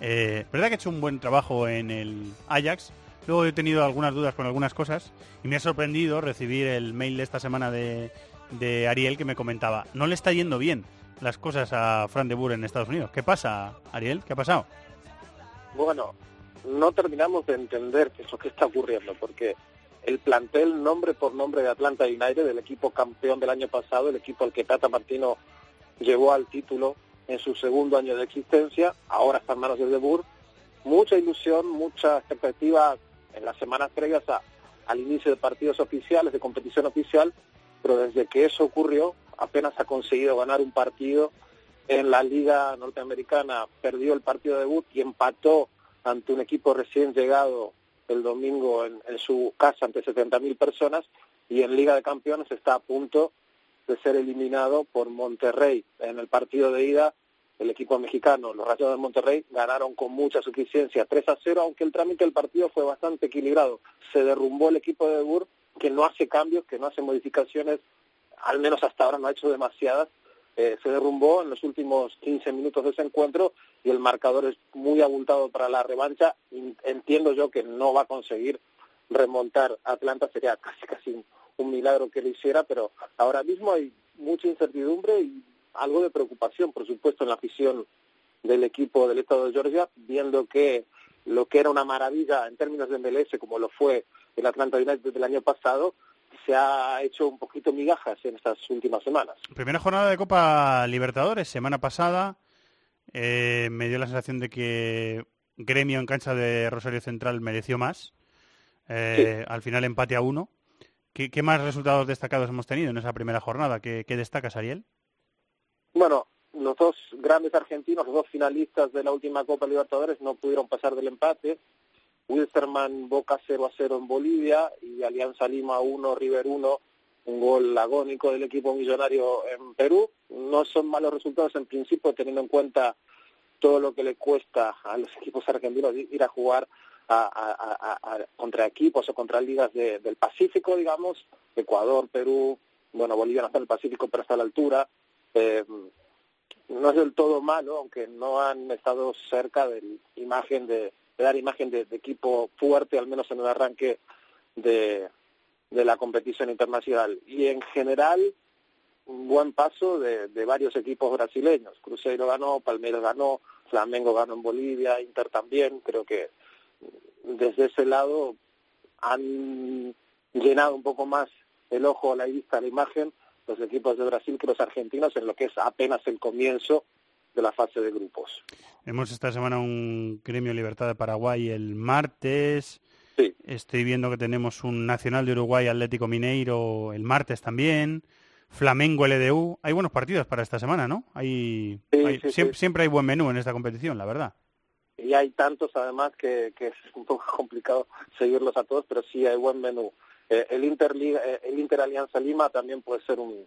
Eh, verdad que ha hecho un buen trabajo en el Ajax. Luego he tenido algunas dudas con algunas cosas y me ha sorprendido recibir el mail de esta semana de, de Ariel que me comentaba, no le está yendo bien las cosas a Fran de Boer en Estados Unidos. ¿Qué pasa, Ariel? ¿Qué ha pasado? Bueno, no terminamos de entender qué es lo que está ocurriendo, porque el plantel nombre por nombre de Atlanta United, el equipo campeón del año pasado, el equipo al que Tata Martino llevó al título en su segundo año de existencia, ahora está en manos de De Boer. Mucha ilusión, mucha expectativa en las semanas previas a- al inicio de partidos oficiales, de competición oficial, pero desde que eso ocurrió apenas ha conseguido ganar un partido en la liga norteamericana perdió el partido de debut y empató ante un equipo recién llegado el domingo en, su casa ante 70.000 personas y en Liga de Campeones está a punto de ser eliminado por Monterrey. En el partido de ida, el equipo mexicano, los Rayados de Monterrey, ganaron con mucha suficiencia 3 a 0, aunque el trámite del partido fue bastante equilibrado. Se derrumbó el equipo de Bur, que no hace cambios, que no hace modificaciones, al menos hasta ahora no ha hecho demasiadas. Eh, se derrumbó en los últimos 15 minutos de ese encuentro y el marcador es muy abultado para la revancha. Entiendo yo que no va a conseguir remontar Atlanta, sería casi casi un, un milagro que lo hiciera, pero ahora mismo hay mucha incertidumbre y algo de preocupación, por supuesto, en la afición del equipo del estado de Georgia, viendo que lo que era una maravilla en términos de MLS, como lo fue el Atlanta United del año pasado, se ha hecho un poquito migajas en estas últimas semanas. Primera jornada de Copa Libertadores, semana pasada. eh, me dio la sensación de que Gremio en cancha de Rosario Central mereció más. Eh, Al final empate a uno. ¿Qué, qué más resultados destacados hemos tenido en esa primera jornada? ¿Qué, qué destacas, Ariel? Bueno, los dos grandes argentinos, los dos finalistas de la última Copa Libertadores no pudieron pasar del empate. Wilstermann Boca 0 a 0 en Bolivia y Alianza Lima 1, River 1, un gol agónico del equipo millonario en Perú. No son malos resultados en principio teniendo en cuenta todo lo que le cuesta a los equipos argentinos ir a jugar a, contra equipos o contra ligas de- del Pacífico, digamos, Ecuador, Perú, bueno, Bolivia no está en el Pacífico, pero está a la altura. Eh, no es del todo malo, aunque no han estado cerca de imagen de, de dar imagen de, equipo fuerte, al menos en el arranque de, de la competición internacional. Y en general, un buen paso de, de varios equipos brasileños. Cruzeiro ganó, Palmeiras ganó, Flamengo ganó en Bolivia, Inter también. Creo que desde ese lado han llenado un poco más el ojo, la vista, la imagen los equipos de Brasil que los argentinos en lo que es apenas el comienzo de la fase de grupos. Hemos esta semana un Gremio Libertad de Paraguay el martes. Estoy viendo que tenemos un Nacional de Uruguay Atlético Mineiro el martes también. Flamengo LDU. Hay buenos partidos para esta semana, ¿no? Hay, Sí, hay- sí, siem- sí. Siempre hay buen menú en esta competición, la verdad. Y hay tantos además que, que es un poco complicado seguirlos a todos, pero sí hay buen menú. Eh, el Inter eh, el Inter Alianza Lima también puede ser un,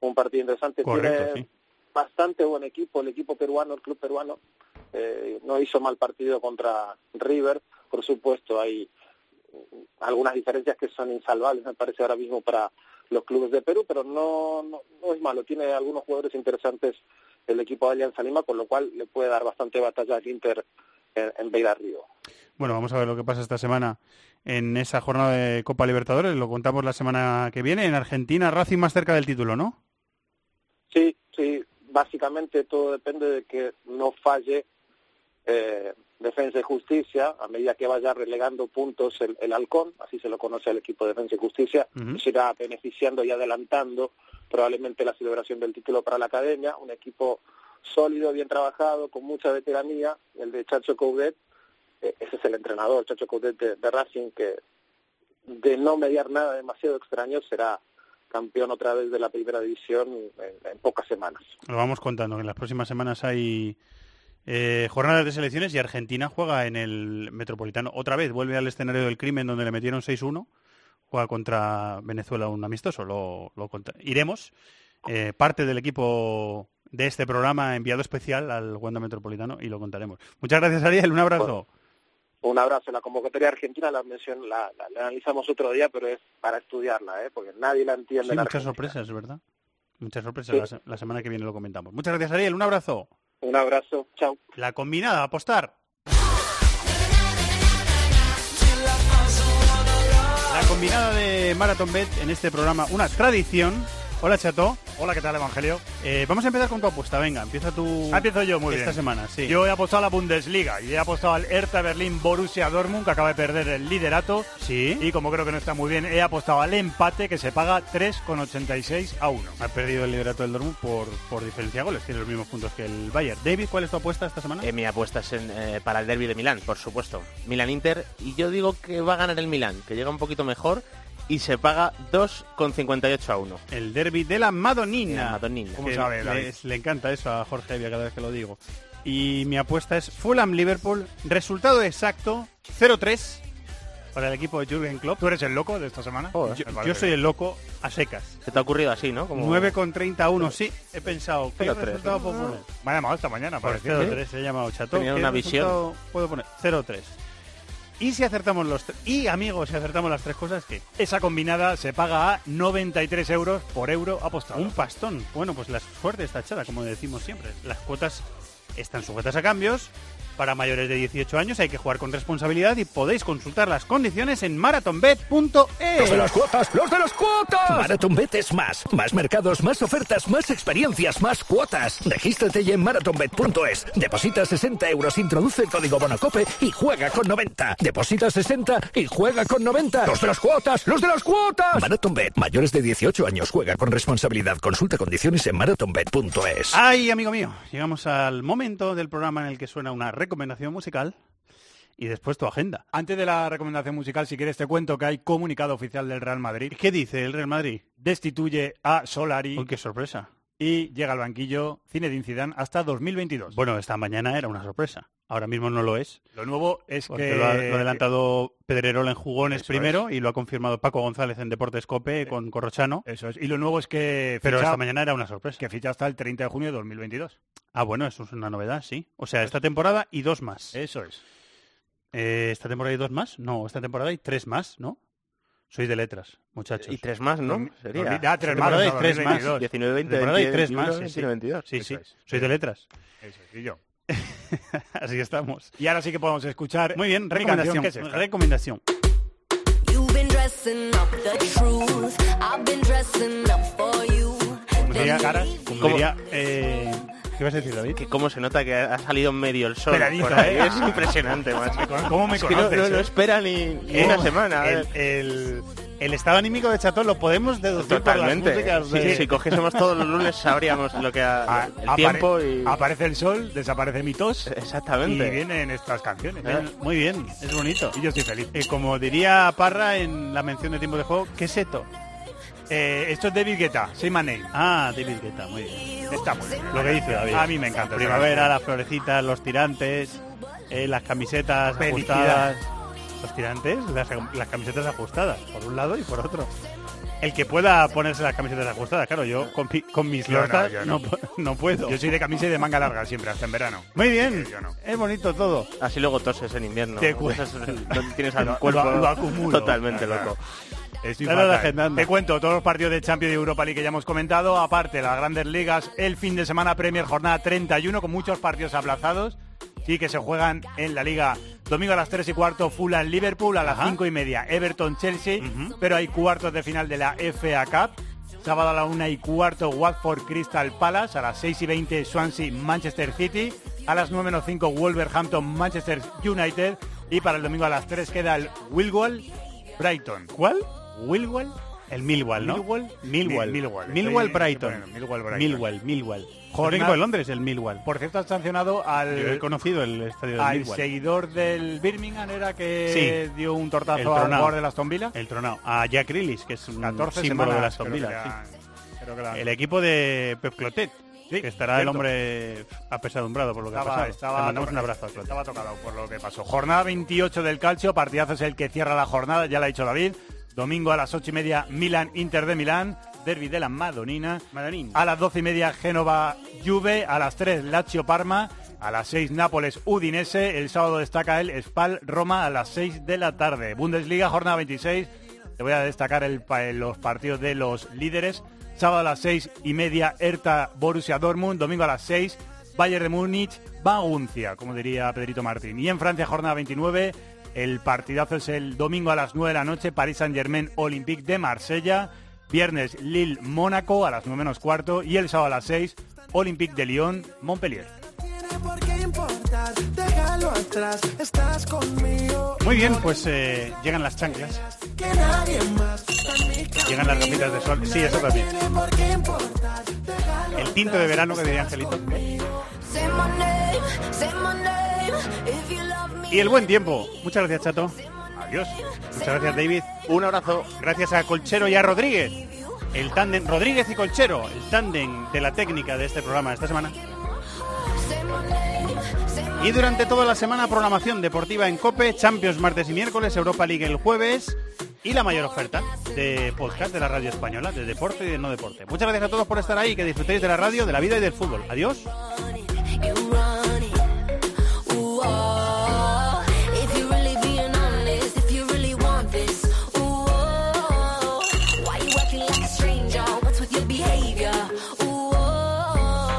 un partido interesante. Correcto, Tiene sí. Bastante buen equipo, el equipo peruano, el club peruano. eh, no hizo mal partido contra River. Por supuesto, hay algunas diferencias que son insalvables, me parece ahora mismo para los clubes de Perú, pero no, no, no es malo. Tiene algunos jugadores interesantes el equipo de Alianza Lima, con lo cual le puede dar bastante batalla al Inter en, en Beira Río. Bueno, vamos a ver lo que pasa esta semana en esa jornada de Copa Libertadores. Lo contamos la semana que viene. En Argentina, Racing más cerca del título, ¿no? Sí, sí, básicamente todo depende de que no falle eh, Defensa y Justicia, a medida que vaya relegando puntos el, el halcón, así se lo conoce al equipo de Defensa y Justicia, Ujú. se irá beneficiando y adelantando probablemente la celebración del título para la academia, un equipo sólido, bien trabajado, con mucha veteranía, el de Chacho Coudet, eh, ese es el entrenador, Chacho Coudet de, de Racing, que de no mediar nada demasiado extraño será campeón otra vez de la primera división en, pocas semanas. Lo vamos contando. que En las próximas semanas hay eh, jornadas de selecciones y Argentina juega en el Metropolitano. Otra vez vuelve al escenario del crimen donde le metieron 6-1. Juega contra Venezuela un amistoso. Lo, Iremos. eh, parte del equipo de este programa enviado especial al Wanda Metropolitano y lo contaremos. Muchas gracias, Ariel. Un abrazo. Un abrazo. La convocatoria argentina la, mención, la, la- la analizamos otro día, pero es para estudiarla, ¿eh? porque nadie la entiende. Sí, muchas sorpresas, ¿verdad? Muchas sorpresas. Sí. La, la semana que viene lo comentamos. Muchas gracias, Ariel. Un abrazo. Un abrazo. Chao. La combinada, apostar. La combinada de Marathon Bet en este programa, una tradición. Hola, Chato. Hola, ¿qué tal, Evangelio? Eh, vamos a empezar con tu apuesta. Venga, empieza tú. Ah, empiezo yo, muy esta bien. semana, sí. Yo he apostado a la Bundesliga y he apostado al Hertha Berlín Borussia Dortmund, que acaba de perder el liderato. Sí. Y como creo que no está muy bien, he apostado al empate, que se paga 3,86 a 1. Ha perdido el liderato del Dortmund por, por diferencia de goles. Tiene los mismos puntos que el Bayern. David, ¿cuál es tu apuesta esta semana? Eh, mi apuesta es en, eh, para el derby de Milán, por supuesto. Milan-Inter. Y yo digo que va a ganar el Milán, que llega un poquito mejor y se paga 2,58 a 1. El derby de la Madonina. La Madonina. ¿Cómo sabe, le-? Le, encanta eso a Jorge Evia cada vez que lo digo. Y mi apuesta es Fulham-Liverpool. Resultado exacto, 0-3 para el equipo de Jürgen Klopp. ¿Tú eres el loco de esta semana? Yo, Me parece yo soy el loco a secas. Se te ha ocurrido así, ¿no? Como... 9 con 31, sí. He pensado, ¿qué 0-3, resultado ¿no? puedo poner? Me ha llamado esta mañana, Por parece. 0-3 se ha llamado Chato. Tenía ¿Qué una visión. Puedo poner 0-3. Y si acertamos los y amigos, si acertamos las tres cosas, ¿qué? Esa combinada se paga a 93 euros por euro apostado. Un pastón. Bueno, pues la suerte está echada, como decimos siempre. Las cuotas están sujetas a cambios. Para mayores de 18 años hay que jugar con responsabilidad y podéis consultar las condiciones en marathonbet.es. Los de las cuotas, los de las cuotas. MarathonBet es más. Más mercados, más ofertas, más experiencias, más cuotas. Regístrate ya en marathonbet.es. Deposita 60 euros, introduce el código Bonacope y juega con 90. Deposita 60 y juega con 90. Los de las cuotas, los de las cuotas. MarathonBet, mayores de 18 años, juega con responsabilidad. Consulta condiciones en marathonbet.es. Ay, amigo mío, llegamos al momento del programa en el que suena una recomendación musical y después tu agenda. Antes de la recomendación musical, si quieres te cuento que hay comunicado oficial del Real Madrid. ¿Qué dice el Real Madrid? Destituye a Solari Uy, qué sorpresa. Y llega al banquillo Zinedine Zidane hasta 2022. Bueno, esta mañana era una sorpresa. Ahora mismo no lo es. Lo nuevo es que lo, ha, lo ha adelantado Pedrerol en jugones Eso primero y lo ha confirmado Paco González en Deportes Cope con Corrochano. Eso es. Y lo nuevo es que Pero ficha- esta mañana era una sorpresa. que ficha hasta el 30 de junio de 2022. Ah, bueno, eso es una novedad, sí. O sea, esta temporada y dos más. Eso es. Eh, ¿Esta temporada hay dos más? No, esta temporada hay tres más, ¿no? Soy de letras, muchachos. Y tres más, ¿no? Sería. ah, tres más, hay no, tres más. 2022. 19, 20, temporada hay 20, tres más, 21, sí, sí. 21, 22. Sí, sí. es. Soy de letras. Eso es. Y yo. Así estamos. Y ahora sí que podemos escuchar. Muy bien, recomendación. ¿qué es esta? recomendación. Como diría, cara, como diría, eh, ¿Qué vas a decir, David? Que cómo se nota que ha salido medio el sol. Por ahí. ¿eh? Es impresionante, macho. ¿Cómo me Es que no, no, no eh? espera ni, ni una semana. a El, ver. el- el estado anímico de Chatón lo podemos deducir Totalmente. por las músicas Sí. Si cogiésemos todos los lunes sabríamos lo que ha, Ah, el apare- tiempo y... Aparece el sol, desaparece mi tos. Exactamente. Y vienen estas canciones. Eh, Muy bien, es bonito. Y yo estoy feliz. Eh, como diría Parra en la mención de tiempo de juego, ¿qué es esto? Eh, esto es David Guetta, Say My Name. Ah, David Guetta, muy bien. Está muy bien. Lo que dice David. A mí me encanta. Primavera, las florecitas, los tirantes, eh, las camisetas Felicidad. ajustadas. Los tirantes, las, las camisetas ajustadas, por un lado y por otro. El que pueda ponerse las camisetas ajustadas, claro, yo con, pi- con mis Yo no, yo no, no. pu- no puedo. Yo soy de camisa y de manga larga siempre, hasta en verano. Muy bien, Yo no. es bonito todo. Así luego toses en invierno. Te cu- Esas- no tienes al cuerpo lo- lo acumulo. totalmente Claro. loco. Estoy. Te cuento todos los partidos de Champions y Europa League que ya hemos comentado, aparte las grandes ligas, el fin de semana Premier jornada 31 con muchos partidos aplazados, sí que se juegan en la liga domingo a las 3 y cuarto Fulham Liverpool, a las Ajá. 5 y media Everton Chelsea, Ujú. pero hay cuartos de final de la FA Cup, sábado a la 1 y cuarto Watford Crystal Palace, a las 6 y 20 Swansea Manchester City, a las 9 menos 5 Wolverhampton Manchester United y para el domingo a las 3 queda el Willwall Brighton. ¿Cuál? Willwall El Millwall, ¿no? Millwall. Millwall. Mi- Millwall. Millwall Brighton. Millwall Brighton. Millwall, Millwall. Jornada- equipo de Londres, el Millwall. Por cierto, han sancionado al, Yo he conocido el estadio del al Millwall. seguidor del Birmingham, era que Sí. dio un tortazo al jugador de Aston Villa. El tronado. A Jack Grealish, que es un 14 símbolo semanas. de las creo Villa. sí. El equipo de Pep Clotet, Sí, que estará el hombre apesadumbrado por lo que ha Estaba, pasado. estaba, Le mandamos un abrazo estaba tocado por lo que pasó. Jornada 28 del calcio, partidazo es el que cierra la jornada, ya lo ha dicho David. Domingo a las 8 y media, Milan Inter de Milán, derby de la Madonina. A las 12 y media, Génova Juve, a las 3 Lazio Parma, a las 6 Nápoles Udinese, el sábado destaca el Spal Roma a las 6 de la tarde. Bundesliga, jornada 26, te voy a destacar el pa- los partidos de los líderes. Sábado a las 6 y media, Hertha Borussia Dortmund, domingo a las 6, Bayern de Múnich, Baguncia, como diría Pedrito Martín. Y en Francia, jornada 29, el partidazo es el domingo a las 9 de la noche, París Saint-Germain Olympique de Marsella. Viernes, Lille Mónaco a las 9 menos cuarto. Y el sábado a las 6, Olympique de Lyon Montpellier. Muy bien, pues eh, llegan las chanclas, llegan las gafitas de sol. Sí, eso también. El tinto de verano que diría Angelito. Say Y el buen tiempo. Muchas gracias, Chato. Adiós. Muchas gracias, David. Un abrazo. Gracias a Colchero y a Rodríguez. El tándem Rodríguez y Colchero, el tándem de la técnica de este programa esta semana. Y durante toda la semana programación deportiva en Cope, Champions martes y miércoles, Europa League el jueves y la mayor oferta de podcast de la radio española, de deporte y de no deporte. Muchas gracias a todos por estar ahí, que disfrutéis de la radio, de la vida y del fútbol. Adiós.